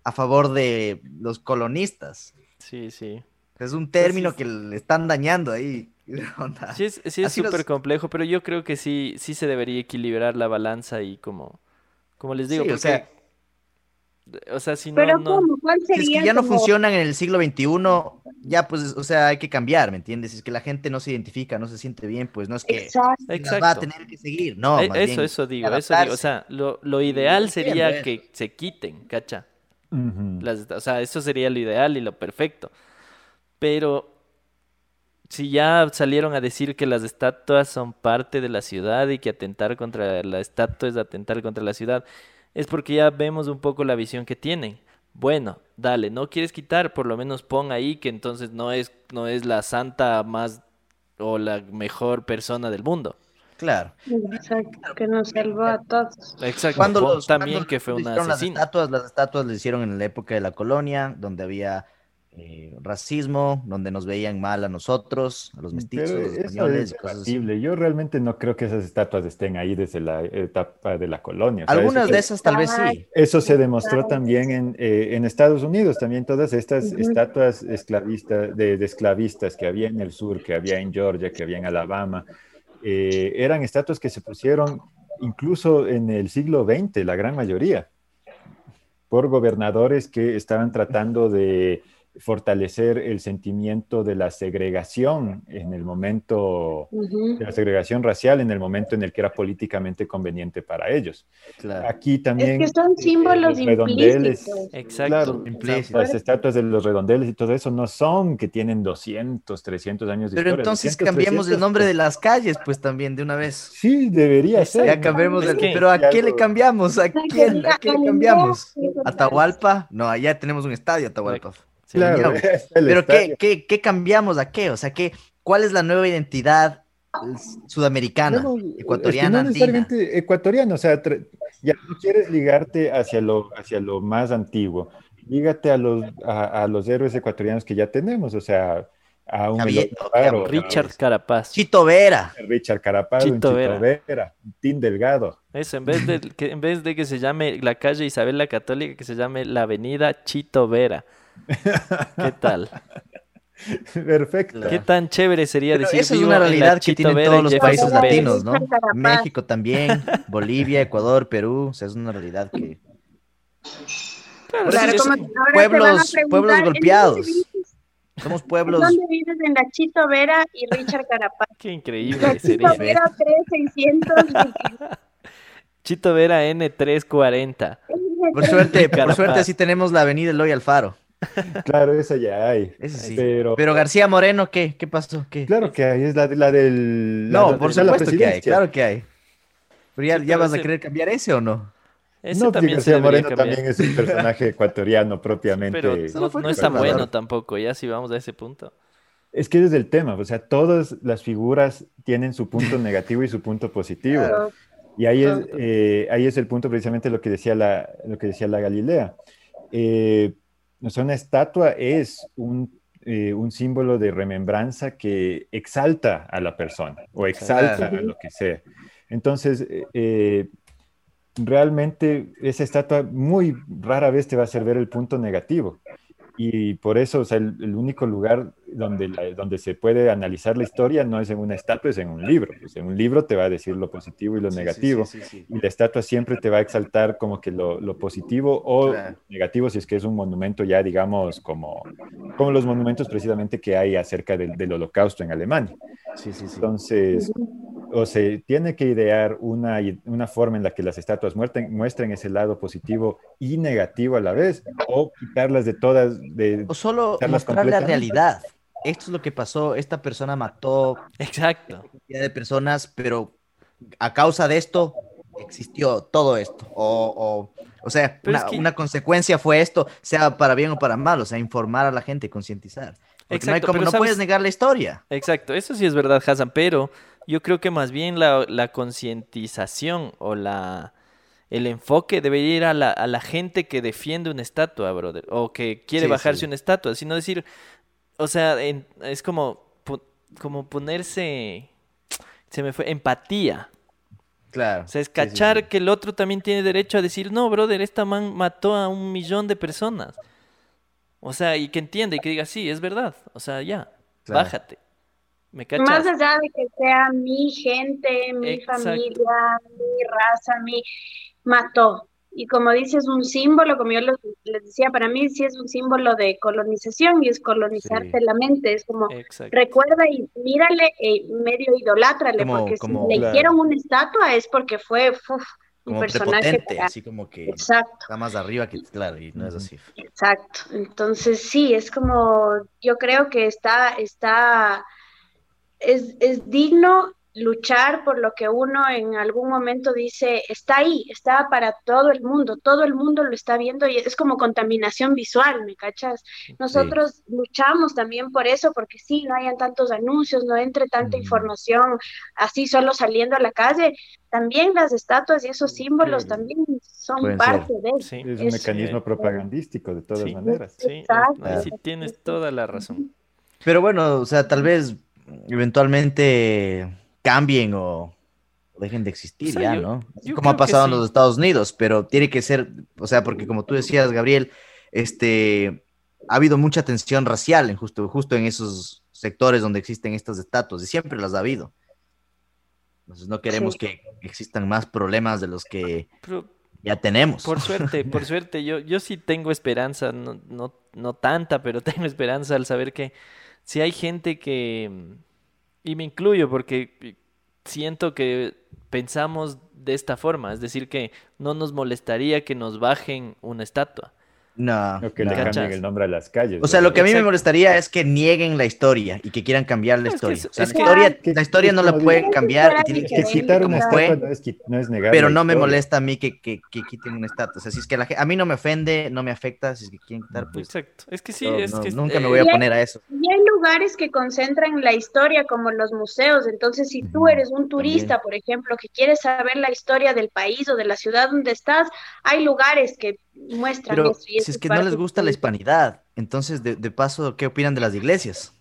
a favor de los colonistas. Sí, sí. Es un término que le están dañando ahí. Sí, es súper complejo, pero yo creo que sí, sí se debería equilibrar la balanza y como como les digo, o sea, o sea, si no, Pero ¿cómo? ¿Cuál sería es que ya no funcionan en el siglo XXI, ya pues, o sea, hay que cambiar, ¿me entiendes? Si es que la gente no se identifica, no se siente bien, pues no es que Exacto. va a tener que seguir, no. E, eso, eso digo, eso digo, o sea, lo, lo ideal sería que se quiten, ¿cacha? o sea, eso sería lo ideal y lo perfecto. Pero si ya salieron a decir que las estatuas son parte de la ciudad y que atentar contra la estatua es atentar contra la ciudad, es porque ya vemos un poco la visión que tienen. Bueno, dale, no quieres quitar, por lo menos pon ahí que entonces no es, no es la santa más o la mejor persona del mundo. Claro. Exacto, que nos salvó a todos. Exacto. Cuando también que fue una Las estatuas, las estatuas le hicieron en la época de la colonia, donde había eh, racismo, donde nos veían mal a nosotros, a los mestizos, a los españoles. Es Yo realmente no creo que esas estatuas estén ahí desde la etapa de la colonia. Algunas de esas tal vez sí. Eso se demostró también en, eh, en Estados Unidos, también todas estas estatuas esclavistas, de, esclavistas que había en el sur, que había en Georgia, que había en Alabama, eh, eran estatuas que se pusieron incluso en el siglo XX, la gran mayoría, por gobernadores que estaban tratando de fortalecer el sentimiento de la segregación en el momento, de la segregación racial en el momento en el que era políticamente conveniente para ellos. Aquí también... Es que son símbolos los redondeles, Exacto. las estatuas de los redondeles y todo eso no son que tienen 200, 300 años de Pero entonces cambiemos el nombre de las calles, pues también de una vez. Sí, debería ser. Ya cambiemos el... Pero ¿a qué le cambiamos? ¿A quién? ¿A qué le cambiamos? ¿Atahualpa? No, allá tenemos un estadio, Atahualpa. Claro, Pero ¿qué, qué, qué, cambiamos a qué? O sea, ¿qué, ¿cuál es la nueva identidad sudamericana, ecuatoriana? no necesariamente ecuatoriana, o sea, ya no quieres ligarte hacia lo, hacia lo más antiguo, lígate a los, a, los héroes ecuatorianos que ya tenemos, o sea, a un Richard Carapaz. Chito Vera. Richard Carapaz, Chito, Chito Vera. Tim Delgado. Eso, en vez, de que, en vez de que se llame la calle Isabel la Católica, que se llame la avenida Chito Vera. ¿Qué tal? Perfecto. Qué tan chévere sería decir Esa es una realidad que tienen todos los países latinos, ¿no? México también, Bolivia, Ecuador, Perú, o sea, es una realidad que... Claro, como pueblos, pueblos golpeados. Somos pueblos. ¿Dónde vives? En la Chito Vera y Richard Carapaz. Qué increíble sería. Chito Vera 3600. Chito Vera N340. Por suerte, por suerte sí tenemos la avenida Eloy Alfaro. Claro, esa ya hay. Pero... Pero García Moreno, ¿qué? ¿Qué pasó? ¿Qué? Claro que hay, es la, la del... no, por supuesto que hay, claro que hay. Pero ya, ya vas a querer cambiar ese o no? Ese no, también García Moreno también es un personaje ecuatoriano propiamente. Pero no, es tan bueno tampoco, ya si vamos a ese punto. Es que es el tema, o sea, todas las figuras tienen su punto negativo y su punto positivo. Y ahí es, eh, ahí es el punto precisamente lo que decía la, lo que decía la Galilea. Eh, o sea, una estatua es un, eh, un, símbolo de remembranza que exalta a la persona o exalta a lo que sea. Entonces, eh, realmente esa estatua muy rara vez te va a hacer ver el punto negativo. Y por eso, o sea, el, único lugar donde, donde se puede analizar la historia no es en una estatua, es en un libro. Pues en un libro te va a decir lo positivo y lo negativo. y la estatua siempre te va a exaltar como que lo, lo positivo o negativo si es que es un monumento ya, digamos, como, como los monumentos precisamente que hay acerca del, del holocausto en Alemania. Entonces, o se tiene que idear una, una forma en la que las estatuas muestren, muestren ese lado positivo y negativo a la vez, o quitarlas de todas. De, o solo mostrar la realidad. Esto es lo que pasó, esta persona mató Exacto. de personas, pero a causa de esto existió todo esto. O, o, sea, una, una, consecuencia fue esto, sea para bien o para mal, o sea, informar a la gente, concientizar. Exacto, no, no puedes negar la historia. Exacto, eso sí es verdad, Hassan, pero yo creo que más bien la, la concientización o la el enfoque debería ir a la, a la gente que defiende una estatua, brother, o que quiere bajarse una estatua, sino decir, o sea, es como, como ponerse, se me fue, empatía. Claro. O sea, es cachar que el otro también tiene derecho a decir, no, brother, esta man mató a un millón de personas. O sea, y que entienda y que diga, sí, es verdad. O sea, ya, bájate. Más allá de que sea mi gente, mi familia, mi raza, mi mató. Y como dices, un símbolo, como yo les decía, para mí sí es un símbolo de colonización y es colonizarte la mente. Es como, recuerda y mírale, eh, medio idolátral porque si le hicieron una estatua es porque fue un personaje. así como que está más arriba que, claro, y no es así. Exacto. Entonces sí, es como, yo creo que está, está es, es digno luchar por lo que uno en algún momento dice, está ahí, está para todo el mundo, todo el mundo lo está viendo y es como contaminación visual, ¿me cachas? Nosotros luchamos también por eso, porque sí, no hayan tantos anuncios, no entre tanta información así solo saliendo a la calle, también las estatuas y esos símbolos también son parte de eso. es un mecanismo propagandístico de todas maneras. Sí, sí tienes toda la razón. Pero bueno, o sea, tal vez eventualmente cambien o, dejen de existir ya, ¿no? como ha pasado en los Estados Unidos, pero tiene que ser, o sea, porque como tú decías, Gabriel, este, ha habido mucha tensión racial en justo, justo en esos sectores donde existen estas estatuas y siempre las ha habido. Entonces no queremos que existan más problemas de los que ya tenemos. Por suerte, por suerte, yo, yo sí tengo esperanza, no, no no tanta, pero tengo esperanza al saber que si hay gente que, y me incluyo porque siento que pensamos de esta forma, es decir, que no nos molestaría que nos bajen una estatua. No. O que le ¿Cachas? cambien el nombre a las calles. O sea, ¿no? lo que a mí me molestaría es que nieguen la historia y que quieran cambiar la No, es que historia. O sea, es la que- historia, que- la historia no la pueden cambiar y es tiene Es que quitar como fue. estatua no es, qui- no es negar Pero no me molesta a mí que, que, que quiten una estatua. O sea, si es que la, a mí no me ofende, no me afecta, si es que quieren quitar, pues Exacto. Es que sí, no, es no, que nunca me eh, voy a hay- poner a eso. Y hay lugares que concentran la historia, como los museos. Entonces, si tú eres un turista, por ejemplo, que quieres saber la historia del país o de la ciudad donde estás, hay lugares que muestran Pero eso. y si es que no les gusta la hispanidad, entonces de, de paso, ¿qué opinan de las iglesias?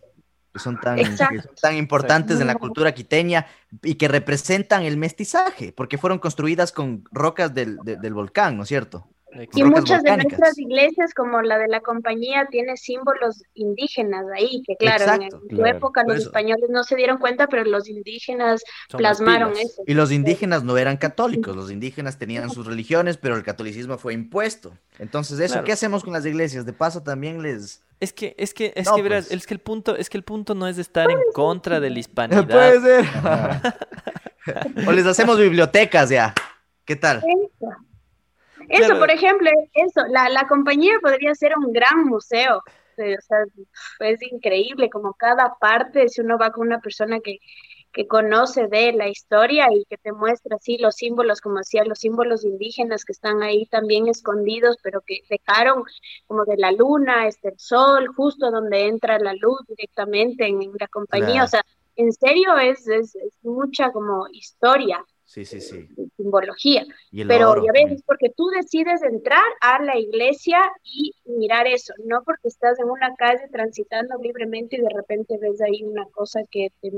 Que son tan, que Exacto. son tan importantes en la cultura quiteña y que representan el mestizaje, porque fueron construidas con rocas del, de- del volcán, ¿no es cierto? Y muchas de nuestras iglesias, como la de la compañía, tiene símbolos indígenas ahí, que claro, en- Exacto, en su claro. época los eso. españoles no se dieron cuenta, pero los indígenas Son plasmaron pilas. eso. Y los indígenas no eran católicos, los indígenas tenían sus religiones, pero el catolicismo fue impuesto. Entonces, ¿eso Claro. qué hacemos con las iglesias? De paso también les... Es que, es que, es No, que verás, pues. es que el punto, es que el punto no es de estar en contra de la hispanidad. Puede ser. O les hacemos bibliotecas ya. ¿Qué tal? Eso, Claro. por ejemplo, eso, la, la compañía podría ser un gran museo. O sea, es increíble como cada parte, si uno va con una persona que, que conoce de la historia y que te muestra así los símbolos, como decía, los símbolos indígenas que están ahí también escondidos, pero que dejaron como de la luna, este, el sol, justo donde entra la luz directamente en, en la compañía. Claro. O sea, en serio es, es, es mucha como historia, Sí, sí, sí. simbología. Y el Pero oro ya ves, es porque tú decides entrar a la iglesia y mirar eso, no porque estás en una calle transitando libremente y de repente ves ahí una cosa que te,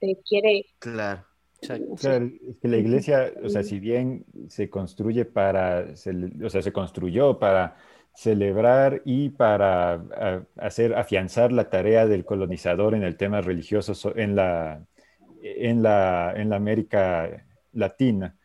te quiere. Claro. Exacto. Claro, es que la iglesia, o sea, si bien se construye para, cele- o sea, se construyó para celebrar y para a- hacer, afianzar la tarea del colonizador en el tema religioso so- en la, en la, en la América Latina.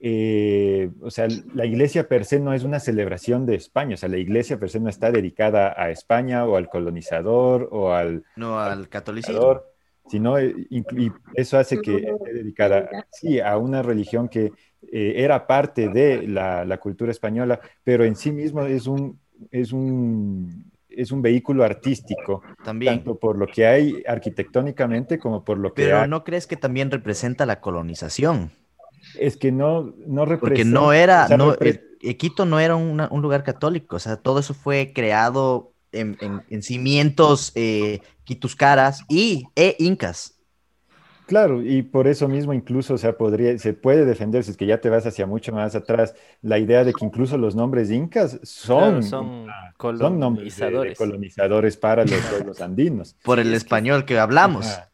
Eh, o sea, la iglesia per se no es una celebración de España, o sea, la iglesia per se no está dedicada a España o al colonizador o al No al catolicismo. Sino eh, y eso hace que Ujú. esté dedicada sí, a una religión que eh, era parte de la, la cultura española, pero en sí mismo es un, es un, es un vehículo artístico, También. tanto por lo que hay arquitectónicamente como por lo que Pero hay. ¿no crees que también representa la colonización? Es que no, no Porque representa. no era, o sea, no, repre- el- Quito no era una- un lugar católico, o sea, todo eso fue creado en, en- en cimientos eh, quituscaras y e incas. Claro, y por eso mismo incluso, o sea, podría, se puede defender, si es que ya te vas hacia mucho más atrás, la idea de que incluso los nombres incas son, Claro, son son nombres de- de colonizadores. colonizadores para los pueblos andinos. Por el es que- español que hablamos. Ajá.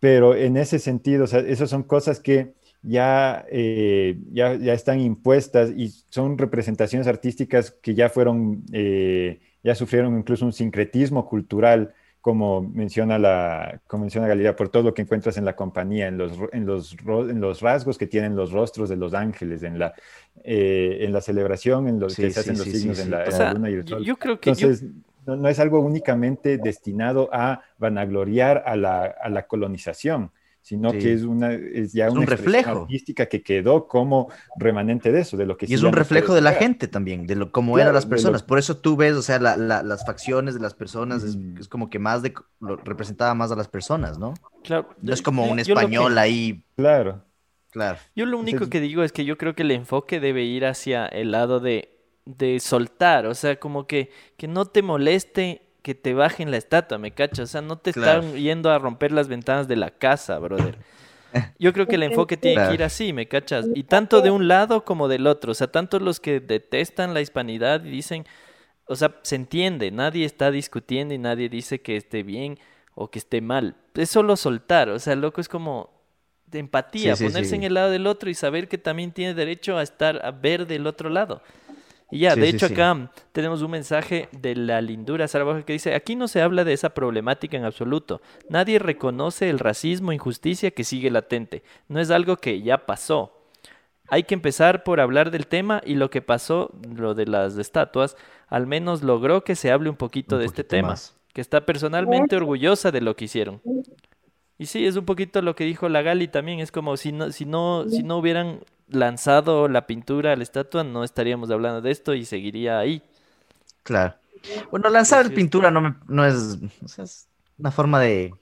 Pero en ese sentido, o sea, esas son cosas que ya, eh, ya, ya están impuestas y son representaciones artísticas que ya fueron, eh, ya sufrieron incluso un sincretismo cultural, como menciona, la, como menciona Galilea, por todo lo que encuentras en la compañía, en los, en los, en los rasgos que tienen los rostros de los ángeles, en la, eh, en la celebración, en los Sí, que se hacen sí, los signos en la, luna y el sol. yo creo que yo- Entonces, no, no es algo únicamente destinado a vanagloriar a la, a la colonización, sino Sí. que es, una, es ya Es una un reflejo. artística que quedó como remanente de eso, de lo que Y sí es un reflejo de la gente también, de lo cómo Claro, eran las lo- personas. Por eso tú ves, o sea, la- la- las facciones de las personas es, Mm. es como que más de lo representaba más a las personas, ¿no? claro, No es como un que- español ahí, Claro. claro. Yo lo único Entonces- que digo es que yo creo que el enfoque debe ir hacia el lado de, de soltar, o sea, como que, que no te moleste que te bajen la estatua, ¿me cachas? O sea, no te Claro. están yendo a romper las ventanas de la casa, brother. Yo creo que el enfoque tiene Claro. que ir así, ¿me cachas? Y tanto de un lado como del otro, o sea, tanto los que detestan la hispanidad y dicen, o sea, se entiende, nadie está discutiendo y nadie dice que esté bien o que esté mal. Es solo soltar, o sea, loco, es como de empatía, Sí, sí, ponerse sí. en el lado del otro y saber que también tiene derecho a estar, a ver del otro lado. Y ya, Sí, de hecho sí. acá tenemos un mensaje de la lindura Zaragoza que dice, aquí no se habla de esa problemática en absoluto. Nadie reconoce el racismo e injusticia que sigue latente. No es algo que ya pasó. Hay que empezar por hablar del tema y lo que pasó, lo de las estatuas, al menos logró que se hable un poquito Un de este tema, más. que está personalmente orgullosa de lo que hicieron. Y sí, es un poquito lo que dijo la Gali también, es como si no, si no, si no hubieran lanzado la pintura a la estatua, no estaríamos hablando de esto y seguiría ahí. Claro. Bueno, lanzar es. pintura no, me- no es, o sea, es una forma de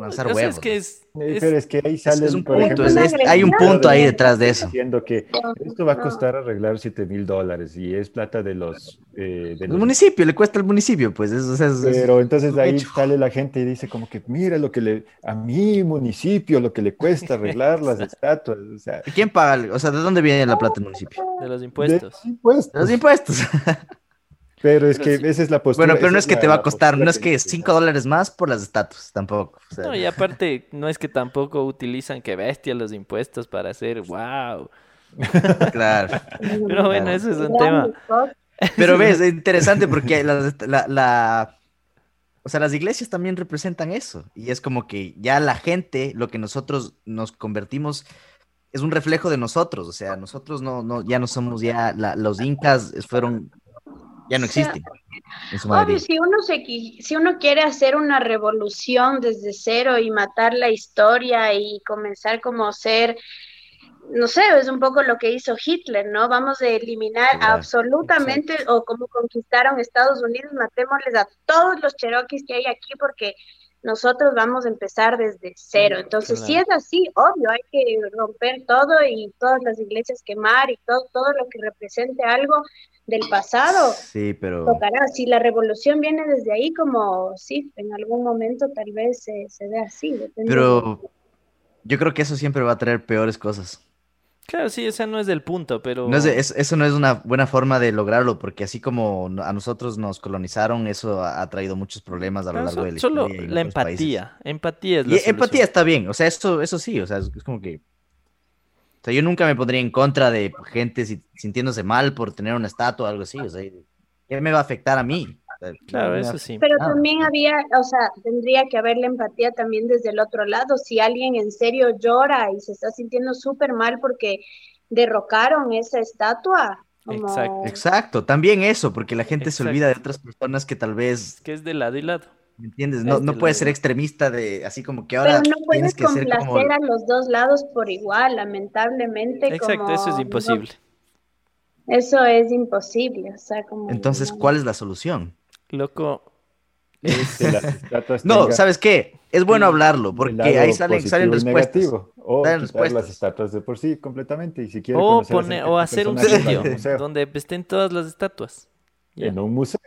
lanzar huevos. es que es, es- Pero es que ahí sale, es un por punto, ejemplo, es- el- es- hay un punto ahí detrás de eso. Diciendo que esto va a costar arreglar 7 mil dólares y es plata de los... eh, de El los- municipio, le cuesta al municipio, pues. Es, o sea, es- es- Pero entonces ahí hecho. sale la gente y dice como que mira lo que le... A mi municipio lo que le cuesta arreglar las estatuas. O sea, ¿Y quién paga? O sea, ¿de dónde viene la plata del municipio? de los de impuestos. los impuestos. De los impuestos. Pero es Pero que sí. esa es la postura. Bueno, pero no es que la- te va a la costar, no es que necesitas. 5 dólares más por las estatuas, tampoco. o sea, No, y aparte, no es que tampoco utilizan que bestia los impuestos para hacer wow. claro. Pero bueno, eso es un tema. Pero ves, es interesante porque las- la, la- o sea, las iglesias también representan eso. Y es como que ya la gente, lo que nosotros nos convertimos, es un reflejo de nosotros. O sea, nosotros no, no, ya no somos ya, la- los incas fueron, ya no O sea, mayoría. Obvio, si uno, se, si uno quiere hacer una revolución desde cero y matar la historia y comenzar como ser, no sé, es un poco lo que hizo Hitler, ¿no? Vamos a eliminar Claro, absolutamente, o como conquistaron Estados Unidos, matémosles a todos los cherokees que hay aquí porque nosotros vamos a empezar desde cero. Entonces, si es así, obvio, hay que romper todo y todas las iglesias quemar y todo, todo lo que represente algo del pasado Sí, pero tocará. Si la revolución viene desde ahí, como sí, en algún momento tal vez se, se ve así. depende pero yo creo que eso siempre va a traer peores cosas. Claro, sí, ese no es del punto, pero... No es de- es- eso no es una buena forma de lograrlo, porque así como a nosotros nos colonizaron, eso ha, ha traído muchos problemas a lo Claro, largo so- de la solo historia la otros países. empatía. Empatía es la Y empatía está bien, o sea, eso, eso sí, o sea, es, es como que... O sea, yo nunca me pondría en contra de gente si- sintiéndose mal por tener una estatua o algo así, o sea, ¿qué me va a afectar a mí? Claro, eso sí. Pero también había, o sea, tendría que haber la empatía también desde el otro lado. Si alguien en serio llora y se está sintiendo súper mal porque derrocaron esa estatua, como... Exacto. Exacto, también eso, porque la gente se olvida de otras personas que tal vez, Que es de lado y lado. ¿Me entiendes? No, Es no de puedes ser extremista de, así como que Pero ahora no tienes puedes que ser como... complacer a los dos lados por igual, lamentablemente. Exacto, como eso es no- imposible. eso es imposible, o sea, como... Entonces, no- ¿cuál es la solución? Loco, las No, ¿sabes qué? Es bueno hablarlo, porque ahí salen, salen respuestas. negativo, o Salen quitar las respuestas. estatuas de por sí completamente y si quiere o, pone, o hacer un sitio donde estén todas las estatuas. Ya, en un museo.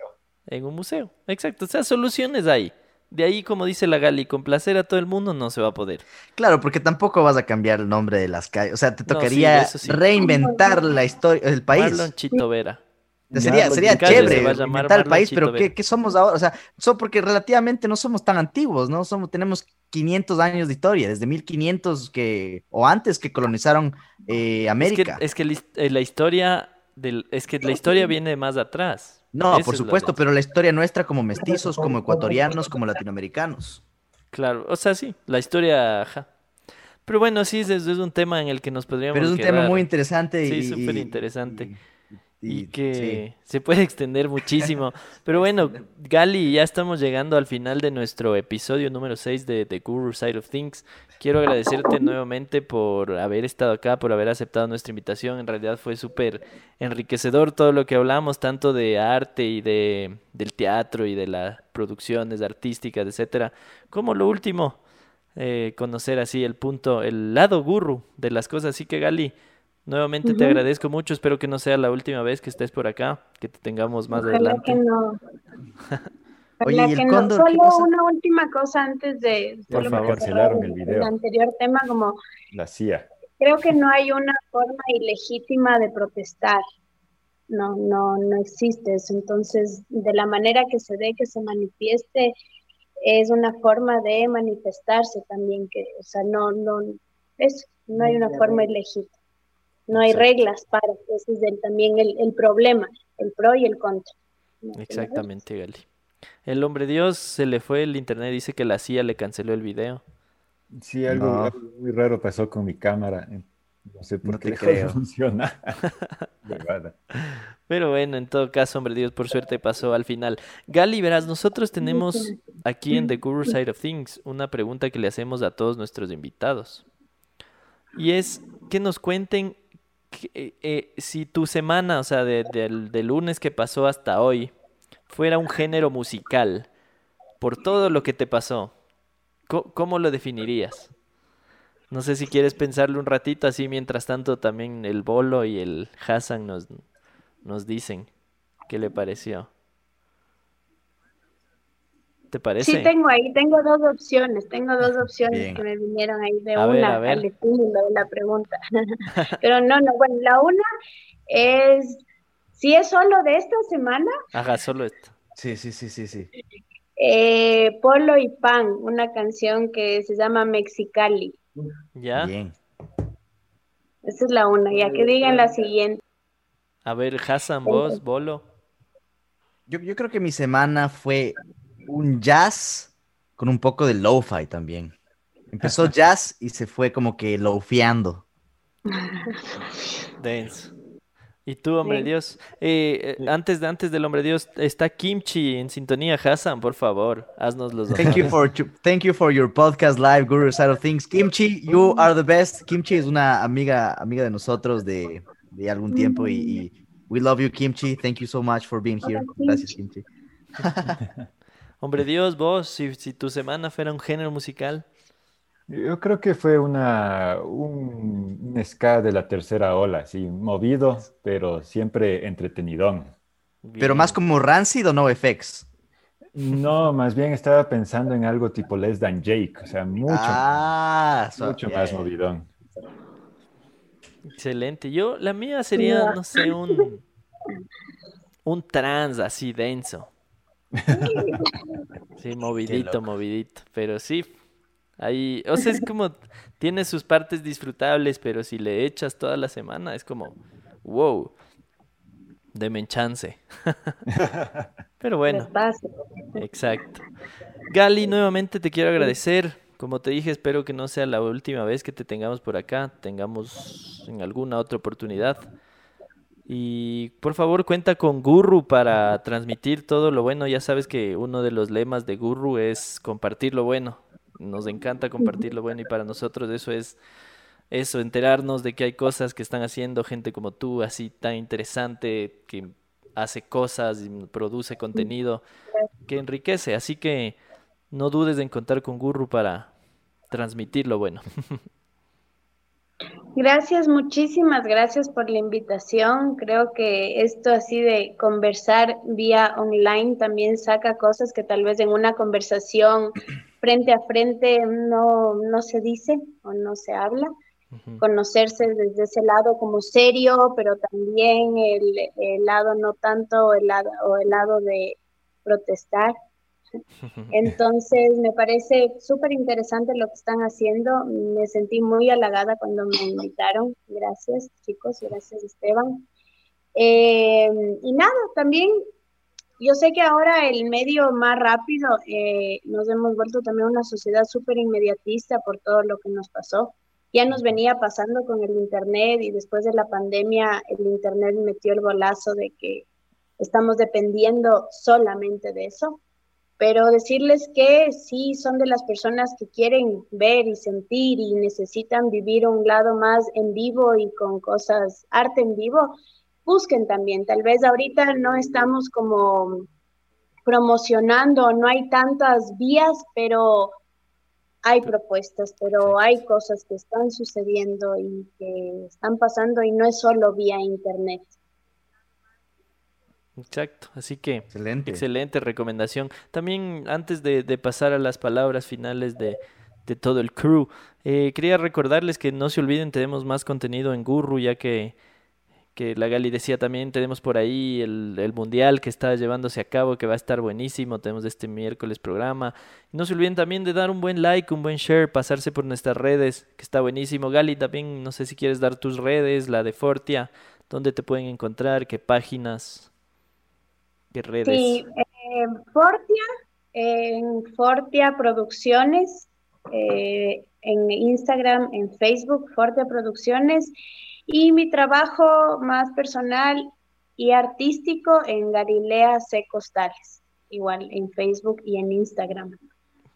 En un museo. Exacto, o sea, soluciones hay. De ahí, como dice la Gali, complacer a todo el mundo no se va a poder. Claro, porque tampoco vas a cambiar el nombre de las calles. O sea, te No, sí, tocaría sí. reinventar la historia del país. Marlon Chito Vera. Sería, sería chévere Se reinventar el país, Chito pero. ¿qué, qué somos ahora? O sea, so- porque relativamente no somos tan antiguos, ¿no? Somos, tenemos 500 años de historia, desde 1500 que, o antes que colonizaron eh, Es que, América. es que la his- eh, la historia del, es que la historia viene más atrás. No, Esa por supuesto, pero la historia nuestra como mestizos, como ecuatorianos, como latinoamericanos. Claro, o sea, sí, la historia, ajá. Pero bueno, sí, es, es un tema en el que nos podríamos Pero es un tema muy interesante. Sí, y, súper interesante. y- y y- que se puede extender muchísimo. Pero bueno, Gali, ya estamos llegando al final de nuestro episodio número 6 de The Guru Side of Things. Quiero agradecerte nuevamente por haber estado acá, por haber aceptado nuestra invitación. En realidad fue súper enriquecedor todo lo que hablamos, tanto de arte y de, del teatro y de las producciones artísticas, etcétera. Como lo último, eh, conocer así el punto, el lado guru de las cosas. Así que Gali, nuevamente te agradezco mucho. Espero que no sea la última vez que estés por acá, que te tengamos más Ojalá adelante. que no. Oye, ¿y el que no. cóndor Solo pasa? una última cosa antes de Por favor, cancelaron el video. anterior tema, como La CIA. creo que no hay una forma ilegítima de protestar. No, no, no existe eso. Entonces, de la manera que se dé que se manifieste, es una forma de manifestarse también, que, o sea, no, no, eso, no hay una forma ilegítima. No hay Exacto. reglas para, ese es el- también el, el problema, el pro y el contra. No Exactamente, Gali. El hombre Dios se le fue el internet, dice que la CIA le canceló el video. Sí, algo, No. algo muy raro pasó con mi cámara. No sé por No qué creo. funcionar. Huevada. Pero bueno, en todo caso, hombre Dios, por suerte pasó al final. Gali, verás, nosotros tenemos aquí en The Guru Side of Things una pregunta que le hacemos a todos nuestros invitados. Y es que nos cuenten eh, eh, si tu semana, o sea, de, lunes que pasó hasta hoy, fuera un género musical, por todo lo que te pasó, ¿cómo lo definirías? No sé si quieres pensarlo un ratito, así mientras tanto también el Bolo y el Hassan nos, nos dicen qué le pareció. ¿Te parece? Sí, tengo ahí, tengo dos opciones, tengo dos opciones Bien. que me vinieron ahí de A una a ver. al estímulo de la pregunta. Pero no, no, bueno, la una es, si es solo de esta semana, Haga solo esto. Sí, sí, sí, sí, sí. eh, Polo y Pan, una canción que se llama Mexicali. ¿Ya? Bien. Esa es la una, ya que digan la siguiente. A ver, Hassan, vos, Bolo. Yo, yo creo que mi semana fue un jazz con un poco de lo-fi también. Empezó jazz y se fue como que lofiando. Denso. ¿Y tú, hombre Sí. Dios? Eh, eh, antes, de, antes del hombre Dios, está Kimchi en sintonía. Hassan, por favor, haznos los Thank you for thank you for your podcast live Guru Side of Things. Kimchi, you are the best. Kimchi es una amiga amiga de nosotros de, de algún tiempo y, y we love you Kimchi. Thank you so much for being here. Gracias Kimchi. Hombre Dios, vos, si, si tu semana fuera un género musical. Yo creo que fue una, un, un ska de la tercera ola, sí, movido, pero siempre entretenidón. Pero más como Rancid o No FX. No, más bien estaba pensando en algo tipo Less Than Jake, o sea, mucho, ah, so- mucho yeah, más movidón. Excelente. Yo, la mía sería, no sé, un, un trans así denso. Sí, movidito, movidito. Pero sí, ahí, o sea, es como, tiene sus partes disfrutables, pero si le echas toda la semana, es como, wow, deme chance. Pero bueno. Exacto. Gali, nuevamente te quiero agradecer. Como te dije, espero que no sea la última vez que te tengamos por acá, tengamos en alguna otra oportunidad. Y por favor, cuenta con Gurru para transmitir todo lo bueno. Ya sabes que uno de los lemas de Gurru es compartir lo bueno. Nos encanta compartir lo bueno y para nosotros eso es eso, enterarnos de que hay cosas que están haciendo gente como tú, así tan interesante, que hace cosas y produce contenido que enriquece. Así que no dudes en contar con Gurru para transmitir lo bueno. Gracias, muchísimas gracias por la invitación. Creo que esto así de conversar vía online también saca cosas que tal vez en una conversación frente a frente no, no se dice o no se habla. Conocerse desde ese lado como serio, pero también el, el lado no tanto el lado, o el lado de protestar. Entonces, me parece súper interesante lo que están haciendo. Me sentí muy halagada cuando me invitaron. Gracias, chicos. Gracias, Esteban. Eh, y nada, también yo sé que ahora el medio más rápido, eh, nos hemos vuelto también una sociedad súper inmediatista por todo lo que nos pasó. Ya nos venía pasando con el Internet y después de la pandemia el Internet metió el golazo de que estamos dependiendo solamente de eso pero decirles que sí son de las personas que quieren ver y sentir y necesitan vivir un lado más en vivo y con cosas, arte en vivo, busquen también. Tal vez ahorita no estamos como promocionando, no hay tantas vías, pero hay propuestas, pero hay cosas que están sucediendo y que están pasando y no es solo vía internet. Exacto. Así que Excelente. excelente recomendación. También antes de, de pasar a las palabras finales de, de todo el crew, eh, quería recordarles que no se olviden, tenemos más contenido en Gurru, ya que, que la Gali decía también, tenemos por ahí el, el mundial que está llevándose a cabo, que va a estar buenísimo, tenemos este miércoles programa. No se olviden también de dar un buen like, un buen share, pasarse por nuestras redes, que está buenísimo. Gali, también no sé si quieres dar tus redes, la de Fortia, dónde te pueden encontrar, qué páginas, qué redes. Sí, eh, Fortia, en Fortia Producciones, eh, en Instagram, en Facebook, Forte Producciones, y mi trabajo más personal y artístico en Galilea C. Costales, igual en Facebook y en Instagram.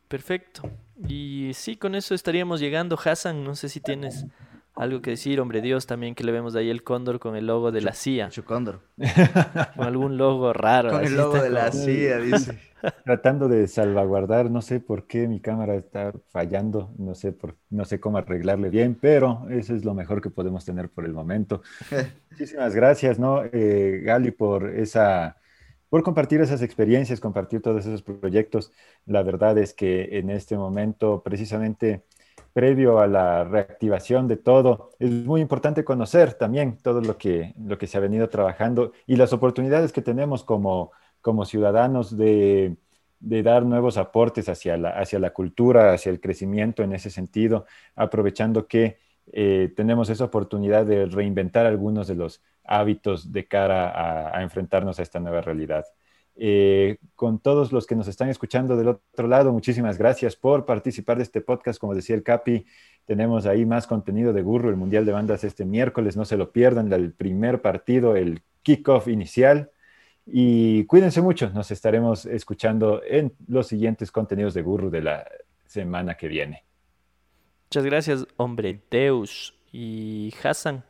Perfecto. Y sí, con eso estaríamos llegando. Hassan, no sé si tienes algo que decir, hombre Dios, también que le vemos ahí el cóndor con el logo de la CIA. cóndor. Con algún logo raro. Con el logo de la CIA, dice. Tratando de salvaguardar, no sé por qué mi cámara está fallando, no sé, por, no sé cómo arreglarle bien, pero eso es lo mejor que podemos tener por el momento. Muchísimas gracias, ¿no, eh, Gali, por esa por compartir esas experiencias, compartir todos esos proyectos. La verdad es que en este momento, precisamente previo a la reactivación de todo, es muy importante conocer también todo lo que, lo que se ha venido trabajando y las oportunidades que tenemos como, como ciudadanos de, de dar nuevos aportes hacia la, hacia la cultura, hacia el crecimiento en ese sentido, aprovechando que eh, tenemos esa oportunidad de reinventar algunos de los hábitos de cara a, a enfrentarnos a esta nueva realidad. Eh, con todos los que nos están escuchando del otro lado, muchísimas gracias por participar de este podcast. Como decía el Capi, tenemos ahí más contenido de Gurru, el Mundial de Bandas este miércoles, no se lo pierdan, el primer partido, el kickoff inicial. Y cuídense mucho, nos estaremos escuchando en los siguientes contenidos de Gurru de la semana que viene. Muchas gracias, hombre Deus. Y Hassan,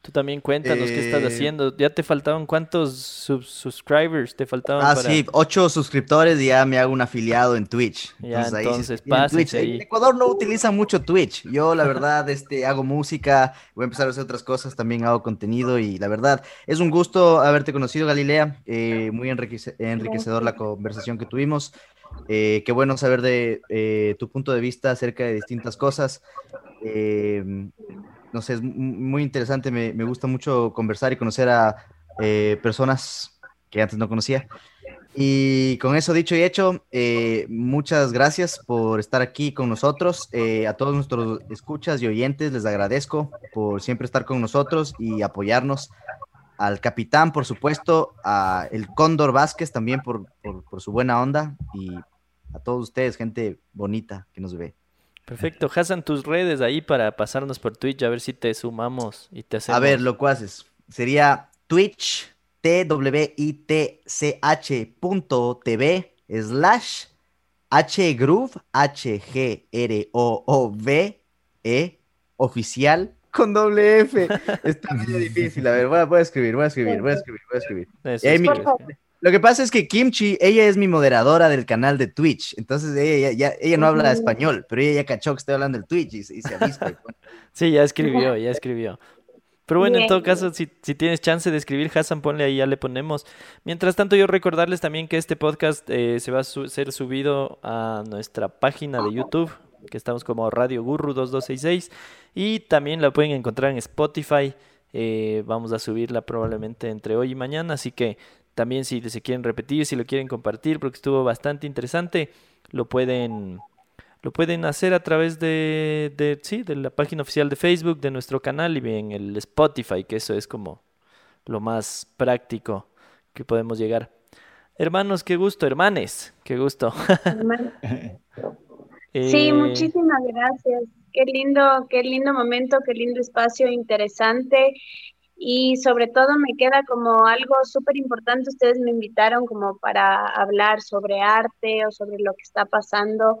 Tú también cuéntanos qué estás eh, haciendo. ¿Ya te faltaban cuántos subscribers te faltaban? Ah, sí, ocho suscriptores y ya me hago un afiliado en Twitch. Ya, entonces, entonces En Ecuador no utiliza mucho Twitch. Yo, la verdad, este, hago música, voy a empezar a hacer otras cosas, también hago contenido y la verdad, es un gusto haberte conocido, Galilea. Eh, muy enriquecedor la conversación que tuvimos. Eh, qué bueno saber de tu punto de vista acerca de distintas cosas no sé, es muy interesante, me, gusta mucho conversar y conocer a eh, personas que antes no conocía. Y con eso dicho y hecho, eh, muchas gracias por estar aquí con nosotros. Eh, a todos nuestros escuchas y oyentes les agradezco por siempre estar con nosotros y apoyarnos. Al capitán, por supuesto, a el Cóndor Vázquez también por, por su buena onda y a todos ustedes, gente bonita que nos ve. Perfecto. Hassan, tus redes ahí para pasarnos por Twitch, a ver si te sumamos y te hacemos. A ver, lo que haces. Sería Twitch, twitch.tv slash hgroove, H-G-R-O-O-V-E, oficial con doble F. Está medio difícil. A ver, voy a, escribir, voy a escribir, voy a escribir, voy a escribir. Lo que pasa es que Kimchi, ella es mi moderadora del canal de Twitch, entonces ella, ya, ella no habla español, pero ella ya cachó que estoy hablando del Twitch y, se avispa. sí, ya escribió, ya escribió. Pero bueno, en todo caso, si, si, tienes chance de escribir, Hassan, ponle ahí, ya le ponemos. Mientras tanto, yo recordarles también que este podcast eh, se va a ser subido a nuestra página de YouTube, que estamos como Radio Gurru 2266, y también la pueden encontrar en Spotify. Eh, vamos a subirla probablemente entre hoy y mañana, así que también si se quieren repetir, si lo quieren compartir, porque estuvo bastante interesante, lo pueden, lo pueden hacer a través de, de, sí, de la página oficial de Facebook, de nuestro canal y bien el Spotify, que eso es como lo más práctico que podemos llegar. Hermanos, qué gusto, hermanes, qué gusto. sí, eh, muchísimas gracias. Qué lindo, qué lindo momento, qué lindo espacio interesante y sobre todo me queda como algo súper importante, ustedes me invitaron como para hablar sobre arte o sobre lo que está pasando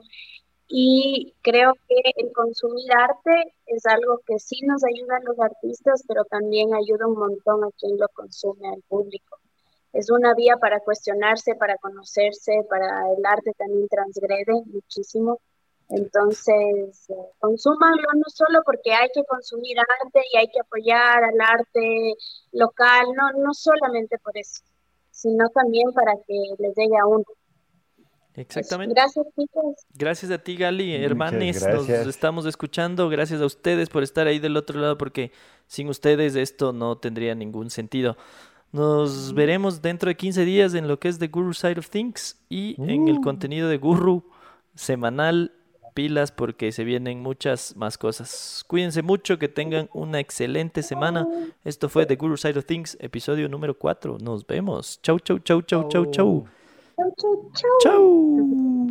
y creo que el consumir arte es algo que sí nos ayuda a los artistas, pero también ayuda un montón a quien lo consume, al público. Es una vía para cuestionarse, para conocerse, para el arte también transgrede muchísimo entonces, eh, consúmanlo no solo porque hay que consumir arte y hay que apoyar al arte local, no, no solamente por eso, sino también para que les llegue a uno. Exactamente. gracias, chicos. Gracias a ti, Gali. Hermanes, nos estamos escuchando. Gracias a ustedes por estar ahí del otro lado, porque sin ustedes esto no tendría ningún sentido. Nos veremos dentro de 15 días en lo que es The Guru Side of Things y en el uh. contenido de Guru semanal pilas porque se vienen muchas más cosas. Cuídense mucho, que tengan una excelente semana. Esto fue The Guru Side of Things, episodio número 4. Nos vemos. Chau, chau, chau, chau, chau, chau. Chau, chau, chau. Chau.